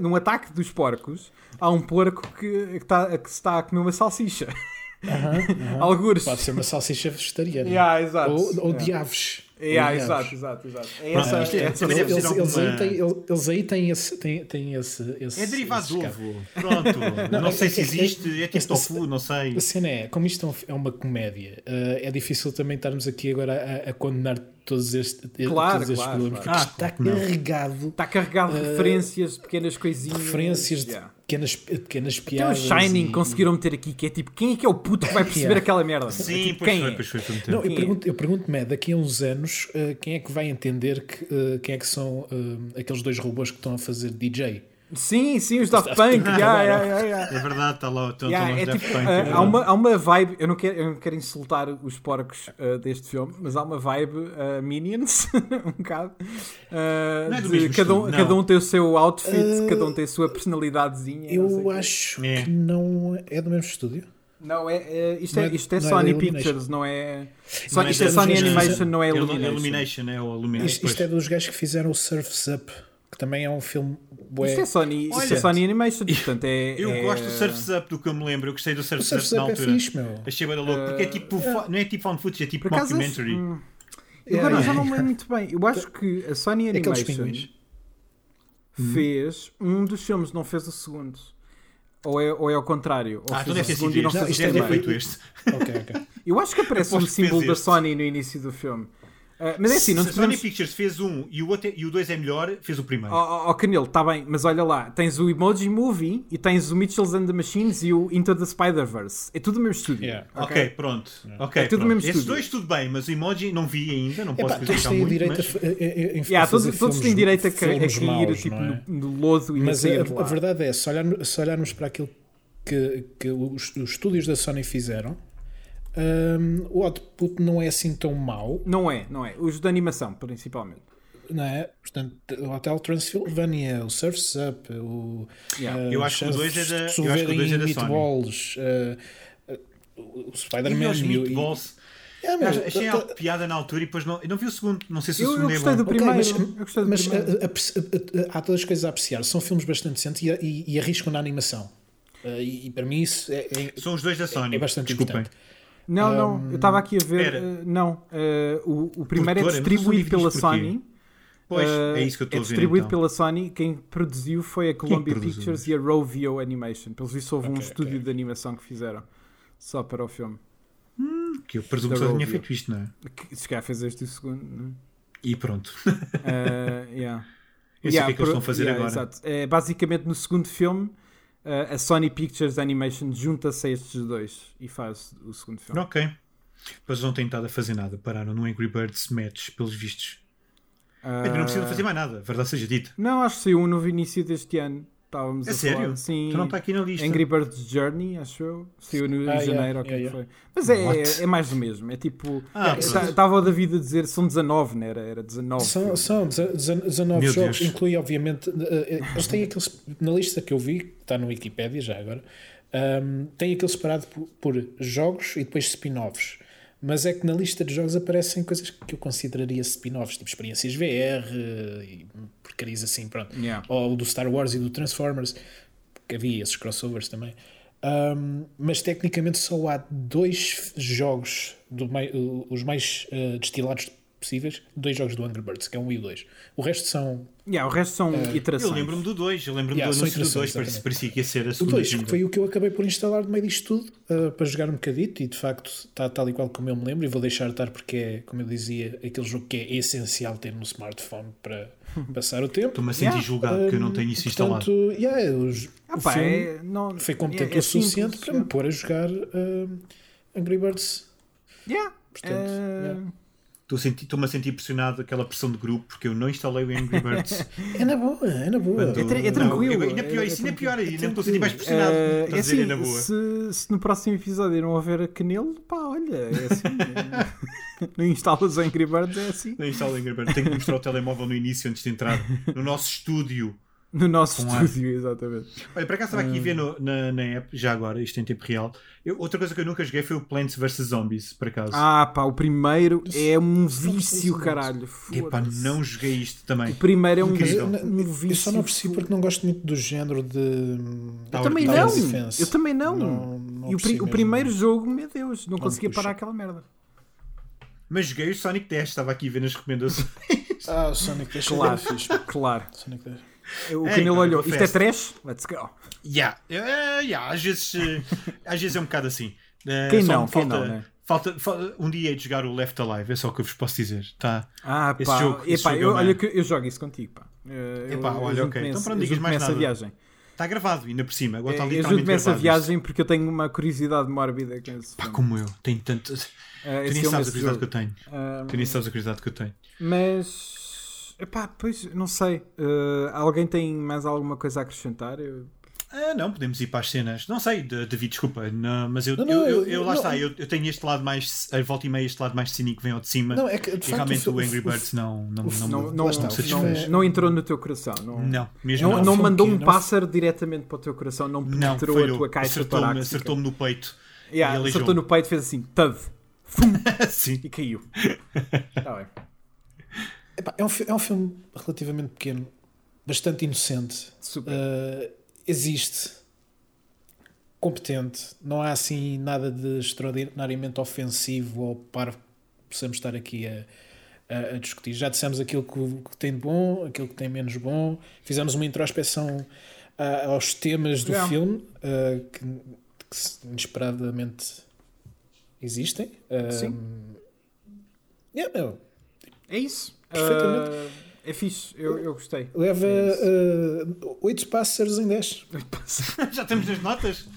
num ataque dos porcos, há um porco que, que, tá, está a comer uma salsicha. (laughs) Algures. Pode ser uma salsicha vegetariana. Yeah, exato. Ou, ou Yeah. de aves. Yeah, de exato, exato, exato. É Pronto, essa, é- é essa Eles, eles, aí alguma- têm, eles- aí têm esse. Têm, têm esse, esse É derivado esse de ovo. Pronto. (laughs) Não, é- sei é- se é- existe, é é- tipo tofu, não sei. A cena é, como isto é um- é uma comédia, eh, é difícil também estarmos aqui agora a, a condenar todos, este, Claro, todos estes claro, problemas, claro. porque Ah, isto está não. carregado Está carregado de referências, de pequenas coisinhas. referências de Pequenas, pequenas Até o piadas. Shining e- conseguiram meter aqui, que é tipo, quem é que é o puto que vai (laughs) perceber Yeah. aquela merda? Sim, tipo, pois quem foi, é? pois foi, Não, eu pergunto, eu pergunto-me, é, daqui a uns anos, eh, quem é que vai entender que, eh, quem é que são eh, aqueles dois robôs que estão a fazer DJ? Sim, sim, os Daft Punk yeah, yeah, yeah, yeah. É verdade, está lá, estão Yeah, lá é Daft tipo, Punk, uh, é há, uma, há uma vibe, eu não, quero, eu não quero insultar os porcos uh, deste filme, mas há uma vibe uh, Minions, (laughs) um bocado. uh, Não é do de mesmo cada, um, cada não. um tem o seu outfit, Uh, cada um tem a sua personalidadezinha. não o Eu acho É. que não é do mesmo estúdio. Não, é, é- isto, Não é, é- isto é não é Sony. Pictures, não é. Não Só, é isto é Sony. Animation, não é Illumination. Illumination. É o Illumination. Isto, isto é dos gajos que fizeram o Surf's Up, que também é um filme bué. Isto é Sony, isto é Olha, Sony Animation, portanto é. (laughs) Eu é- gosto do Surf's Up do que eu me lembro. Eu gostei do Surf's Surf's Up na é altura. fixe, meu. Achei bem louco, porque é tipo, fo- não é tipo found footage, é tipo mockumentary. hum, Yeah, agora já não me lembro muito bem. Eu acho que a Sony Animation pinguins. fez um dos filmes, não fez o segundo. Ou é, ou é ao contrário. Ou Ah, então fez deve o ter segundo sido e não. Não, fez o isto é Deve ter primeiro. feito este. Ok, ok. Eu acho que aparece um símbolo da. Sony no início do filme. Ah, mas é assim, não Se a Sony podemos... Pictures fez um e o, outro, é- e o dois é melhor, fez o primeiro. Oh, oh, oh, Canelo, está bem, mas olha lá, tens o Emoji Movie e tens o Mitchells and the Machines e o Into the Spider-Verse. É tudo o mesmo estúdio. Yeah. ok, pronto. Ok, É tudo pronto. mesmo Esses dois tudo bem, mas o emoji não vi ainda, não posso Epá, todos criticar têm muito. direito mas... a, a, a, a Yeah, todos, todos têm direito a, cair maus, tipo, é? no, no lodo e Mas a a verdade é, se, olhar- se olharmos para aquilo que, que os, os estúdios da Sony fizeram, hum, o output não é assim tão mau, Não é, não é. Os de animação, principalmente. não é? Portanto, o Hotel Transylvania, o Surf's Up, o. Yeah. uh, Eu acho que o dois é da- eu acho que o Souverem dois é da. Meatballs, uh, uh, o Spider-Man os e o- e- meatballs. É, meu, Achei achei tá- a piada na altura e depois não, eu não vi o segundo. Não sei se o Eu, eu segundo é gostei bom. do primeiro. mas, eu gostei do mas, primeiro. há todas as coisas a apreciar. São filmes bastante decentes e, e, e arriscam na animação. Uh, e, e para mim isso é, é- São os dois da Sony. é bastante Desculpem. importante. Não, não, eu estava aqui a ver. Eh, não, eh, o, o primeiro é Produtora, mas distribuído pela. Sony. Pois, Eh, é isso que eu estou é a ver. distribuído Então. pela Sony. Quem produziu foi a Columbia produziu Pictures e a Rovio Animation. Pelos vistos, houve um Ok, estúdio de animação que fizeram só para o filme. Que eu presumo que só tinha feito isto, não é? Que, se calhar fez este o segundo. Não E pronto. é? Eh, yeah. (laughs) Eu sei o que é que eles estão a fazer yeah, agora. exato. Eh, basicamente, no segundo filme, eh, a Sony Pictures Animation junta-se a estes dois e faz o segundo filme. Ok. Depois não têm estado a fazer nada. Pararam no Angry Birds Match, pelos vistos. Mas não precisam fazer mais nada, verdade seja dita. Não, acho que saiu um no início deste ano. Estávamos É a sério? falar. Sim. Então não está aqui na lista. Angry Birds Journey, acho eu. Saiu no Ah, em yeah, janeiro, ou o que yeah, é que yeah. foi. Mas é, What? é mais do mesmo. É tipo. Ah. Estava o David a dizer, são 19, não era? Era 19. São, são 19 Meu jogos, Deus. inclui obviamente. eh, eh, Eles têm aqueles. Na lista que eu vi, que está no Wikipedia já agora, um, tem aquele separado por, por jogos e depois spin-offs. Mas é que na lista de jogos aparecem coisas que eu consideraria spin-offs, tipo experiências VR e porcarias assim, pronto. Yeah. Ou do Star Wars e do Transformers, que havia esses crossovers também. Um, mas tecnicamente só há dois jogos, do mai- os mais eh, destilados possíveis, dois jogos do Angry Birds, que é um e o dois. O resto são Yeah, o resto são iterações. Eu lembro-me do 2, eu lembro-me Yeah, do anúncio do 2, iterações, parecia, parecia que ia ser a o segunda 2, vinda. que foi o que eu acabei por instalar no meio disto tudo uh, para jogar um bocadito e de facto está tal e qual como eu me lembro e vou deixar estar porque é, como eu dizia, aquele jogo que é essencial ter no smartphone para passar o tempo. Estou-me a sentir Yeah. julgado que eu não tenho isso instalado. Portanto, yeah, os, Ah, o pá, é, não, foi competente é- é o suficiente simples, para me é. pôr a jogar uh, Angry Birds. Yeah. Portanto, Eh, yeah. A Estou-me a sentir pressionado aquela pressão de grupo porque eu não instalei o Angry Birds. É na boa, é na boa. Quando- É tra- é Não, tranquilo, eu- ainda é- pior, é isso ainda é pior, ainda É me estou a sentir mais pressionado. A é dizer assim, ainda boa. se, se no próximo episódio não houver Canelo, pá, olha, é assim. (laughs) (laughs) não instalas o Angry Birds, é assim. Não instalo o Angry Birds. Tenho que mostrar o telemóvel no início antes de entrar no nosso estúdio. No nosso Com ar. estúdio, exatamente. Olha, para cá estava aqui a ver no- na, na app, já agora, isto em tempo real. Eu- outra coisa que eu nunca joguei foi o Plants vs Zombies, por acaso. Ah, pá, o primeiro é um vício, foda-se. caralho. Epá, não joguei isto também. O primeiro é um, eu, um eu vício. só não aprecio porque não gosto muito do género de. Eu também não. Defense. Eu também não. Não- não e o, pri- o primeiro jogo, meu Deus, não, Não conseguia parar aquela merda. Mas joguei o Sonic 10, estava aqui a ver nas recomendações. Ah, o Sonic deixa Claro, bem fixe. claro. Sonic 10. O Ei, Canelo pá, olhou, isto é trash? Let's go. yeah. Eh, yeah, às, vezes, eh, às vezes é um bocado assim. Eh, Quem não, quem falta, não, né? falta, falta- um dia hei de jogar o Left Alive, é só o que eu vos posso dizer. Tá. Ah, Esse pá, jogo- esse epá, jogo é eu, olha que eu jogo isso contigo, pá. Eh, Epá, eu, olha, eu ok. Então para não digas mais nada. viagem. Está gravado, ainda por cima. Agora está literalmente junto-me essa viagem porque eu tenho uma curiosidade mórbida com esse Pá, filme. como eu. Tenho tanto. Tu Eh, esse nem sabes a curiosidade jogo. que eu tenho. Ah, Tu nem sabes a curiosidade que eu tenho. Mas, epá, pois, não sei. Eh, alguém tem mais alguma coisa a acrescentar? Eu- Ah, não, podemos ir para as cenas. Não sei, David, desculpa, não, mas eu, Não, eu, não, eu, eu- eu- lá não. está, eu, eu tenho este lado mais, a volta e meia, este lado mais cínico vem ao de cima. Não, é que de e facto, realmente o, fi- Angry o- Birds não, não, o- não, Não, não, não, está, não, o não entrou no teu coração. Não, não, mesmo não, não. não mandou um pássaro diretamente para o teu coração, não Não, penetrou a falhou. tua caixa Acertou-me torácica. acertou no peito. Yeah, acertou no peito, fez assim, tud, (laughs) Sim. e caiu. (laughs) Tá bem. É, um, é um filme relativamente pequeno, bastante inocente. Uh, existe, competente, não há assim nada de extraordinariamente ofensivo ou para possamos estar aqui a, a- a discutir. Já dissemos aquilo que, que tem de bom, aquilo que tem menos bom, fizemos uma introspeção aos temas do Yeah. filme ah, que, que inesperadamente existem. Ah, Sim. yeah, meu, É isso. Perfeitamente. Ah, é fixe, eu, eu gostei. leva É ah, 8 pássaros em 10. (laughs) Já estamos nas notas?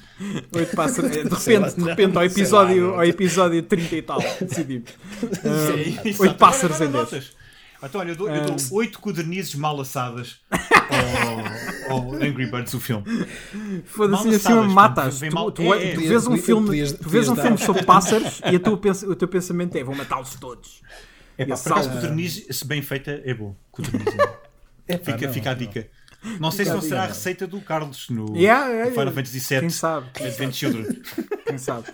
Oito pássaros. De (laughs) Sei lá, repente, de repente ao, episódio, lá, ao episódio 30 e tal, decidimos. Sim, exato. Oito pássaros Agora em vai 10. notas. Então, olha, eu dou, eu dou Ah. oito codernizes mal assadas ao, ao Angry Birds, o filme. Foda-se, Mal assim me assadas, matas. Tu, mal- tu- é, é. tu vês um filme, podias- tu vês um filme sobre pássaros e a tua pensa- o teu pensamento é vou matá-los todos. É E pá, a por acaso, se bem feita, é bom. Coderniz (laughs) é. Epá, Fica, não, fica a dica. Não sei se não será a receita do Carlos no, Yeah, yeah, no Final yeah. Fantasy Quem VII sabe? Advent Children. (laughs) Quem sabe?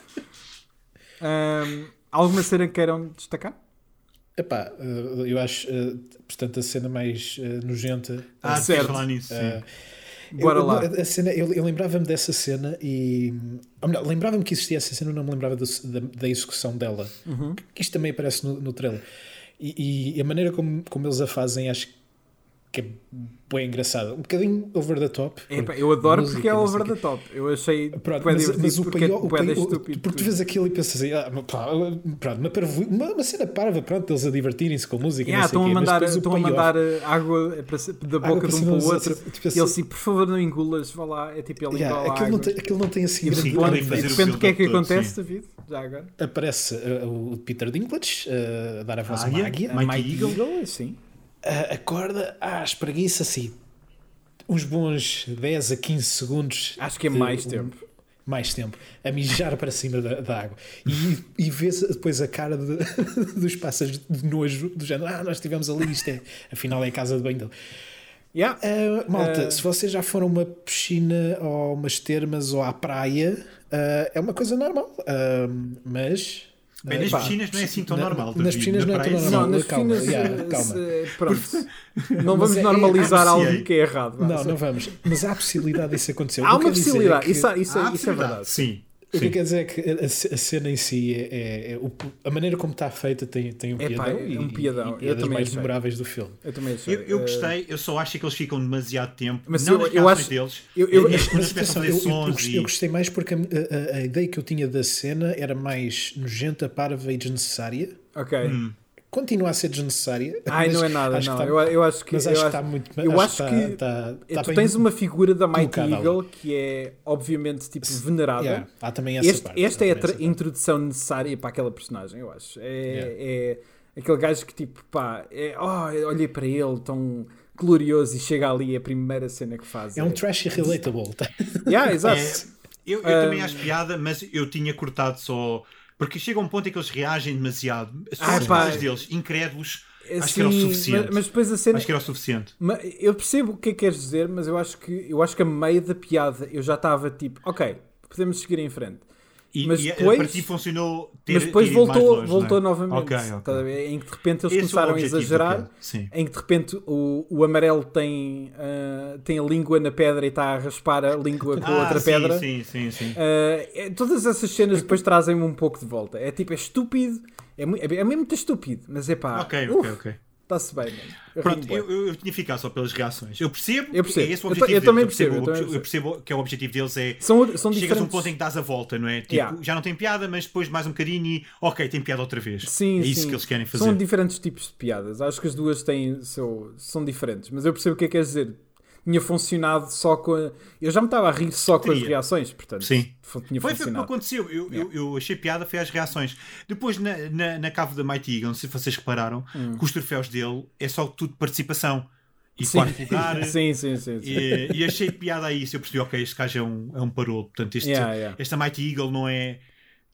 Ahm, alguma cena que queiram destacar? Epá, eh, eu acho, eh, portanto, a cena mais eh, nojenta. Ah, Certo. certo. falar nisso. sim. eh, Bora eu, lá. A cena, eu, eu lembrava-me dessa cena e. Ou melhor, lembrava-me que existia essa cena, não me lembrava do- da, da execução dela. Uhum. Que Isto também aparece no, no trailer. E, e a maneira como, como eles a fazem, acho que é bem engraçada. Um bocadinho over the top. Epá, eu adoro música, porque é over the top. Eu achei Pronto, mas, mas o porque é paiol, o paiol- estúpido. porque tu vês aquilo e pensas assim, ah, pá, pronto, uma, parvo- uma, uma cena parva, pronto, eles a divertirem-se com música. e Yeah, não sei estão, a mandar, estão a mandar eh, água para da boca para de um para o outro. tipo E ele assim- assim, por favor, não engulas, vá lá. É tipo ele Yeah, aquilo, não tem, aquilo não tem assim E de grande de repente, o que é que acontece. David? Já agora? aparece uh, o Peter Dinklage uh, a dar a voz à Águia? Eagle? Eagle, sim. Acorda, ah, espreguiça assim uns bons 10 a 15 segundos. Acho que é de- mais um- tempo. Mais tempo, a mijar para cima da, da água. E, e vês depois a cara de- (laughs) dos pássaros de nojo, do género, ah, nós estivemos ali, isto é, afinal é a casa de banho dele. Yeah. Uh, malta, Uh, se vocês já foram a uma piscina ou umas termas ou à praia, uh, é uma coisa normal. Mas. Bem, nas pá, piscinas não é assim tão na- normal, Nas piscinas Na não é tão normal. Não, nas calma, yeah, eh, calma. se- pronto. Não Mas vamos é- normalizar é- algo que é errado. Não, não vamos. Mas há a possibilidade disso acontecer. Há uma é possibilidade, isso, isso, Ah, isso é verdade. Sim. O que eu quero dizer é que a, a cena em si, é, é- é o- a maneira como está feita tem, tem um É pá, piadão. é e- um piadão. E, e é das mais achei. memoráveis do filme. Eu também achei. Eu, eu Eh, gostei, eu só acho que eles ficam demasiado tempo. Mas não eu- nas eu acho- deles. eu- eu- é mas atenção, eu, eu gostei mais porque a, a- a ideia que eu tinha da cena era mais nojenta, parva e desnecessária. Ok. Hum. Continua a ser desnecessária. (laughs) Ai, não é nada, não. Tá, eu, eu, acho que. Mas acho que está muito. Eu acho, acho que. Tá, tá, tu tens uma figura da Mighty Eagle ali. que é, obviamente, tipo, venerada. Yeah, há também essa este, parte. Esta é a introdução necessária para aquela personagem, eu acho. É, yeah. é aquele gajo que, tipo, pá, é, oh, olhei para ele tão glorioso e chega ali a primeira cena que faz. É, é um trash relatable. yeah, exato. É, eu, eu um... também acho piada, mas eu tinha cortado só. Porque chega um ponto em que eles reagem demasiado. As coisas deles, incrédulos. Acho Sim, que era o suficiente. Mas, mas, depois a cena. Acho que era o suficiente. Eu percebo o que é que queres dizer, mas eu acho que eu acho que a meio da piada eu já estava tipo, ok, podemos seguir em frente. E, mas e depois, para ti funcionou ter, Mas depois voltou, longe, voltou é? novamente. Okay, okay. Em que de repente eles Esse começaram a exagerar. Em que de repente o, o amarelo tem, uh, tem a língua na pedra e está a raspar a língua com a ah, outra sim, pedra. Sim, sim, sim. Uh, todas essas cenas depois trazem-me um pouco de volta. É tipo, é estúpido. É, é, é mesmo muito estúpido. Mas é pá. Ok, ok, ok. Está-se bem, mano. Eu Pronto, eu, eu, eu, tinha ficado só pelas reações. Eu percebo, eu percebo. é esse o objetivo eu, eu também percebo, eu, percebo, eu percebo que é o objetivo deles é são, são chegas diferentes... a um ponto em que dás a volta, não é? Tipo, yeah. já não tem piada, mas depois mais um bocadinho e ok, tem piada outra vez. Sim, é isso sim. que eles querem fazer. São diferentes tipos de piadas. Acho que as duas têm, são, são diferentes, mas eu percebo o que é que queres dizer tinha funcionado só com a... Eu já me estava a rir só com as reações, portanto. Sim. Tinha foi, o que aconteceu. Eu, yeah. eu, eu, achei piada, foi as reações. Depois, na, na, na cave da Mighty Eagle, não sei se vocês repararam, hum. que os troféus dele é só tudo participação. E sim. quarto lugar. (laughs) sim, sim, sim, sim. E, e, achei piada a isso. Eu percebi, ok, este gajo é um, é um parolo. Portanto, este, yeah, yeah. esta Mighty Eagle não é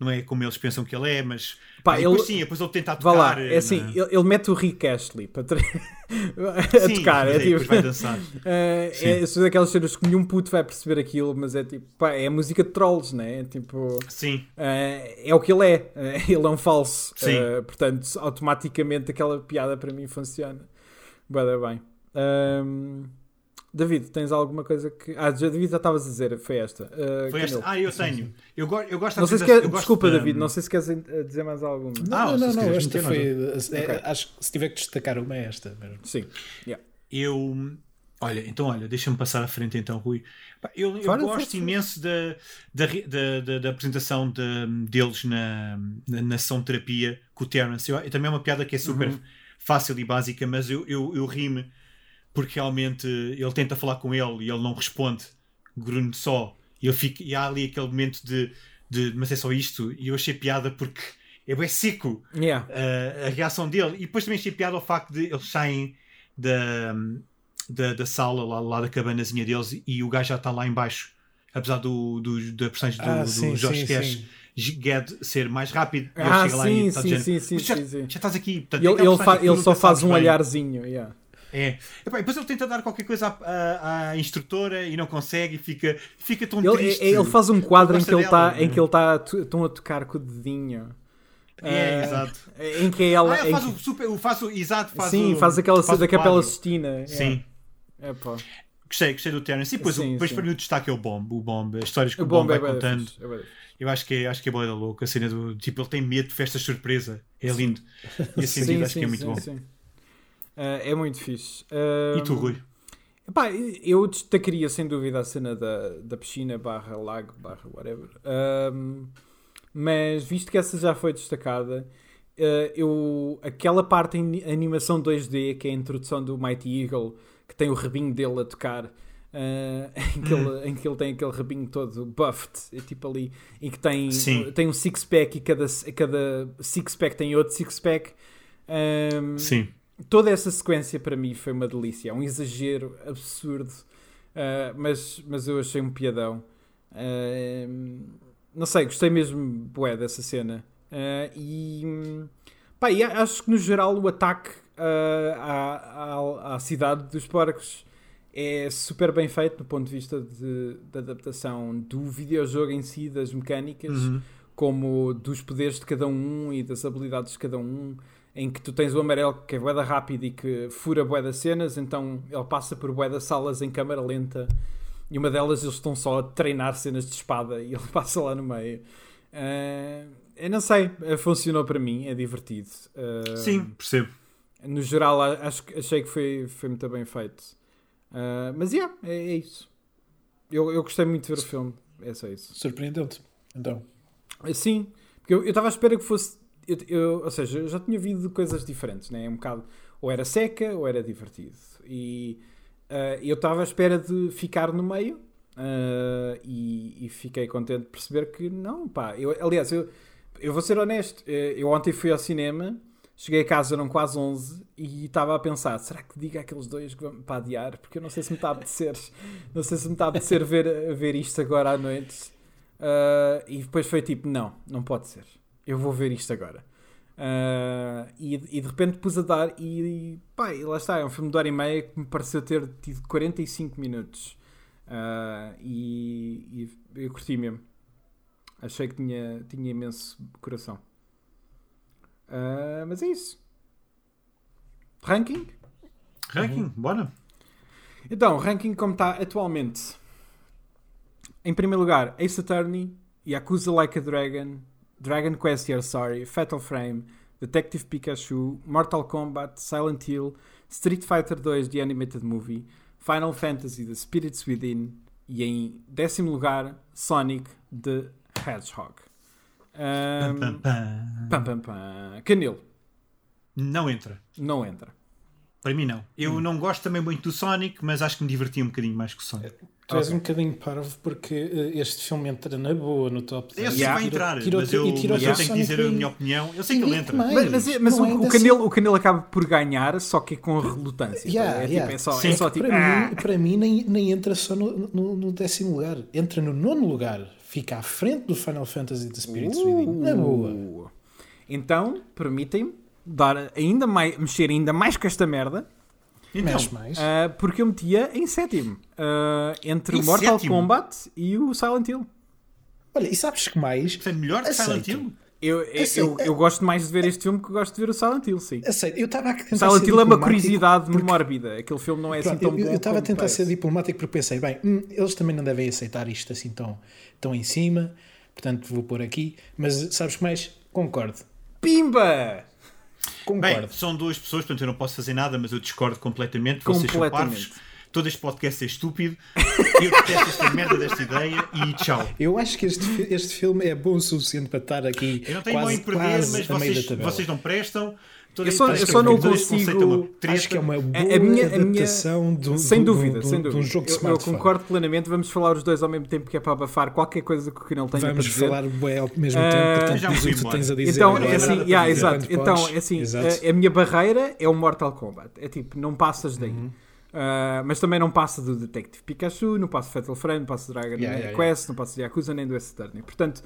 não é como eles pensam que ele é, mas Pá, depois ele... sim, depois ele tenta tocar. Vá lá, é assim, na... ele, ele, mete o Rick Astley para (laughs) a sim, tocar. É, tipo... vai dançar. uh, (laughs) é, são daquelas cenas que nenhum puto vai perceber aquilo, mas é tipo, pá, é a música de trolls, né? É tipo, sim. Uh, é o que ele é. Uh, ele é um falso. Sim. portanto, automaticamente aquela piada para mim funciona. Bada bem. Um... David, tens alguma coisa que. Ah, David já estavas a dizer, foi esta. Uh, foi esta? Ah, eu tenho. Eu, go eu gosto não sei se quer... Desculpa, de... David, não sei se queres dizer mais alguma. Não, ah, não, não, não esta foi. É, okay. Acho que se tiver que destacar uma é esta mesmo. Sim. Yeah. Eu. Olha, então, olha, deixa-me passar à frente então, Rui. Eu, eu Fora, gosto imenso da, da, da, da, apresentação de, deles na, na, na sessão de terapia com o Terence. Eu, também é uma piada que é super uhum. fácil e básica, mas eu, eu, eu ri-me porque realmente ele tenta falar com ele e ele não responde, grunhe só. E, eu fico, e há ali aquele momento de, de mas é só isto. E eu achei piada porque é bem seco yeah. uh, a reação dele. E depois também achei piada ao facto de eles saem da, da, da sala, lá, lá da cabanazinha deles, e o gajo já está lá embaixo. Apesar do, do, da personagem do, ah, do sim, Josh Cash Ged ser mais rápido. Ah, chega sim, lá e sim, sim, sim, sim, já, sim, sim. já estás aqui. Portanto, ele, ele, fa ele só faz um bem. olharzinho. Yeah. É. Epá, depois ele tenta dar qualquer coisa à, à, à, instrutora e não consegue e fica, fica tão ele, triste. Ele faz um quadro em que, ele tá, em que ele está tão a tocar com o dedinho. É, uh, exato. Em que ela. Ah, ele faz que... o super. O, faz o, exato, faz Sim, o, faz aquela faz da Capela Sistina. Sim. É, pá. Gostei, gostei do Terence. E depois, sim, depois sim. para mim o destaque é o Bomb. O Bomb, as histórias que o, o Bomb, Bomb vai é contando. É eu acho que é, acho que é boa da louca. A cena do tipo, ele tem medo de festas surpresa. É lindo. E assim sim, acho que é muito bom. Uh, é muito fixe. E tu, Rui? Epá, eu destacaria sem dúvida a cena da, da piscina barra lago barra whatever. Um, mas visto que essa já foi destacada, uh, eu, aquela parte em animação 2D, que é a introdução do Mighty Eagle, que tem o rabinho dele a tocar, uh, (laughs) em, que ele, em que ele tem aquele rabinho todo buffed, é tipo ali, em que tem, tem um six-pack e cada, cada six-pack tem outro six-pack. Um, Sim toda essa sequência para mim foi uma delícia. É um exagero absurdo, uh, mas, mas eu achei um piadão. Uh, não sei, gostei mesmo bué dessa cena. Uh, e, pá, e acho que no geral o ataque à, à, à, cidade dos porcos é super bem feito do ponto de vista de, de adaptação do videojogo em si, das mecânicas, uhum. como dos poderes de cada um e das habilidades de cada um em que tu tens o amarelo que é boeda rápido e que fura boeda cenas, então ele passa por boeda salas em câmara lenta e uma delas eles estão só a treinar cenas de espada e (laughs) ele passa lá no meio. Uh, eu não sei, funcionou para mim, é divertido. Uh, Sim, percebo. No geral, acho, achei que foi, foi muito bem feito. Uh, mas yeah, é, é isso. Eu, eu gostei muito de ver o filme. É só isso. Surpreendeu-te, então? Sim, porque eu estava à espera que fosse eu, eu- ou seja, eu já tinha ouvido coisas diferentes, né? Um bocado, ou era seca ou era divertido. E ah, eu estava à espera de ficar no meio ah, e, e fiquei contente de perceber que não, pá. Eu, aliás, eu, eu vou ser honesto, eh, eu ontem fui ao cinema, cheguei a casa, eram quase 11 e estava a pensar: será que diga aqueles dois que vão para adiar? Porque eu não sei se me está a apetecer, (laughs) não sei se me está a apetecer ver, ver isto agora à noite. Ah, e depois foi tipo: não, não pode ser, eu vou ver isto agora. Ah, e, e de repente pus a dar e, e pá, e lá está, é um filme de hora e meia que me pareceu ter tido 45 minutos. Ah, e, e eu curti mesmo. Achei que tinha, tinha imenso coração. Ah, mas é isso. Ranking? Ranking, bora. Então, ranking como está atualmente. Em primeiro lugar, Ace Attorney, Yakuza Like a Dragon, Dragon Quest Sorry, Fatal Frame, Detective Pikachu, Mortal Kombat, Silent Hill, Street Fighter 2 The Animated Movie, Final Fantasy The Spirits Within e em décimo lugar, Sonic the Hedgehog. Ahm, Pam, pam, pam. pam, pam, pam. Canelo, Não entra. não entra. Para mim, não. Hum. Eu não gosto também muito do Sonic, mas acho que me diverti um bocadinho mais que o Sonic. Tu és Ok. um bocadinho parvo porque eh, este filme entra na boa no top 10. Esse Yeah. vai entrar, Tira mas eu, e tira o mas eu tenho que dizer Sonic a minha opinião. Eu sei que E ele entra. Mas, mas, mas o, é o, Canelo, o Canelo acaba por ganhar, só que é com relutância. Yeah, é, tipo, é só, Sim. é só tipo. para, ah. mim, para mim nem, nem entra só no, no, no décimo lugar, entra no nono lugar, fica à frente do Final Fantasy The Spirits Within. Na boa. Uh. Então, permitem-me dar ainda mais, mexer ainda mais com esta merda, Então, Mexe mais. ah, porque eu metia em sétimo, ah, entre Em o Mortal sétimo? Kombat e o Silent Hill. Olha, e sabes que mais? portanto, melhor que Silent. Hill? Eu, eu, eu, eu gosto mais de ver este filme que gosto de ver o Silent Hill, sim. Aceito. Eu estava a tentar Silent Hill é uma curiosidade porque- mórbida. Aquele filme não é assim Pronto, tão eu- bom. eu estava a tentar parece. ser diplomático porque pensei, bem, hum, eles também não devem aceitar isto assim tão, tão em cima, portanto vou pôr aqui. Mas sabes que mais? Concordo. Pimba! Concordo. Bem, são duas pessoas, portanto eu não posso fazer nada, mas eu discordo completamente. Vocês são Completamente. parvos. Todo este podcast é estúpido. Eu detesto esta merda desta ideia e tchau. Eu acho que este, este filme é bom o suficiente para estar aqui Eu não tenho quase, em perder, mas vocês, vocês não prestam. Toda- Eu só- eu só não consigo- é. Acho que é uma boa A- a minha- a minha- adaptação de um- Sem dúvida, um- sem de um dúvida. jogo de eu, eu concordo plenamente. Vamos falar os dois ao mesmo tempo, que é para abafar qualquer coisa que o Canelo tenha Vamos para dizer. falar bué ao mesmo Ah, tempo, portanto já diz o que tu tens a dizer. Então, agora. é assim, yeah, exato. Então, é assim, Exato. a, a minha barreira é o Mortal Kombat. É tipo, não passas daí. Uhum. Ah, mas também não passa do Detective Pikachu, não passa do Fatal Frame, não passa do Dragon Yeah, yeah, Quest, não passa do Yakuza nem do Ace Attorney. Portanto,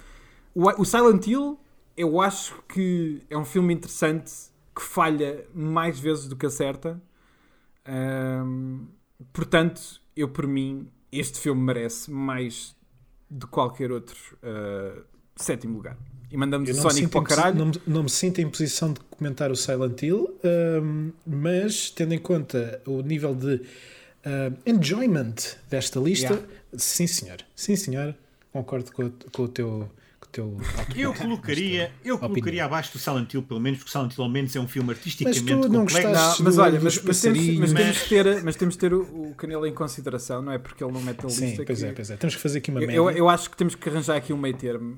o, o Silent Hill, eu acho que é um filme interessante que falha mais vezes do que acerta. Ahm, portanto, eu por mim, este filme merece mais de qualquer outro ah, sétimo lugar. E mandamos o Sonic para o caralho. não, me- não me sinto em posição de comentar o Silent Hill, ahm, mas tendo em conta o nível de ahm, enjoyment desta lista, Yeah. sim senhor, sim senhor, concordo com, com o teu. Teu Eu colocaria, eu Opinião. colocaria abaixo do Silent Hill, pelo menos, porque Silent Hill, ao menos, é um filme Mas artisticamente tu não complexo. gostaste mas olha, mas, mas temos, mas, temos que ter, mas temos que ter o, o Canelo em consideração, não é? Porque ele não mete na Sim, lista. pois que- é, pois é. Temos que fazer aqui uma Eu, média. eu, eu acho que temos que arranjar aqui um meio termo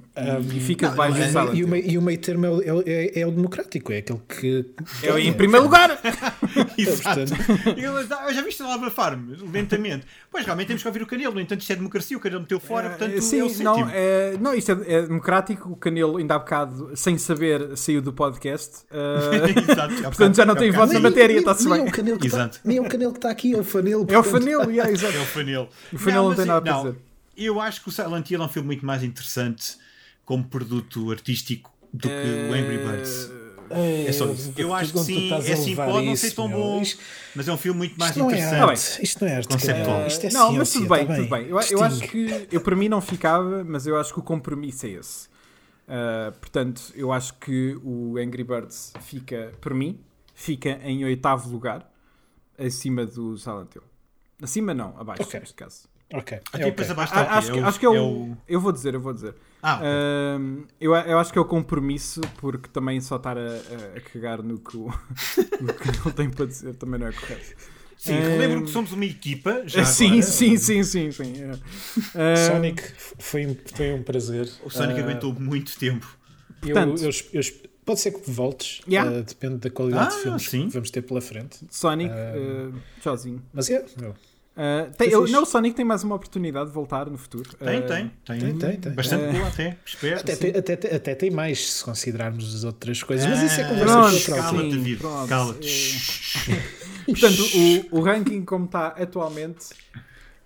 e, e fica debaixo do E- Silent e, o Hill. meio, e o meio termo é, o- é, é- é o democrático, é aquele que. É em primeiro lugar! (laughs) (laughs) Exato. Portanto- Eu, ah, já viste lá abafar-me, lentamente. Pois realmente temos que ouvir o Canelo, no entanto, isto é democracia, o Canelo meteu fora, portanto, Eh, Sim, é o não, é, não, isto é, é democrático. O Canelo, ainda há bocado, sem saber, saiu do podcast. (laughs) eh, Exato, é portanto, já não tem é voz na matéria, está-se nem bem. É o canelo que está, Exato. nem é o canelo que está aqui, é o fanelo. É o portanto- Fanelo, yeah, (laughs) exato. É o Fanel. O Fanel não mas tem nada não, dizer. Eu acho que o Silent Hill é um filme muito mais interessante como produto artístico do que o Angry Birds. É só isso. Eu acho que sim, é sim, levar pode não ser tão meu? bom, Isto, mas é um filme muito mais isto não é interessante. arte. Isto não é arte. Conceptual. Isto é não, ciência. mas tudo bem, tá tudo bem. Eu, eu acho que eu para mim não ficava, mas eu acho que o compromisso é esse. Uh, portanto, eu acho que o Angry Birds fica, por mim, fica em oitavo lugar, acima do Silent Hill. Acima não, abaixo, Ok. neste caso. Ok. Aqui é ok. depois abaixo Ah, acho, o- acho que é o, é o- Eu vou dizer, eu vou dizer. Ah. Um, eu, eu acho que é o compromisso, porque também só estar a, a- cagar no que, o, (laughs) no que não tem para dizer também não é correto. Sim, eh, relembro que somos uma equipa. Já (laughs) sim, agora. sim, sim, sim, sim. é. Um, Sonic foi, um- foi um prazer. O Sonic Ah, aguentou muito tempo. Eu, Portanto, eu, eu, pode ser que voltes, Yeah. uh, depende da qualidade Ah, de filmes sim. que vamos ter pela frente. Sonic, Ah. uh, tchauzinho. Mas é, meu, Uh, tem, eu- fixe. não, o Sonic tem mais uma oportunidade de voltar no futuro. Tem, Uh, tem, tem. tem, tem, tem. Bastante É. boa até. Espero. até, até, até- até tem mais se considerarmos as outras coisas, mas Ah, isso é conversa. Cala-te. Cala-te. É. (laughs) Portanto, o, o ranking como está atualmente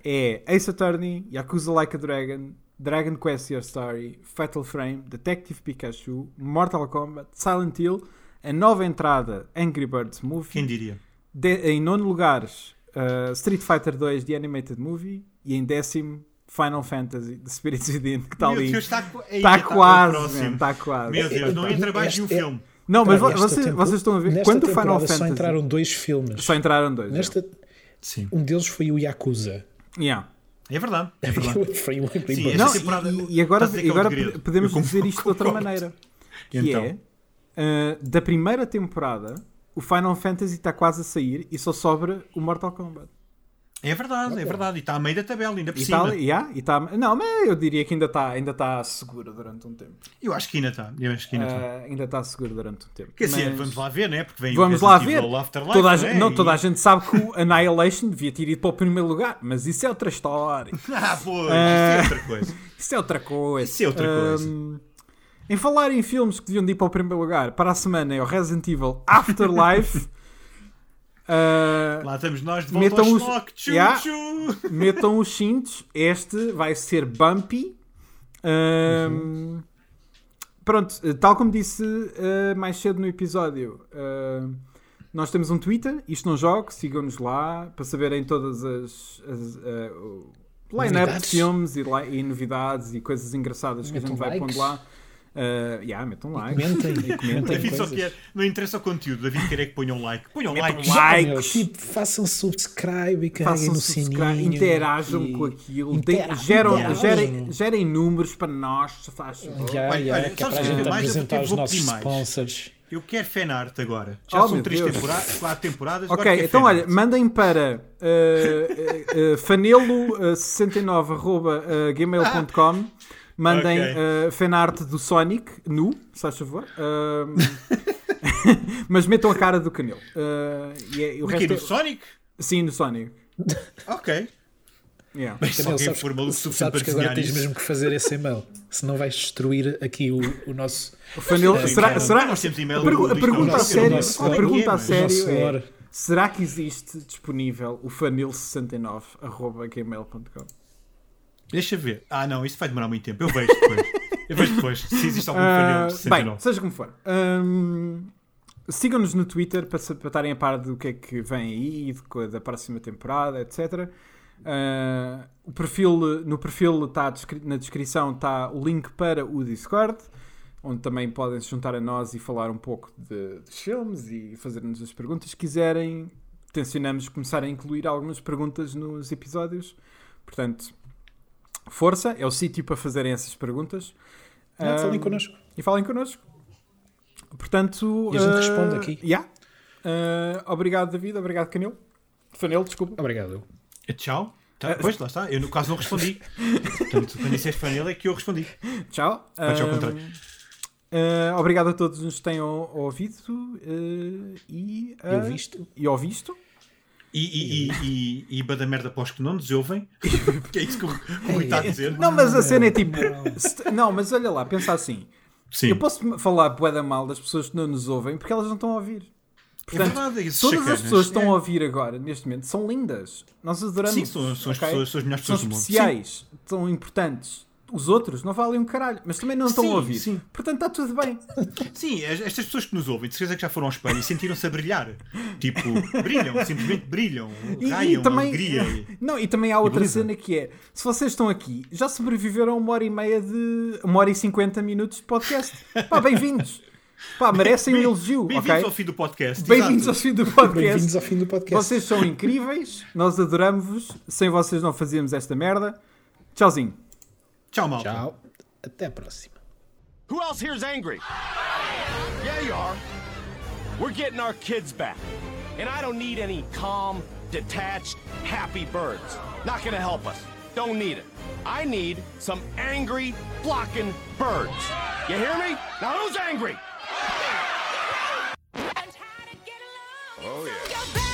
é Ace Attorney, Yakuza Like a Dragon, Dragon Quest Your Story, Fatal Frame, Detective Pikachu, Mortal Kombat, Silent Hill, a nova entrada Angry Birds Movie, Quem diria? de- em nono lugar uh, Street Fighter 2 The Animated Movie e em décimo Final Fantasy The Spirits Within que está ali. Deus, está Está está quase, está quase. Meu Deus, não entra mais nenhum Este é- filme. Não, mas vocês, tempo- vocês estão a ver quando o Final Fantasy só entraram dois filmes. só entraram dois. Nesta, Sim. um deles foi o Yakuza. Yeah. É verdade. É (laughs) verdade. foi Angry Sim, Não, temporada- e, e agora, dizer e é um agora podemos Eu dizer isto de outra maneira. Que Então. é, uh, da primeira temporada, o Final Fantasy está quase a sair e só sobra o Mortal Kombat. É verdade, é verdade. E está a meio da tabela, ainda por E cima. tá, yeah, e tá, não, mas eu diria que ainda está ainda tá seguro durante um tempo. Eu acho que ainda está. Eu acho que ainda está. Uh, ainda está seguro durante um tempo. Quer dizer, Mas vamos lá ver, né? Porque vem vamos o lá ver. Afterlife, Toda a, né? gente, não, E- toda a gente sabe que o Annihilation devia ter ido para o primeiro lugar, mas isso é outra história. (laughs) Ah, pois, Ah. (laughs) isso é outra coisa. Isso é outra coisa. Isso é outra coisa. Ahm, em falar em filmes que deviam de ir para o primeiro lugar, para a semana é o Resident Evil Afterlife. (laughs) Ah, Lá estamos nós de volta Metam ao os- Schlock. Tchu, Yeah. tchu. metam os cintos. Este vai ser bumpy. Ahm, Pronto, eh, tal como disse eh, mais cedo no episódio, eh, nós temos um Twitter, isto não jogo, sigam-nos lá para saberem todas as, as line-up de filmes e, e novidades e coisas engraçadas que a gente vai likes. pondo lá. Uh, yeah, metam like. Comentem, (laughs) E comentem. David só quer. Não interessa o conteúdo. David quer é que ponham like. Ponham Metam like. like. Likes. tipo, façam subscribe e carreguem no subscribe, sininho. interajam e- com aquilo, geram, gerem, gerem números para nós, se faz favor. Já, Olha, já, olha, que é para a gente mais apresentar os nossos mais. sponsors. Eu quero fanart agora. Já Oh, são três Deus. temporadas, quatro temporadas. Ok, então olha, mandem para uh, uh, fanelo69.gmail.com Mandem Ok. uh, fanart do Sonic nu, se faz favor. Um, (laughs) mas metam a cara do Canelo. Uh, e é- e o Do quê? resto No é- Sonic? Sim, no Sonic. Ok. Yeah. Se Canelo, alguém sabes, for maluco suficiente para sabes que agora desenhar tens isso. mesmo que fazer esse e-mail. Senão vais destruir aqui o, o nosso. O Sim, será, será, Nós temos e-mail a, pergu- do- a pergunta a sério, a é pergunta é, a mas? sério é: será que existe disponível o fanil69.gmail.com? Deixa ver. Ah, não, isso vai demorar muito tempo. Eu vejo depois. Eu vejo depois. Se existe algum fanil de bem, 69. seja como for. Hum, Sigam-nos no Twitter para, para estarem a par do que é que vem aí, de co- da próxima temporada, etc. Ah, o perfil, no perfil está descri- na descrição está o link para o Discord, onde também podem se juntar a nós e falar um pouco de, dos filmes e fazer-nos as perguntas que quiserem. Tencionamos começar a incluir algumas perguntas nos episódios. Portanto, força, é o sítio para fazerem essas perguntas. Ah, falem connosco. e falem connosco. Portanto, E a gente eh, responde aqui. yeah. Eh, obrigado, David. Obrigado, Canelo. Fanel, desculpa. Obrigado. Tchau. Tá, pois, lá está. Eu no caso não respondi. (laughs) Portanto, quando disseste fanil é que eu respondi. Tchau. Podes ao contrário. eh, obrigado a todos que nos tenham ouvido e, Eu visto. e ouvisto. E, e, e, e, e bada merda para os que não nos ouvem. (laughs) Porque é isso que o que o Rui está a dizer. Não, mas a cena é tipo. não. mas olha lá, pensa assim. Sim. Eu posso falar bué da mal das pessoas que não nos ouvem porque elas não estão a ouvir. é verdade, esses Todas chacanas. as pessoas que estão É. a ouvir agora, neste momento, são lindas. Nós adoramos. Sim, são, são as ok? pessoas, são as melhores são pessoas do mundo. especiais, são importantes. Os outros não valem um caralho, mas também não estão Sim, a ouvir. sim. Portanto, está tudo bem. (laughs) Sim, Sim, as- estas pessoas que nos ouvem, de certeza que já foram ao espelho e sentiram-se a brilhar. Tipo, brilham, simplesmente brilham. E, Raiam, e também, alegria. (laughs) não, e também há outra beleza. cena que é: se vocês estão aqui, já sobreviveram a uma hora e meia de. uma hora e cinquenta minutos de podcast. Pá, bem-vindos. Pá, merecem um Bem- elogio, Bem-vindos ok? ao fim do podcast. Bem-vindos ao fim do podcast. Bem-vindos ao fim do podcast. Vocês são incríveis, nós adoramos-vos. Sem vocês não fazíamos esta merda. Tchauzinho. Ciao, Malta. Ciao. Até a próxima. Who else here is angry? Yeah, you are. We're getting our kids back. And I don't need any calm, detached, happy birds. Not gonna help us. Don't need it. I need some angry, blocking birds. You hear me? Now who's angry? Oh, yeah.